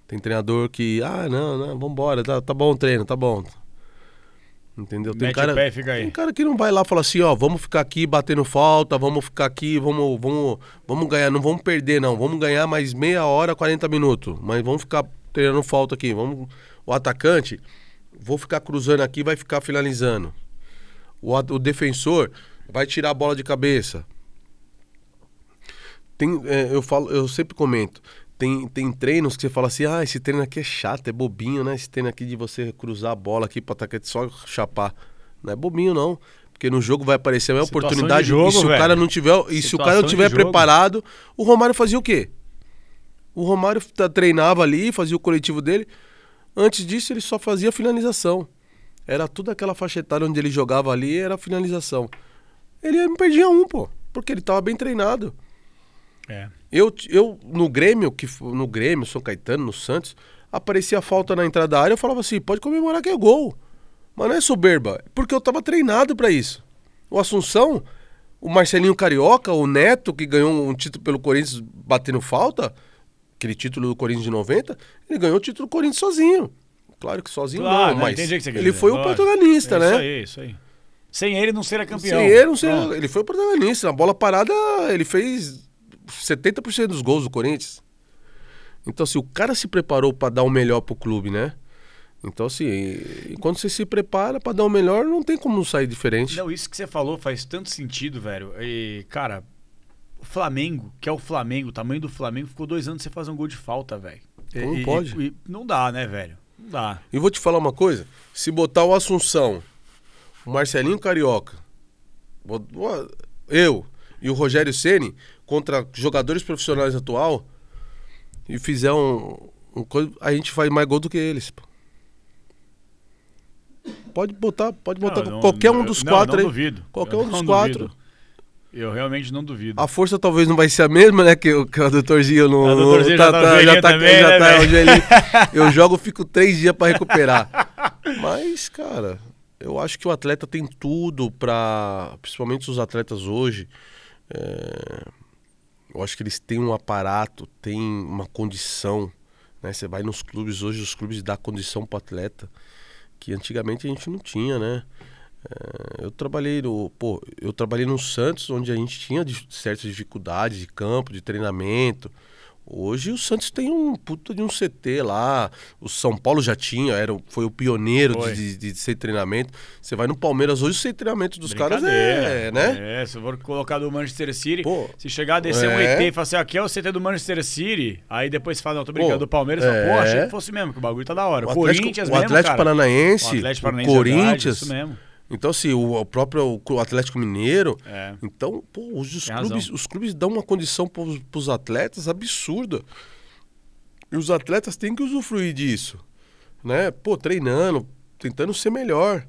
Tem treinador que, ah, não, não, vambora, tá, tá bom o treino, tá bom. Entendeu? Tem Mete cara, pé tem cara que não vai lá e fala assim, ó, vamos ficar aqui batendo falta, vamos ficar aqui, vamos, vamos, vamos ganhar, não vamos perder não, vamos ganhar mais meia hora, 40 minutos, mas vamos ficar treinando falta aqui, vamos, o atacante, vou ficar cruzando aqui, vai ficar finalizando. O, o defensor vai tirar a bola de cabeça. Tem, é, eu falo, eu sempre comento. Tem, tem treinos que você fala assim, ah, esse treino aqui é chato, é bobinho, né? Esse treino aqui de você cruzar a bola aqui para atacante só chapar. Não é bobinho, não. Porque no jogo vai aparecer a mesma Situação oportunidade. de jogo, e se o cara não tiver. E se o cara não tiver preparado, o Romário fazia o quê? O Romário tá- treinava ali, fazia o coletivo dele. Antes disso, ele só fazia finalização. Era tudo aquela faixa etária onde ele jogava ali, era finalização. Ele não perdia um, pô. Porque ele tava bem treinado. É. Eu, eu no Grêmio, que no Grêmio, São Caetano, no Santos, aparecia falta na entrada da área, eu falava assim, pode comemorar que é gol. Mas não é soberba, porque eu tava treinado pra isso. O Assunção, o Marcelinho Carioca, o Neto, que ganhou um título pelo Corinthians batendo falta, aquele título do Corinthians de 90, ele ganhou o título do Corinthians sozinho. Claro que sozinho Claro, não, né? mas o ele dizer. foi o Lógico. protagonista, É né? Isso aí, isso aí. Sem ele não seria campeão. Sem ele, não sei, Pronto. ele foi o protagonista. Na bola parada, ele fez 70% dos gols do Corinthians. Então, assim, o cara se preparou pra dar o melhor pro clube, né? Então, assim, quando você se prepara pra dar o melhor, não tem como sair diferente. Não, isso que você falou faz tanto sentido, velho. E, cara, o Flamengo, que é o Flamengo, o tamanho do Flamengo, ficou dois anos sem fazer um gol de falta, velho. Como E- pode? e- não dá, né, velho? Não dá. E vou te falar uma coisa: se botar o Assunção, o Marcelinho Carioca, eu e o Rogério Ceni contra jogadores profissionais atual e fizer um, um coisa, a gente faz mais gol do que eles. pô. Pode botar, pode botar Não, não- qualquer um dos não, quatro não aí. duvido. Qualquer Eu um dos quatro. duvido. Eu realmente não duvido. A força talvez não vai ser a mesma, né? Que, o- que o doutorzinho não. A doutorzinho já tá no já tá, também, já né, tá. Eu jogo, fico três dias pra recuperar. Mas, cara, eu acho que o atleta tem tudo pra. Principalmente os atletas hoje. é, eu acho que eles têm um aparato, têm uma condição. Né? Você vai nos clubes, hoje os clubes dão condição pro atleta. Que antigamente a gente não tinha, né? É, eu trabalhei no, pô, eu trabalhei no Santos, onde a gente tinha certas dificuldades de campo, de treinamento. Hoje o Santos tem um puta de um CT lá. O São Paulo já tinha, era, o- foi o pioneiro Foi. de, de, de ser treinamento. Você vai no Palmeiras hoje, o sem treinamento dos caras é, né? É, se for colocar do Manchester City, Pô, se chegar a descer um é. ET e falar assim, aqui é o CT do Manchester City, aí depois você fala, não, tô brincando, Pô, do Palmeiras, fala, pô, é. achei que fosse mesmo, que o bagulho tá da hora. O Atlético, Corinthians o mesmo, Atlético cara. Paranaense, O Atlético o Paranaense, é verdade, Corinthians. isso mesmo. Então, assim, o, o próprio o Atlético Mineiro. É. Então, pô, os Tem clubes, razão. os clubes dão uma condição pros, pros atletas absurda. E os atletas têm que usufruir disso. Né? Pô, treinando, tentando ser melhor.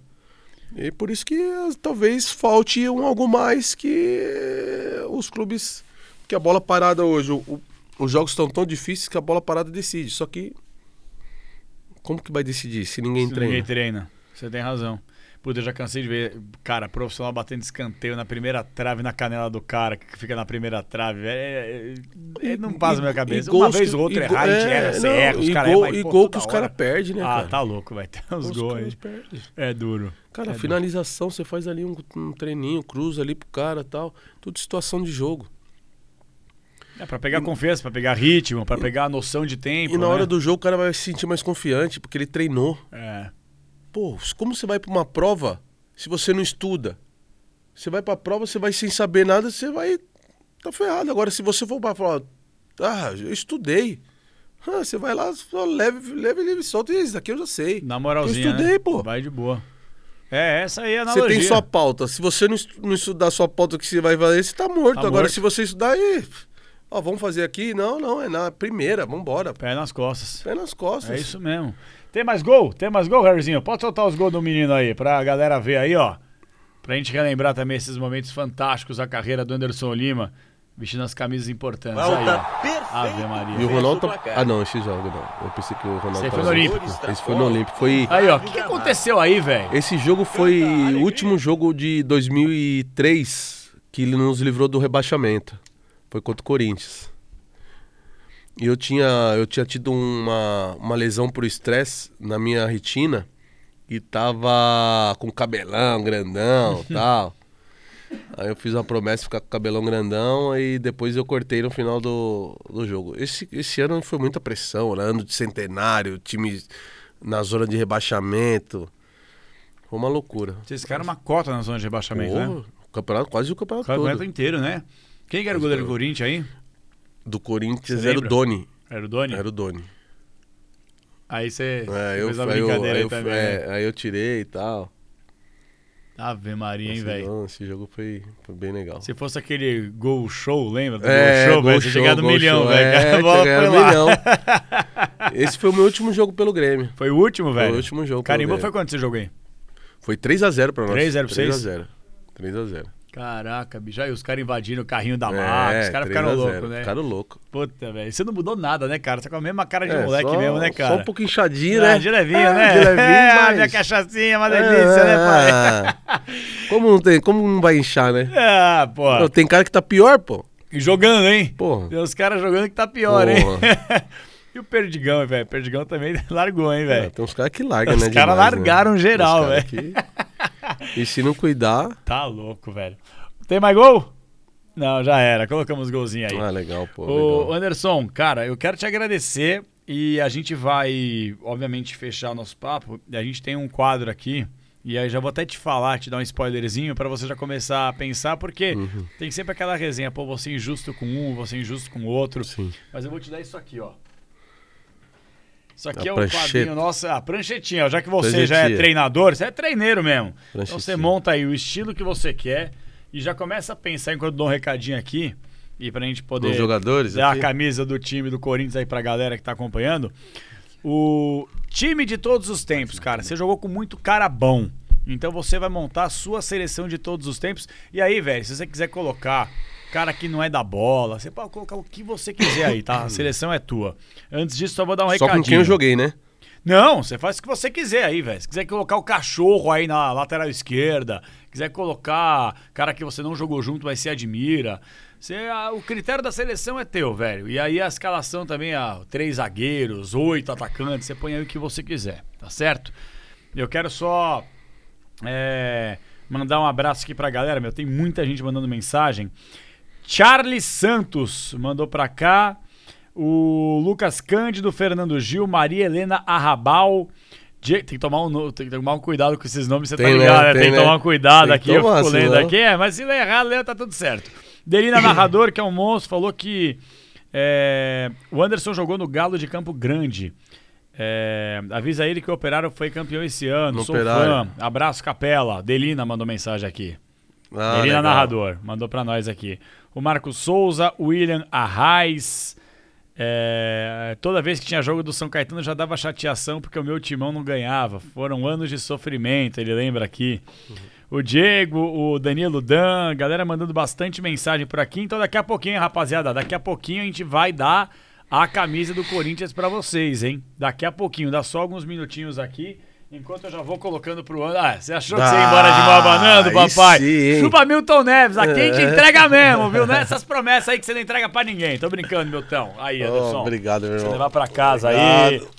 E por isso que talvez falte um algo mais que os clubes. Que a bola parada hoje. o- o- os jogos estão tão difíceis que a bola parada decide. Só que. Como que vai decidir se ninguém Se treina? ninguém treina. Você tem razão. Puta, eu já cansei de ver, cara, profissional batendo escanteio na primeira trave, na canela do cara, que fica na primeira trave. É, é, é, não passa na minha cabeça. E Uma vez ou outra e errar, a gente é, erra, você erra, os e caras e gol que os hora. cara perde, né, Ah, cara? tá louco, vai ter uns gols caras perdem. É duro. Cara, É finalização, você faz ali um, um treininho, cruza ali pro cara tal. Tudo situação de jogo. É pra pegar confiança, pra pegar ritmo, pra pegar a noção de tempo. e na hora né? do jogo o cara vai se sentir mais confiante, porque ele treinou. É. Pô, como você vai pra uma prova se você não estuda? Você vai pra prova, você vai sem saber nada, você vai. Tá ferrado. Agora, se você for pra falar, ah, eu estudei. Ah, você vai lá, só leve, leve, leve, solta. E isso daqui eu já sei. Na moralzinha. Eu estudei, né? pô. Vai de boa. É, essa aí é a Você analogia. tem sua pauta. Se você não, estu- não estudar sua pauta que você vai fazer, você tá morto. Tá Agora, morto. se você estudar aí, ó, vamos fazer aqui? Não, não, é na primeira, vambora. Pé nas costas. Pé nas costas. É isso mesmo. Tem mais gol? Tem mais gol, Harryzinho? Pode soltar os gols do menino aí, pra galera ver aí, ó. Pra gente relembrar também esses momentos fantásticos da carreira do Anderson Lima, vestindo as camisas importantes. Aí, ó. Ave Maria. E o Ronaldo tá... Ah, não, esse jogo não. Eu pensei que o Ronaldo Esse foi no Olímpico. Esse foi no Olímpico. Foi... Aí, ó. O que, que aconteceu aí, velho? Esse jogo foi o último jogo de 2003 que ele nos livrou do rebaixamento. Foi contra o Corinthians. E eu tinha, eu tinha tido uma, uma lesão por estresse na minha retina e tava com cabelão grandão e tal. Aí eu fiz uma promessa de ficar com cabelão grandão e depois eu cortei no final do, do jogo. Esse, esse ano foi muita pressão, né? Ano de centenário, time na zona de rebaixamento. Foi uma loucura. Vocês ficaram uma cota na zona de rebaixamento, Pô, né? o campeonato, quase o campeonato O campeonato todo. inteiro, né? Quem que era o goleiro do Corinthians aí? Do Corinthians era o? Doni. Era o Doni? Era o Doni. Aí você É, eu, fez a aí, eu, brincadeira aí, eu, também. é, né? aí eu tirei e tal. Ave Maria, hein, velho? Esse jogo foi, foi bem legal. Se fosse aquele gol show, lembra? Do É, gol show, velho? Show, chegar no milhão, velho. É, bola tinha foi ganhado lá. milhão. Esse foi o meu último jogo pelo Grêmio. Foi o último, velho? Foi o último jogo. Carimbou foi quanto esse jogo aí? Foi 3x0 pra nós. 3 a 0 pra vocês? 3x0. 3x0. Caraca, bicho. Aí os caras invadiram o carrinho da É, Max, os caras 3 a ficaram 0, loucos, né? Ficaram loucos. Puta, velho. Você não mudou nada, né, cara? Você tá com a mesma cara de É, moleque só- mesmo, né, cara? Só um pouco inchadinho, Ah, né? de levinho, É, né? De levinho, É, mas... minha cachaçinha, uma delícia, né, pai? É. Como não tem, como não vai inchar, né? Ah, pô. Tem cara que tá pior, pô. E jogando, hein? Porra. Tem os caras jogando que tá pior, hein? Porra. e o Perdigão, velho? Perdigão também largou, hein, É, velho? tem uns caras que largam, Os né? caras demais, né? largaram geral, Os cara que- E se não cuidar. Tá louco, velho. Tem mais gol? Não, já era. Colocamos golzinho aí. Ah, legal, pô. Ô, legal. Anderson, cara, eu quero te agradecer e a gente vai, obviamente, fechar o nosso papo. A gente tem um quadro aqui, e aí já vou até te falar, te dar um spoilerzinho pra você já começar a pensar, porque Uhum. tem sempre aquela resenha, pô, você é injusto com um, você é injusto com o outro. Sim. Mas eu vou te dar isso aqui, ó. Isso aqui A é o quadrinho nosso, a pranchetinha. Já que você já é treinador, você é treineiro mesmo. Então você monta aí o estilo que você quer e já começa a pensar enquanto eu dou um recadinho aqui e pra gente poder Dos jogadores dar aqui? a camisa do time do Corinthians aí pra galera que tá acompanhando. O time de todos os tempos, cara. Você jogou com muito cara bom. Então você vai montar a sua seleção de todos os tempos. E aí, velho, se você quiser colocar cara que não é da bola, você pode colocar o que você quiser aí, tá? A seleção é tua. Antes disso, só vou dar um Só recadinho. com quem eu joguei, né? Não, você faz o que você quiser aí, velho. Se quiser colocar o cachorro aí na lateral esquerda, quiser colocar cara que você não jogou junto, mas se admira. Você, ah, o critério da seleção é teu, velho. E aí a escalação também, ah, três zagueiros, oito atacantes, você põe aí o que você quiser, tá certo? Eu quero só é, mandar um abraço aqui pra galera, meu. Tem muita gente mandando mensagem. Charles Santos mandou pra cá. O Lucas Cândido, Fernando Gil, Maria Helena Arrabal. Tem que, tomar um, tem que tomar um cuidado com esses nomes, você tá Tem, né? ligado, né? Tem, Tem, que né? tomar um cuidado Tem aqui, eu fico lendo senão- aqui. É, mas se ler errado, ler, tá tudo certo. Delina Narrador, que é um monstro, falou que é, o Anderson jogou no Galo de Campo Grande. É, avisa ele que o Operário foi campeão esse ano. No Sou Operário. fã. Abraço, Capela. Delina mandou mensagem aqui. Ah, Delina legal. Narrador, mandou pra nós aqui. O Marcos Souza, William Arraes. É, toda vez que tinha jogo do São Caetano já dava chateação porque o meu timão não ganhava. Foram anos de sofrimento, ele lembra aqui. O Diego, o Danilo Dan, galera mandando bastante mensagem por aqui. Então daqui a pouquinho, rapaziada, daqui a pouquinho a gente vai dar a camisa do Corinthians pra vocês, hein? Daqui a pouquinho, dá só alguns minutinhos aqui. Enquanto eu já vou colocando pro ano. Ah, você achou que você ia embora de mão abanando, aí papai? sim? Chupa Milton Neves, aqui a gente É. entrega mesmo, viu? Não é essas promessas aí que você não entrega pra ninguém. Tô brincando, Milton. Aí, Oh, Anderson. obrigado, meu Você irmão. levar pra casa aí. Obrigado.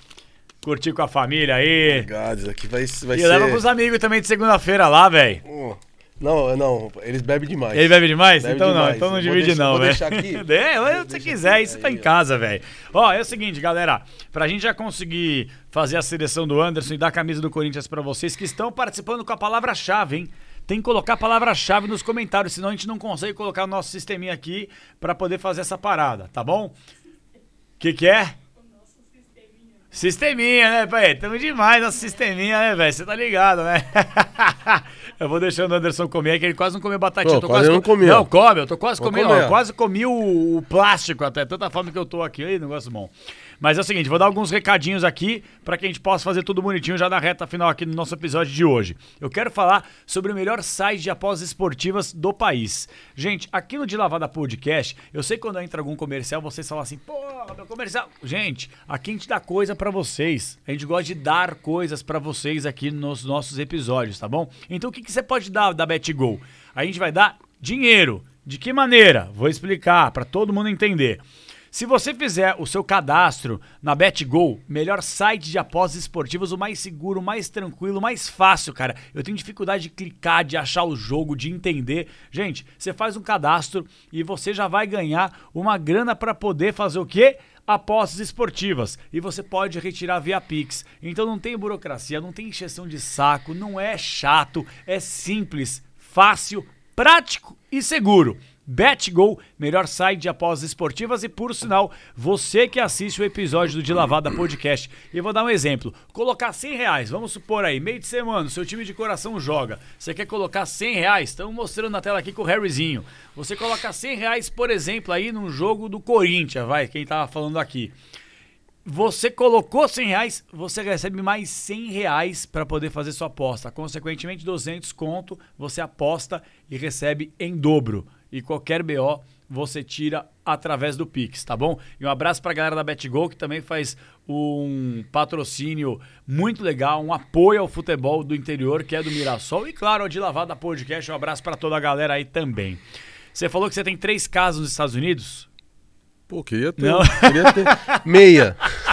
Curtir com a família aí. Obrigado, isso aqui vai, vai E ser... leva pros amigos também de segunda-feira lá, velho. Oh, Não, não, eles bebem demais. Ele bebe demais? Bebe então não, demais. então não divide deixar- não, velho. É, se você quiser, aqui. isso tá em Aí, casa, velho. Ó, é o seguinte, galera, pra gente já conseguir fazer a seleção do Anderson e dar a camisa do Corinthians pra vocês que estão participando com a palavra-chave, hein? Tem que colocar a palavra-chave nos comentários, senão a gente não consegue colocar o nosso sisteminha aqui pra poder fazer essa parada, tá bom? O que que é? Sisteminha, né, pai? Tamo demais nosso sisteminha, né, velho? Você tá ligado, né? eu vou deixando o Anderson comer, que ele quase não comeu batatinha. Pô, Eu tô quase não co- comeu. Não, come, eu tô quase comendo. ó. quase comi o, o plástico até, tanta fome que eu tô aqui. Aí, negócio bom. Mas é o seguinte, vou dar alguns recadinhos aqui pra que a gente possa fazer tudo bonitinho já na reta final aqui no nosso episódio de hoje. Eu quero falar sobre o melhor site de apostas esportivas do país. Gente, aqui no De Lavada Podcast, eu sei que quando entra algum comercial, vocês falam assim, pô, meu comercial. Gente, aqui a gente dá coisa pra vocês. A gente gosta de dar coisas pra vocês aqui nos nossos episódios, tá bom? Então o que, que você pode dar da BetGo? A gente vai dar dinheiro. De que maneira? Vou explicar pra todo mundo entender. Se você fizer o seu cadastro na BetGo, melhor site de apostas esportivas, o mais seguro, o mais tranquilo, o mais fácil, cara. Eu tenho dificuldade de clicar, de achar o jogo, de entender. Gente, você faz um cadastro e você já vai ganhar uma grana para poder fazer o quê? Apostas esportivas. E você pode retirar via Pix. Então não tem burocracia, não tem encheção de saco, não é chato, é simples, fácil, prático e seguro. BetGo, melhor site de apostas esportivas e, por sinal, você que assiste o episódio do De Lavada Podcast. Eu vou dar um exemplo. Colocar 100 reais, vamos supor aí, meio de semana, seu time de coração joga. Você quer colocar 100 reais? Estamos mostrando na tela aqui com o Harryzinho. Você coloca 100 reais, por exemplo, aí num jogo do Corinthians, vai, quem tava falando aqui. Você colocou 100 reais, você recebe mais 100 reais para poder fazer sua aposta. Consequentemente, 200 conto, você aposta e recebe em dobro. E qualquer BO você tira através do Pix, tá bom? E um abraço para a galera da BetGo que também faz um patrocínio muito legal, um apoio ao futebol do interior, que é do Mirassol. E claro, o de Lavada Podcast, um abraço para toda a galera aí também. Você falou que você tem três casas nos Estados Unidos? Pô, queria ter. Não. Queria ter meia.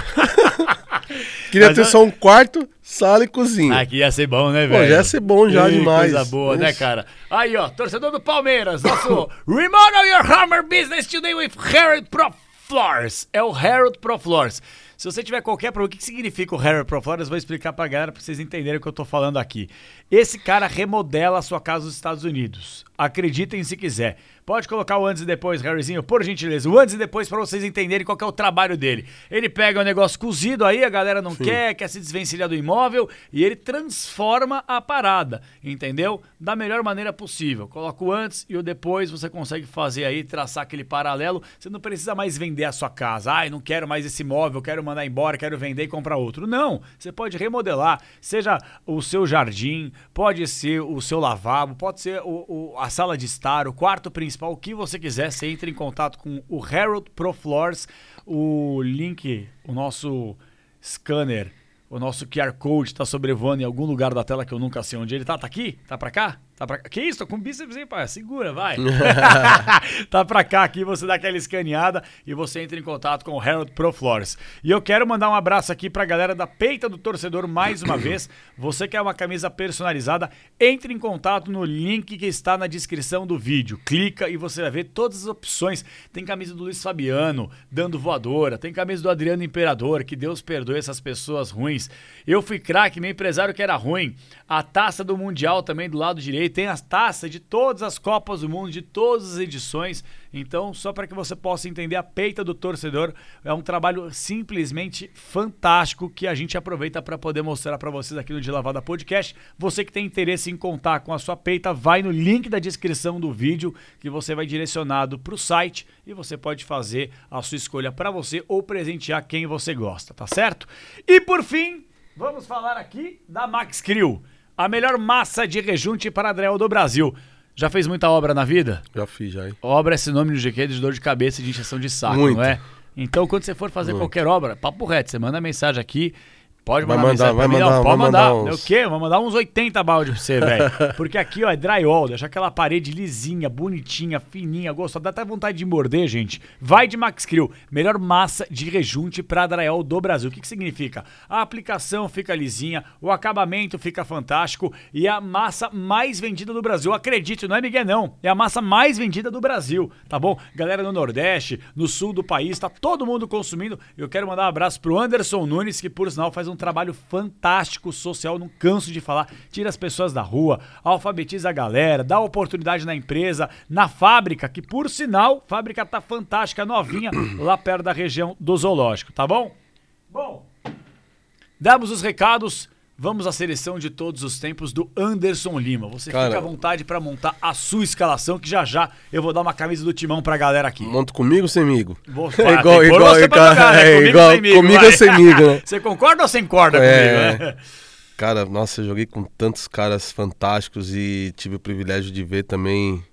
queria Mas ter só um quarto, sala e cozinha. Aqui ia ser bom, né, Pô, velho? já ia ser bom já Ih, demais. Coisa boa, né, Ixi. cara? Aí, ó, torcedor do Palmeiras, nosso Remodel Your Hammer Business Today with Harold Pro Floors. É o Harold Pro Floors. Se você tiver qualquer problema, o que que significa o Harold Pro Floors? Vou explicar pra galera pra vocês entenderem o que eu tô falando aqui. Esse cara remodela a sua casa nos Estados Unidos. Acreditem se quiser. Pode colocar o antes e depois, Harryzinho, por gentileza. O antes e depois pra vocês entenderem qual é o trabalho dele. Ele pega o negócio cozido aí, a galera não quer, quer se desvencilhar do imóvel e ele transforma a parada, entendeu? Da melhor maneira possível. Coloca o antes e o depois, você consegue fazer aí, traçar aquele paralelo. Você não precisa mais vender a sua casa. Ai, não quero mais esse imóvel, quero mandar embora, quero vender e comprar outro. Não, você pode remodelar, seja o seu jardim, pode ser o seu lavabo, pode ser o- o- a sala de estar, o quarto principal, o que você quiser. Você entra em contato com o Harold Pro Floors, o link, o nosso scanner, o nosso QR Code está sobrevoando em algum lugar da tela que eu nunca sei onde ele tá. Tá aqui? Tá pra cá? Tá pra? Que isso? Tô com bíceps aí, pai. Segura, vai. tá pra cá aqui, você dá aquela escaneada e você entra em contato com o Harold Pro Floors. E eu quero mandar um abraço aqui pra galera da Peita do Torcedor mais uma vez. Você quer uma camisa personalizada, entre em contato no link que está na descrição do vídeo. Clica e você vai ver todas as opções. Tem camisa do Luiz Fabiano, dando voadora. Tem camisa do Adriano Imperador, que Deus perdoe essas pessoas ruins. Eu fui craque, meu empresário que era ruim. A taça do Mundial também do lado direito. Tem as taças de todas as Copas do Mundo, de todas as edições. Então, só para que você possa entender a peita do torcedor, é um trabalho simplesmente fantástico que a gente aproveita para poder mostrar para vocês aqui no De Lavada Podcast. Você que tem interesse em contar com a sua peita, vai no link da descrição do vídeo que você vai direcionado para o site e você pode fazer a sua escolha para você ou presentear quem você gosta, tá certo? E por fim, vamos falar aqui da Max Crew, a melhor massa de rejunte para Adriel do Brasil. Já fez muita obra na vida? Já fiz já, hein? Obra é sinônimo de GQ de dor de cabeça e de injeção de saco, Muito. não é? Então, quando você for fazer Muito. qualquer obra, papo reto, você manda mensagem aqui. Pode Vai mandar, mandar, vai pra mim, mandar, vai pode mandar. mandar uns- O quê? Vou mandar uns 80 balde pra você, velho. Porque aqui, ó, é drywall, deixa aquela parede lisinha, bonitinha, fininha, gostosa. Dá até vontade de morder, gente. Vai de Max Crew, melhor massa de rejunte pra drywall do Brasil. O que, que significa? A aplicação fica lisinha, o acabamento fica fantástico e é a massa mais vendida do Brasil. Acredite, não é Miguel, não. É a massa mais vendida do Brasil, tá bom? Galera no Nordeste, no sul do país, tá todo mundo consumindo. Eu quero mandar um abraço pro Anderson Nunes, que por sinal faz um trabalho fantástico social, não canso de falar. Tira as pessoas da rua, alfabetiza a galera, dá oportunidade na empresa, na fábrica, que por sinal, fábrica tá fantástica, novinha, lá perto da região do zoológico, tá bom? Bom, Damos os recados. Vamos à seleção de todos os tempos do Anderson Lima. Você Cara- fica à vontade pra montar a sua escalação, que já já eu vou dar uma camisa do timão pra galera aqui. Monto comigo ou semigo? Vou- É igual, tem pôr igual, você igual, jogar, né? é Comigo igual, comigo vai. ou semigo, né? Você concorda ou sem concorda É. comigo, né? Cara, nossa, eu joguei com tantos caras fantásticos e tive o privilégio de ver também.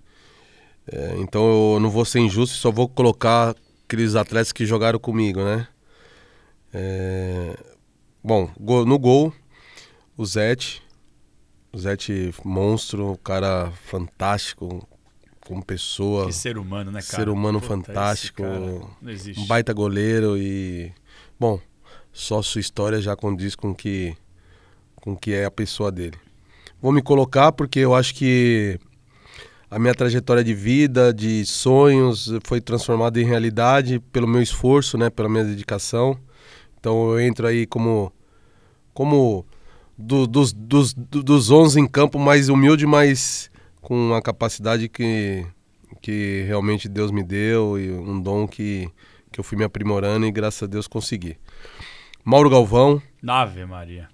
É, então eu não vou ser injusto só vou colocar aqueles atletas que jogaram comigo, né? É, bom, no gol, o Zete. O Zete, monstro, um cara fantástico como pessoa. Que ser humano, né, cara? Ser humano Puta, fantástico, Não existe. Um baita goleiro e. Bom, só sua história já condiz com que com que é a pessoa dele. Vou me colocar porque eu acho que a minha trajetória de vida, de sonhos, foi transformada em realidade pelo meu esforço, né, pela minha dedicação. Então eu entro aí como como do- dos, dos, do- dos 11 em campo mais humilde, mas com a capacidade que, que realmente Deus me deu e um dom que, que eu fui me aprimorando e graças a Deus consegui. Mauro Galvão, Ave Maria.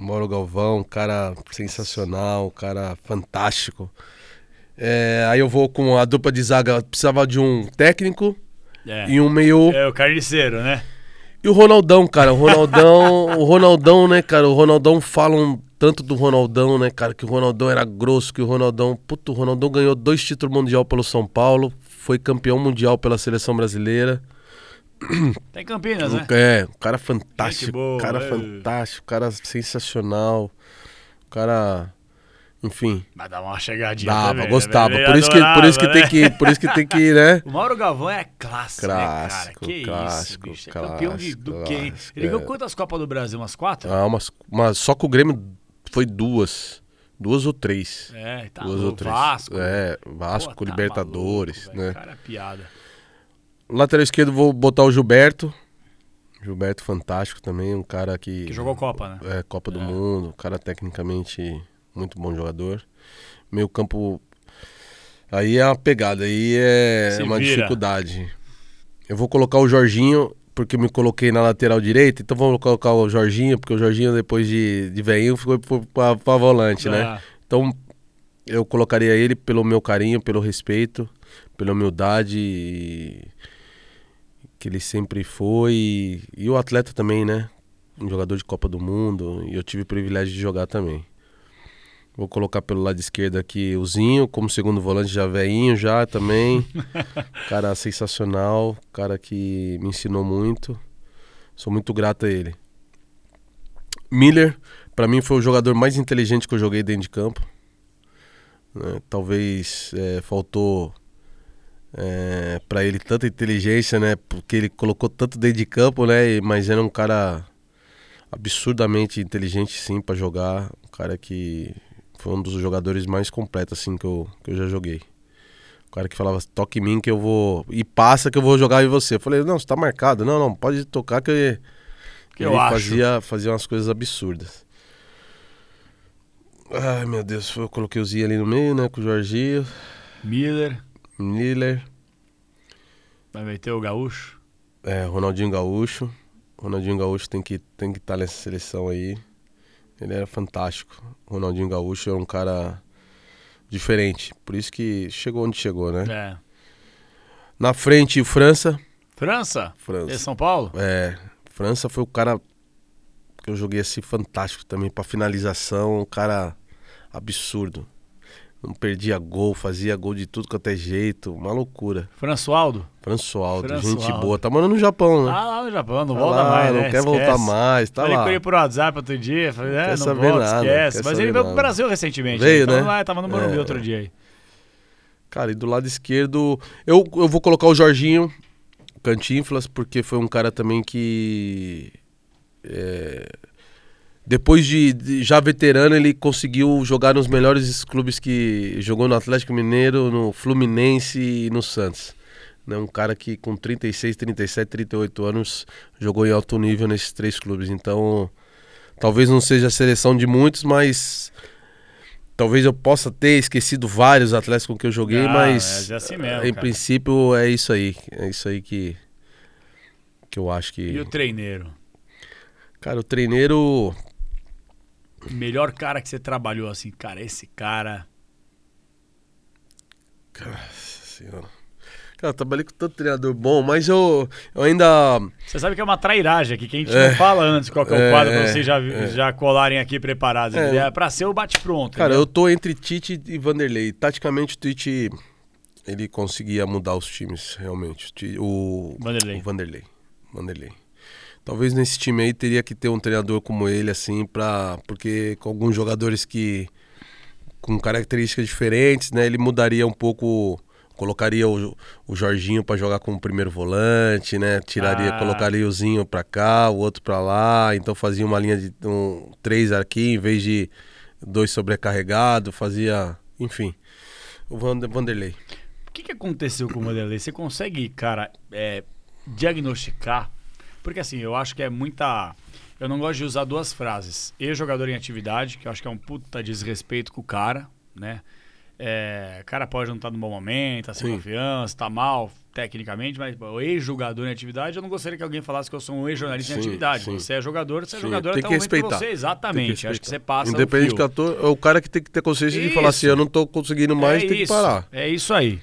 Mauro Galvão, cara sensacional, cara fantástico. É, aí eu vou com a dupla de zaga, precisava de um técnico É. e um meio É o carniceiro, né? E o Ronaldão, cara, o Ronaldão, o Ronaldão, né, cara, o Ronaldão falam tanto do Ronaldão, né, cara, que o Ronaldão era grosso, que o Ronaldão, puto, o Ronaldão ganhou dois títulos mundial pelo São Paulo, foi campeão mundial pela seleção brasileira. Tem Campinas, né? É, um cara fantástico, Gente boa, cara é. fantástico, cara sensacional, cara, enfim, Mas dá uma chegadinha dava, também, né? gostava. Ele Por isso que, por isso que adorava, tem né? que, por isso que tem que, né? O Mauro Galvão é clássico, né, cara? Clássico, Que clássico, isso, bicho. É campeão de, do clássico, clássico, Ele ganhou é. quantas Copas do Brasil? Umas quatro? Ah, umas, mas só que o Grêmio foi duas, duas ou três. É, tá duas ou três. Vasco. É, Pô, Vasco, tá Libertadores, maluco, né? Cara, é piada. Lateral esquerdo vou botar o Gilberto. Gilberto fantástico também, um cara que Que jogou Copa, né? é Copa do Mundo, um cara tecnicamente muito bom jogador. Meio campo aí é uma pegada, aí é Se uma vira. dificuldade. Eu vou colocar o Jorginho porque me coloquei na lateral direita, então vamos colocar o Jorginho, porque o Jorginho depois de, de veinho pro- pra, pra volante, né? Ah, Então eu colocaria ele pelo meu carinho, pelo respeito, pela humildade que ele sempre foi e o atleta também, né? Um jogador de Copa do Mundo e eu tive o privilégio de jogar também. Vou colocar pelo lado esquerdo aqui o Zinho, como segundo volante já veinho já também. cara sensacional, cara que me ensinou muito. Sou muito grato a ele. Miller, pra mim foi o jogador mais inteligente que eu joguei dentro de campo. né? Talvez é, faltou é, para ele tanta inteligência, né? Porque ele colocou tanto dentro de campo, né? Mas era um cara absurdamente inteligente, sim, pra jogar. Um cara que foi um dos jogadores mais completos, assim, que eu, que eu já joguei. O cara que falava, toque em mim que eu vou. E passa que eu vou jogar em você. Eu falei, não, você tá marcado. Não, não, pode tocar que eu. Que eu ele acho. Fazia, fazia umas coisas absurdas. Ai, meu Deus, eu coloquei o Zinho ali no meio, né? Com o Jorginho, Miller, Miller, vai meter o Gaúcho. é, Ronaldinho Gaúcho. Ronaldinho Gaúcho tem que tem que estar nessa seleção aí. Ele era fantástico. Ronaldinho Gaúcho era um cara diferente. Por isso que chegou onde chegou, né? É. Na frente, França. França? França. E São Paulo? É, França foi o cara que eu joguei assim fantástico também pra finalização, um cara absurdo. Não perdia gol, fazia gol de tudo quanto é jeito, uma loucura. Françoaldo? Françoaldo, Françoaldo. gente boa. Tá morando no Japão, né? Ah, lá no Japão, não Tá volta lá, mais, não né? quer voltar Esquece. mais, tá Falei lá. com ele por WhatsApp outro dia, falei, é, Quer não saber volta, nada, esquece. Mas ele veio pro. Brasil recentemente. Veio, tava né? lá, tava no Morumbi É. outro dia aí. Cara, e do lado esquerdo, eu, eu vou colocar o Jorginho Cantinflas, porque foi um cara também que. é, depois de, de já veterano, ele conseguiu jogar nos melhores clubes que jogou no Atlético Mineiro, no Fluminense e no Santos. Né, um cara que com 36, 37, 38 anos jogou em alto nível nesses três clubes. Então, talvez não seja a seleção de muitos, mas talvez eu possa ter esquecido vários atletas com que eu joguei, Ah, mas é assim mesmo, em cara. princípio é isso aí. É isso aí que, que eu acho que. E o treineiro? Cara, o treineiro. Melhor cara que você trabalhou assim, cara, esse cara. Nossa senhora. Cara, eu trabalhei com tanto treinador bom, mas eu, eu ainda. Você sabe que é uma trairagem aqui, que a gente É. não fala antes qual que é o quadro pra é, vocês já, é. já colarem aqui preparados. É. É, pra ser o bate-pronto. Cara, entendeu? eu tô entre Tite e Vanderlei. Taticamente, o Tite. Ele conseguia mudar os times, realmente. O Vanderlei. O Vanderlei. Vanderlei. Talvez nesse time aí teria que ter um treinador como ele, assim, pra. Porque com alguns jogadores que. com características diferentes, né? Ele mudaria um pouco. Colocaria o, o Jorginho pra jogar como primeiro volante, né? Tiraria, Ah. colocaria o Zinho pra cá, o outro pra lá. Então fazia uma linha de um, três aqui, em vez de dois sobrecarregados. Fazia. Enfim. O Vander- Vanderlei. O que, que aconteceu com o Vanderlei? Você consegue, cara, é, diagnosticar? Porque assim, eu acho que é muita. Eu não gosto de usar duas frases. Ex-jogador em atividade, que eu acho que é um puta desrespeito com o cara, né? É, o cara pode não estar no bom momento, tá sem Sim. confiança, tá mal tecnicamente, mas o ex-jogador em atividade, eu não gostaria que alguém falasse que eu sou um ex-jornalista em atividade. sim. Você é jogador, você é Sim, jogador tem até que o momento que respeitar. você, Tem exatamente. Acho que você passa Independente o que fio. ator, é o cara que tem que ter consciência de falar Isso. assim, eu não tô conseguindo mais, tem que isso, parar. É isso aí.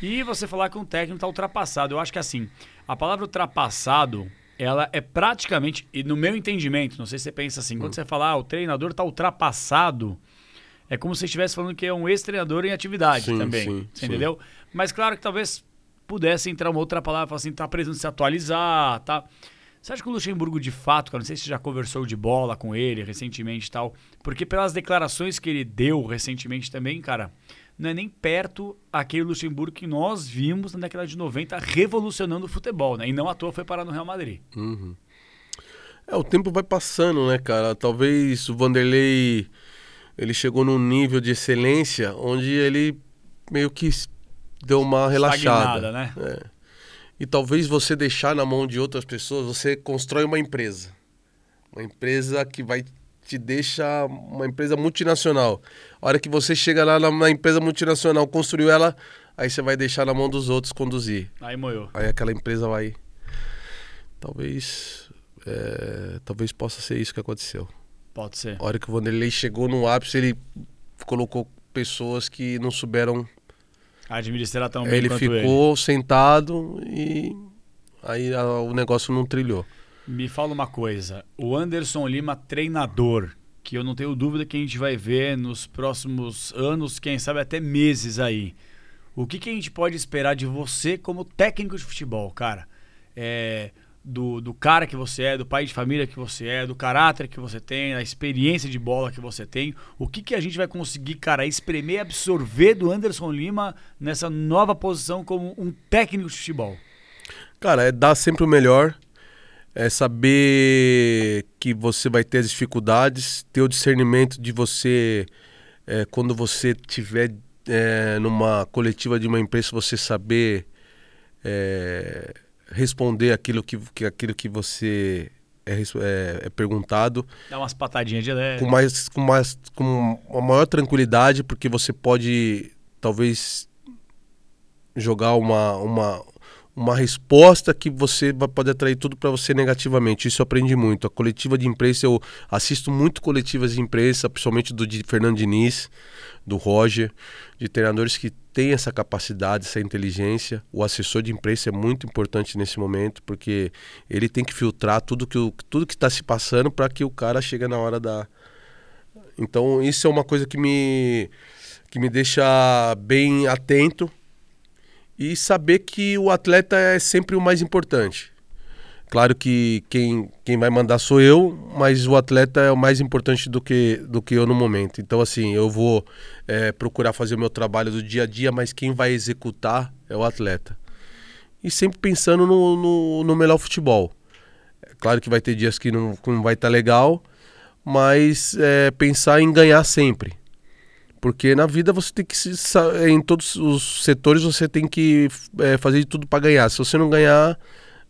E você falar que um técnico tá ultrapassado. Eu acho que assim, a palavra ultrapassado ela é praticamente, e no meu entendimento, não sei se você pensa assim, quando você fala, ah, o treinador tá ultrapassado, é como se você estivesse falando que é um ex-treinador em atividade Sim, também. sim, sim. entendeu? Mas claro que talvez pudesse entrar uma outra palavra, falar assim, tá precisando se atualizar, tá? Você acha que o Luxemburgo, de fato, cara, não sei se você já conversou de bola com ele recentemente e tal, porque pelas declarações que ele deu recentemente também, cara, não é nem perto aquele Luxemburgo que nós vimos na década de 90 revolucionando o futebol, né? E não à toa foi parar no Real Madrid. É, o tempo vai passando, né, cara? Talvez o Vanderlei ele chegou num nível de excelência onde ele meio que deu uma relaxada. Estagnada, né? É. E talvez você deixar na mão de outras pessoas, você constrói uma empresa. Uma empresa que vai te deixar uma empresa multinacional. A hora que você chega lá na, empresa multinacional, construiu ela, aí você vai deixar na mão dos outros conduzir. Aí moiou. Aí aquela empresa vai. Talvez. é, talvez possa ser isso que aconteceu. Pode ser. A hora que o Vanderlei chegou no ápice, ele colocou pessoas que não souberam. Administrar tão bem ele ficou sentado e aí a- o negócio não trilhou. Me fala uma coisa, o Anderson Lima treinador, que eu não tenho dúvida que a gente vai ver nos próximos anos, quem sabe até meses aí. O que, que a gente pode esperar de você como técnico de futebol, cara? É, do, do cara que você é, do pai de família que você é, do caráter que você tem, da experiência de bola que você tem. O que, que a gente vai conseguir, cara, espremer absorver do Anderson Lima nessa nova posição como um técnico de futebol? Cara, é dar sempre o melhor, é saber que você vai ter as dificuldades, ter o discernimento de você, é, quando você tiver é, numa coletiva de uma empresa, você saber é, responder aquilo que, que, aquilo que você é, é- é perguntado Dá umas patadinhas de leve. com mais com mais com uma maior tranquilidade porque você pode talvez jogar uma uma uma resposta que você vai pode atrair tudo para você negativamente. Isso eu aprendi muito. A coletiva de imprensa eu assisto muito coletivas de imprensa, principalmente do de Fernando Diniz, do Roger, de treinadores que têm essa capacidade, essa inteligência. O assessor de imprensa é muito importante nesse momento porque ele tem que filtrar tudo que o, tudo que está se passando para que o cara chegue na hora da então isso é uma coisa que me que me deixa bem atento e saber que o atleta é sempre o mais importante. Claro que quem, quem vai mandar sou eu, mas o atleta é o mais importante do que, do que eu no momento. Então, assim, eu vou é, procurar fazer o meu trabalho do dia a dia, mas quem vai executar é o atleta. E sempre pensando no, no, no melhor futebol. É claro que vai ter dias que não, que não vai estar legal, mas é, pensar em ganhar sempre. Porque na vida você tem que se, sa- em todos os setores você tem que é, fazer de tudo para ganhar. Se você não ganhar,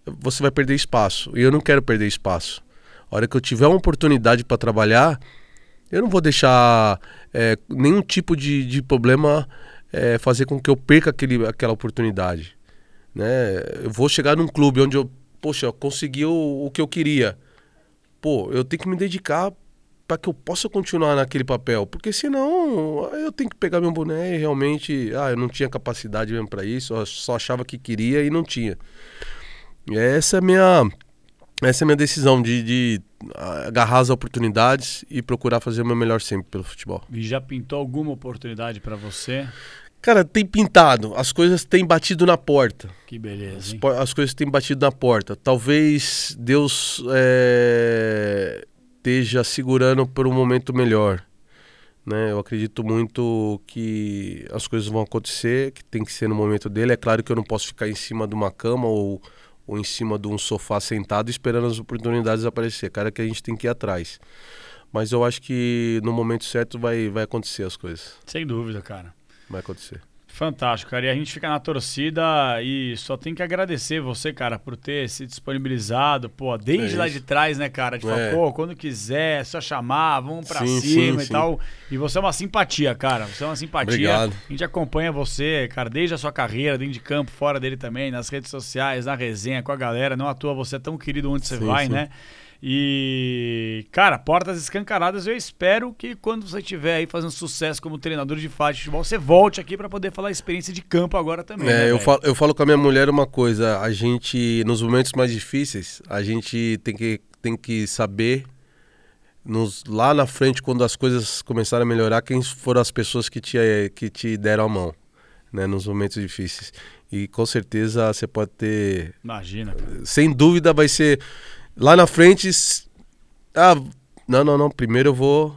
você vai perder espaço. E eu não quero perder espaço. A hora que eu tiver uma oportunidade para trabalhar, eu não vou deixar é, nenhum tipo de, de problema é, fazer com que eu perca aquele, aquela oportunidade. Né? Eu vou chegar num clube onde eu, poxa, eu consegui o, o que eu queria. Pô, eu tenho que me dedicar para que eu possa continuar naquele papel, porque senão eu tenho que pegar meu boné e realmente, ah, eu não tinha capacidade mesmo para isso, eu só achava que queria e não tinha. E essa é a minha essa é a minha decisão de, de agarrar as oportunidades e procurar fazer o meu melhor sempre pelo futebol. E já pintou alguma oportunidade pra você? Cara, tem pintado, as coisas têm batido na porta. Que beleza, As, as coisas têm batido na porta. Talvez Deus é, esteja segurando por um momento melhor. Né? Eu acredito muito que as coisas vão acontecer, que tem que ser no momento dele. É claro que eu não posso ficar em cima de uma cama ou, ou em cima de um sofá sentado esperando as oportunidades aparecer. Cara, que a gente tem que ir atrás. Mas eu acho que no momento certo vai, vai acontecer as coisas. Sem dúvida, cara. Vai acontecer. Fantástico, cara. E a gente fica na torcida e só tem que agradecer você, cara, por ter se disponibilizado, pô, desde É lá de trás, né, cara? De falar, É. pô, quando quiser, é só chamar, vamos pra Sim, cima sim, e sim. tal. E você é uma simpatia, cara. Você é uma simpatia. Obrigado. A gente acompanha você, cara, desde a sua carreira, dentro de campo, fora dele também, nas redes sociais, na resenha com a galera. Não à toa você é tão querido onde você vai, né? E, cara, portas escancaradas. Eu espero que quando você estiver aí fazendo sucesso como treinador de futebol, você volte aqui para poder falar a experiência de campo agora também. É, né, eu, falo, eu falo com a minha mulher uma coisa: a gente, nos momentos mais difíceis, a gente tem que, tem que saber, nos, lá na frente, quando as coisas começarem a melhorar, quem foram as pessoas que te, que te deram a mão, né, nos momentos difíceis. E com certeza você pode ter Imagina, cara. sem dúvida vai ser lá na frente. Ah, não, não, não. Primeiro eu vou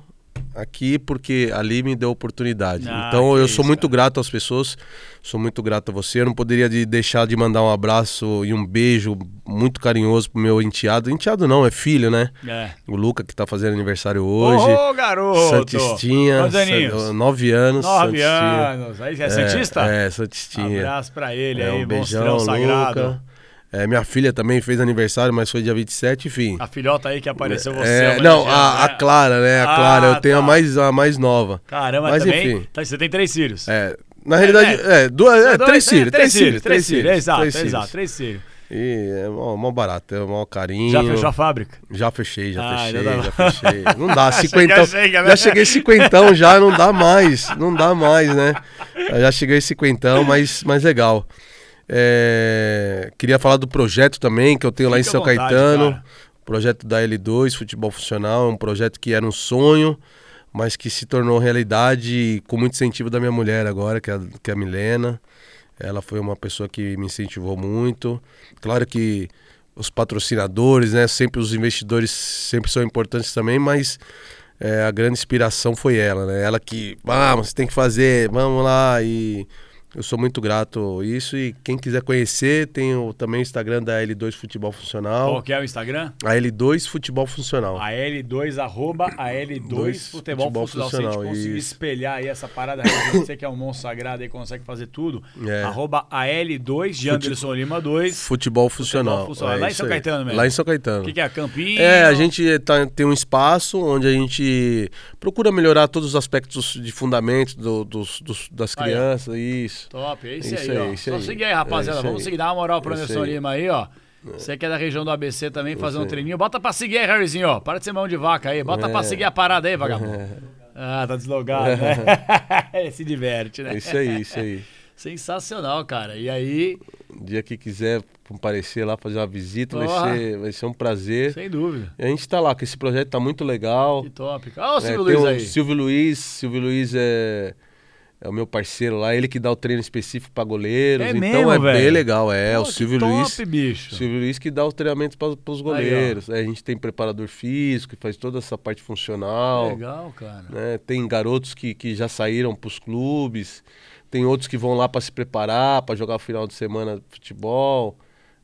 aqui porque ali me deu oportunidade. Ah, então eu isso, sou muito cara. grato às pessoas. Sou muito grato a você. Eu não poderia de deixar de mandar um abraço e um beijo muito carinhoso pro meu enteado. Enteado não, é filho, né? É. O Luca que tá fazendo aniversário hoje. Ô, garoto! Santistinha. Quantos aninhos? Nove anos. Nove Santistinha. anos. Aí, é Santista? É, Santistinha. Abraço pra ele É, aí, um beijão, monstrão sagrado. É, minha filha também fez aniversário, mas foi dia 27, enfim. A filhota aí que apareceu você. É, não, a, a né? Clara, né? A Ah, Clara, eu tenho a tá. mais, a mais nova. Caramba, Mas também. enfim. Tá, você tem três filhos. É, na realidade, é, duas, é, Dois- três filhos, três filhos, Três filhos, exato, três exato, filhos. três filhos. E é mó, mó barato, é mó carinho. Já fechou a fábrica? Já fechei, já Ah, fechei, ainda dá- já fechei. Não dá, cinquentão. chega, né? Já cheguei cinquentão já, não dá mais, não dá mais, né? Eu já cheguei cinquentão, mas, mas legal. É, queria falar do projeto também, que eu tenho lá em São vontade, Caetano. cara. Projeto da L2, Futebol Funcional, é um projeto que era um sonho, mas que se tornou realidade com muito incentivo da minha mulher agora, que é a, que é a Milena. Ela foi uma pessoa que me incentivou muito. Claro que os patrocinadores, né, sempre os investidores sempre são importantes também, mas é, a grande inspiração foi ela, né? Ela que, vamos, você tem que fazer, vamos lá e eu sou muito grato a isso e quem quiser conhecer, tem o, também o Instagram da L2 Futebol Funcional. Qual que é o Instagram? A L2 Futebol Funcional. A L2, arroba a L2 Dois Futebol, Futebol Funcional. Se a gente conseguir isso. espelhar aí essa parada, você que é um monstro sagrado e consegue fazer tudo, É. arroba a L2 de Anderson Lima 2. Futebol Funcional. Funcional. é Lá em São aí. Caetano mesmo. Lá em São Caetano. O que, que é? Campinho? É, a gente tá- tem um espaço onde a gente procura melhorar todos os aspectos de fundamento do- dos, dos- das Aí, ó. crianças, isso. Top, é isso, Isso aí, aí, ó. isso Só aí. seguir aí, rapaziada. É Vamos seguir, dá uma moral pro Isso Anderson. Lima aí, ó. Você que é da região do ABC também, fazer um treininho. Bota pra seguir aí, Harryzinho, ó. Para de ser mão de vaca aí. Bota pra É. seguir a parada aí, vagabundo. Ah, tá deslogado, né? Se diverte, né? Isso aí, isso aí. Sensacional, cara. E aí, Um dia que quiser comparecer lá, fazer uma visita, vai ser, vai ser um prazer. sem dúvida. E a gente tá lá, que esse projeto tá muito legal. Que top. Olha o É, Silvio tem Luiz aí. Silvio Luiz, Silvio Luiz é, é o meu parceiro lá, ele que dá o treino específico pra goleiros. É então mesmo, é velho? bem legal, é. Pô, o Silvio top, Luiz. bicho. Silvio Luiz que dá os treinamentos para os goleiros. É, a gente tem preparador físico, que faz toda essa parte funcional. Legal, cara. né? Tem garotos que, que já saíram para os clubes. Tem outros que vão lá para se preparar, para jogar o final de semana de futebol.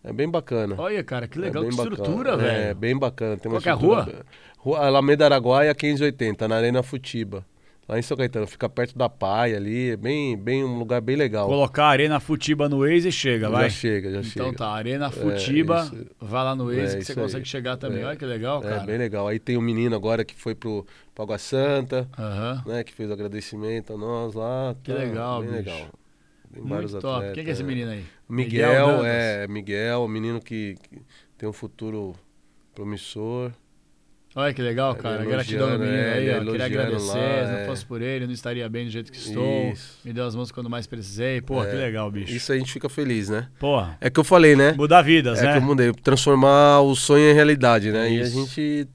É bem bacana. Olha, cara, que legal, é que estrutura, bacana. É, velho. bem bacana. Tem uma Qual que é a estrutura- Rua Alameda Araguaia, 1580, na Arena Futiba. Lá em São Caetano, fica perto da Paia ali, é bem, bem um lugar bem legal. Colocar Arena Futiba no Waze e chega, vai. Já chega, já Então chega. tá, Arena Futiba, isso. vai lá no Waze É, que você isso aí. consegue chegar também. É. Olha que legal, cara. É bem legal. Aí tem um menino agora que foi pro, pro Água Santa, Aham. né? Que fez o agradecimento a nós lá. Que tá, legal, bem bicho. legal. Tem vários Muito top. atletas, Quem que é esse menino aí? Miguel, Dantas. é, Miguel, menino que, que tem um futuro promissor. Olha que legal, cara. Gratidão menino é, aí, ó. Queria agradecer. lá, Se não é. fosse por ele, eu não estaria bem do jeito que estou. Isso. Me deu as mãos quando mais precisei. Pô, que legal, bicho. Isso a gente fica feliz, né? Porra. É que eu falei, né? Mudar vidas, É né? que eu mudei, transformar o sonho em realidade, né? E a Isso. gente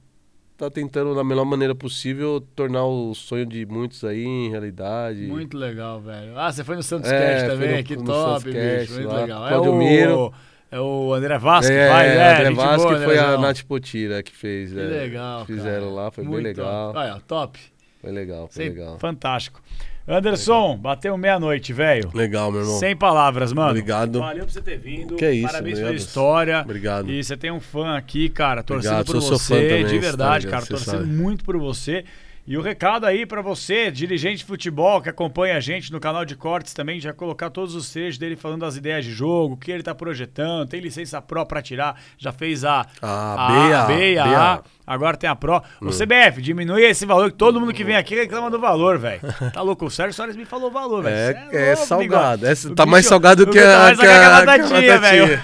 tá tentando, da melhor maneira possível, tornar o sonho de muitos aí em realidade. Muito legal, velho. Ah, você foi no Santos É, Cast fui também? no- que no top, bicho. Muito lá legal. É Claudio o, Miro. É o André Vasco é, que faz, né? André Gente Vasco boa, foi a. Nath Potira que fez. Que é, legal, Fizeram cara. lá, foi Muito bem legal. Top. Olha, top. Foi legal, foi Sei- legal. Fantástico. Anderson, bateu meia-noite, velho. Legal, meu irmão. Sem palavras, mano. Obrigado. Valeu por você ter vindo. Que é isso, Parabéns pela história. Obrigado. E você tem um fã aqui, cara, torcendo Obrigado, por sou seu você. fã também, de verdade, cara. Torcendo sabe. muito por você. E o recado aí pra você, dirigente de futebol que acompanha a gente no canal de cortes também, já colocar todos os trechos dele falando das ideias de jogo, o que ele tá projetando, tem licença Pro pra tirar, já fez a A B, a- B a. B, A, a- agora tem a Pro. O CBF, diminui esse valor, que todo mundo que vem aqui reclama do valor, velho. Tá louco? O Sérgio Soares me falou o valor, velho. É, Cê é louco, salgado. O tá mais bicho- salgado o que bicho tá a, mais que salgado a, que a batatinha, velho.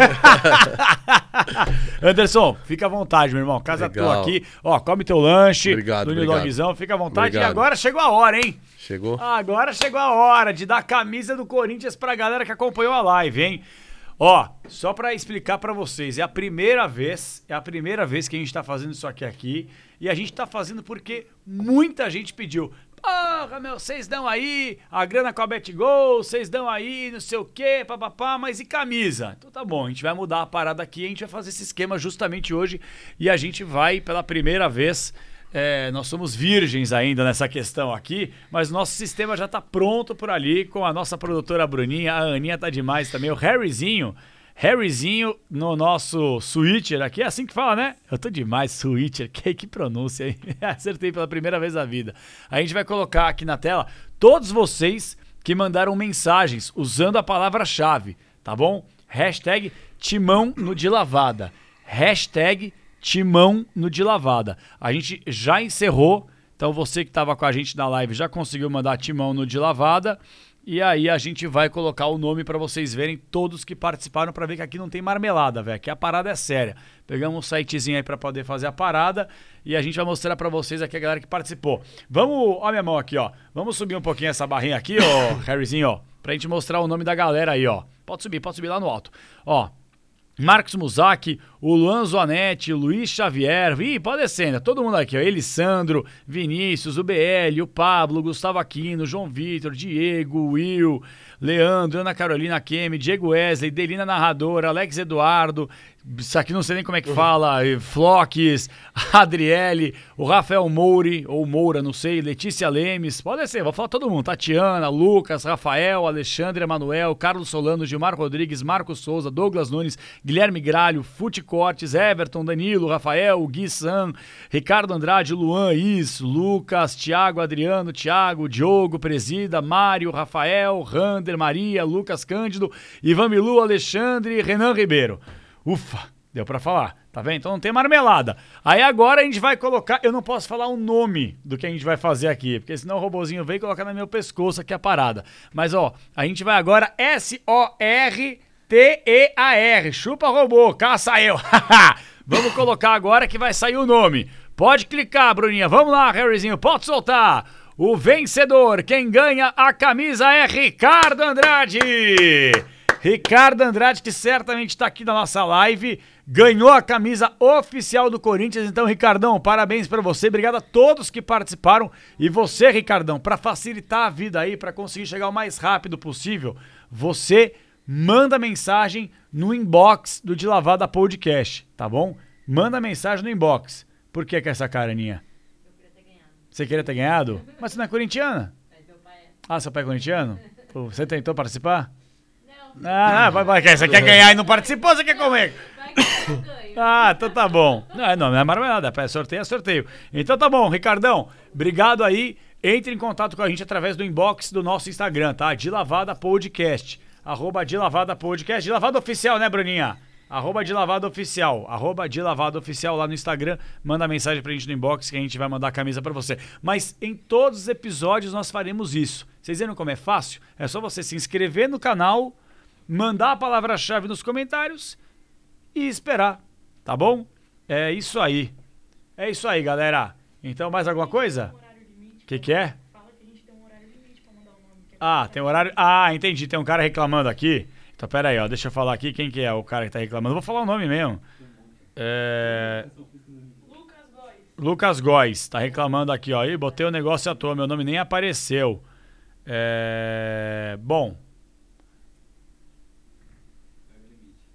Anderson, fica à vontade, meu irmão. Casa Legal. tua aqui. Ó, come teu lanche Obrigado, do obrigado. Dogzão. Fica à vontade. E Obrigado. agora chegou a hora, hein? Chegou? Agora chegou a hora de dar a camisa do Corinthians pra galera que acompanhou a live, hein? Ó, só pra explicar pra vocês, é a primeira vez, é a primeira vez que a gente tá fazendo isso aqui aqui, e a gente tá fazendo porque muita gente pediu. Porra, meu, vocês dão aí a grana com a BetGol, vocês dão aí não sei o quê, papapá, mas e camisa? Então tá bom, a gente vai mudar a parada aqui, a gente vai fazer esse esquema justamente hoje, e a gente vai pela primeira vez é, nós somos virgens ainda nessa questão aqui, mas nosso sistema já tá pronto por ali com a nossa produtora Bruninha, a Aninha tá demais também, o Harryzinho. Harryzinho no nosso switcher aqui, é assim que fala, né? Eu tô demais, switcher, que, que pronúncia, hein? Acertei pela primeira vez na vida. A gente vai colocar aqui na tela todos vocês que mandaram mensagens usando a palavra-chave, tá bom? Hashtag Timão no de lavada. Hashtag Timão no de lavada. A gente já encerrou, então você que estava com a gente na live já conseguiu mandar Timão no de lavada. E aí a gente vai colocar o nome para vocês verem todos que participaram para ver que aqui não tem marmelada, velho. Que a parada é séria. Pegamos um sitezinho aí para poder fazer a parada e a gente vai mostrar para vocês aqui a galera que participou. Vamos, ó minha mão aqui, ó. Vamos subir um pouquinho essa barrinha aqui, ó, Harryzinho, ó, pra gente mostrar o nome da galera aí, ó. Pode subir, pode subir lá no alto. Ó, Marcos Muzaki, o Luan Zoanetti, o Luiz Xavier, ih, pode descendo, todo mundo aqui, ó, Elisandro, Vinícius, o BL, o Pablo, o Gustavo Aquino, João Vitor, Diego, Will, Leandro, Ana Carolina Kemi, Diego Wesley, Delina Narradora, Alex Eduardo, isso aqui não sei nem como é que fala, eh, Floques, Adriele, o Rafael Mouri, ou Moura, não sei, Letícia Lemes, pode ser, vou falar todo mundo, Tatiana, Lucas, Rafael, Alexandre Emanuel, Carlos Solano, Gilmar Rodrigues, Marcos Souza, Douglas Nunes, Guilherme Gralho, Fute Cortes, Everton, Danilo, Rafael, Gui San, Ricardo Andrade, Luan Is, Lucas, Thiago, Adriano, Thiago, Diogo, Presida, Mário, Rafael, Rander, Maria, Lucas Cândido, Ivan Milu, Alexandre Renan Ribeiro. Ufa, deu pra falar, tá vendo? Então não tem marmelada. Aí agora a gente vai colocar, eu não posso falar o nome do que a gente vai fazer aqui, porque senão o robozinho vem e coloca no meu pescoço aqui a parada. Mas ó, a gente vai agora S-O-R T-E-A-R. Chupa robô, caça eu. Vamos colocar agora que vai sair o nome. Pode clicar, Bruninha. Vamos lá, Harryzinho, pode soltar. O vencedor, quem ganha a camisa é Ricardo Andrade. Ricardo Andrade, que certamente está aqui na nossa live, ganhou a camisa oficial do Corinthians. Então, Ricardão, parabéns para você. Obrigado a todos que participaram. E você, Ricardão, para facilitar a vida aí, para conseguir chegar o mais rápido possível, você manda mensagem no inbox do De Lavada Podcast, tá bom? Manda mensagem no inbox. Por que com essa cara, Aninha? Você queria ter ganhado? Mas você não é corintiana? Ah, seu pai é corintiano? Você tentou participar? Não. Ah, vai, vai, você quer ganhar e não participou, você quer comer? Ah, então tá bom. Não, não, não é marmelada, é sorteio, é sorteio. Então tá bom, Ricardão, obrigado aí. Entre em contato com a gente através do inbox do nosso Instagram, tá? De Lavada Podcast. Arroba de Lavada Podcast. De Lavada Oficial, né, Bruninha? Arroba de Lavada Oficial. Arroba de Lavada Oficial lá no Instagram. Manda mensagem pra gente no inbox que a gente vai mandar a camisa pra você. Mas em todos os episódios nós faremos isso. Vocês viram como é fácil? É só você se inscrever no canal, mandar a palavra-chave nos comentários e esperar, tá bom? É isso aí. É isso aí, galera. Então, mais alguma coisa? O que, que é? Ah, tem horário. Ah, entendi. Tem um cara reclamando aqui. Então, pera aí, ó. Deixa eu falar aqui quem que é o cara que tá reclamando. Vou falar o nome mesmo. É... Lucas Góes. Tá reclamando aqui, ó. Ih, botei o negócio à toa. Meu nome nem apareceu. É... Bom.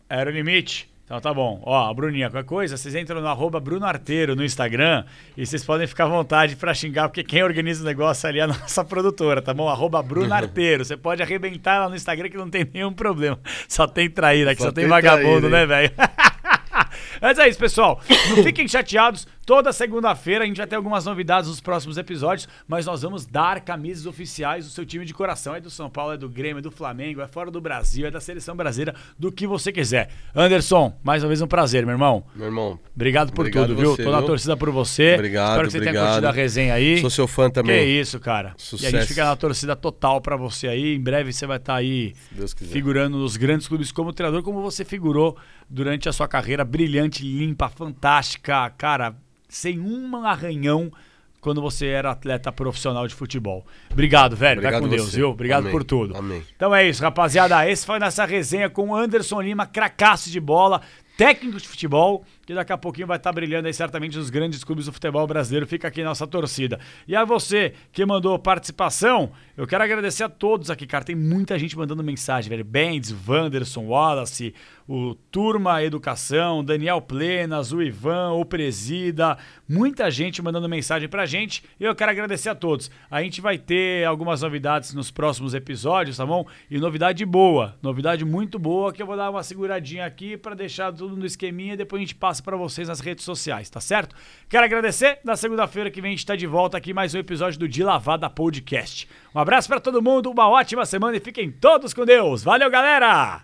Era o limite. Então tá bom. Ó, Bruninha, qualquer coisa, vocês entram no arroba Bruno Arteiro no Instagram e vocês podem ficar à vontade pra xingar, porque quem organiza o negócio ali é a nossa produtora, tá bom? Arroba Bruno Arteiro. Você pode arrebentar lá no Instagram que não tem nenhum problema. Só tem traíra, que só, Só tem, tem vagabundo, traíra, né, velho? Mas é isso, pessoal. Não fiquem chateados. Toda segunda-feira a gente vai ter algumas novidades nos próximos episódios, mas nós vamos dar camisas oficiais do seu time de coração. É do São Paulo, é do Grêmio, é do Flamengo, é fora do Brasil, é da seleção brasileira, do que você quiser. Anderson, mais uma vez um prazer, meu irmão. Meu irmão. Obrigado por Obrigado tudo, viu? você, Tô na viu? torcida por você. Obrigado, Espero que você tenha obrigado. curtido a resenha aí. Sou seu fã também. Que isso, cara. E a Sucesso. gente fica na torcida total pra você aí. Em breve você vai estar aí Deus quiser. figurando nos grandes clubes como treinador, como você figurou durante a sua carreira brilhante, limpa, fantástica, cara, sem um arranhão quando você era atleta profissional de futebol. Obrigado, velho. vai Obrigado com Deus, você. viu? Obrigado Amém. por tudo. Amém. Então é isso, rapaziada. Esse foi nessa resenha com o Anderson Lima, cracaço de bola, técnico de futebol, que daqui a pouquinho vai estar brilhando aí certamente nos grandes clubes do futebol brasileiro. Fica aqui nossa torcida. E a você que mandou participação, eu quero agradecer a todos aqui, cara. Tem muita gente mandando mensagem, velho. Benz, Wanderson, Wallace, o Turma Educação, Daniel Plenas, o Ivan, o Presida, muita gente mandando mensagem pra gente. E eu quero agradecer a todos. A gente vai ter algumas novidades nos próximos episódios, tá bom? E novidade boa, novidade muito boa que eu vou dar uma seguradinha aqui pra deixar tudo no esqueminha e depois a gente passa pra vocês nas redes sociais, tá certo? Quero agradecer. Na segunda-feira que vem a gente tá de volta aqui mais um episódio do De Lavada Podcast. Um abraço pra todo mundo, uma ótima semana e fiquem todos com Deus. Valeu, galera!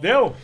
Deu?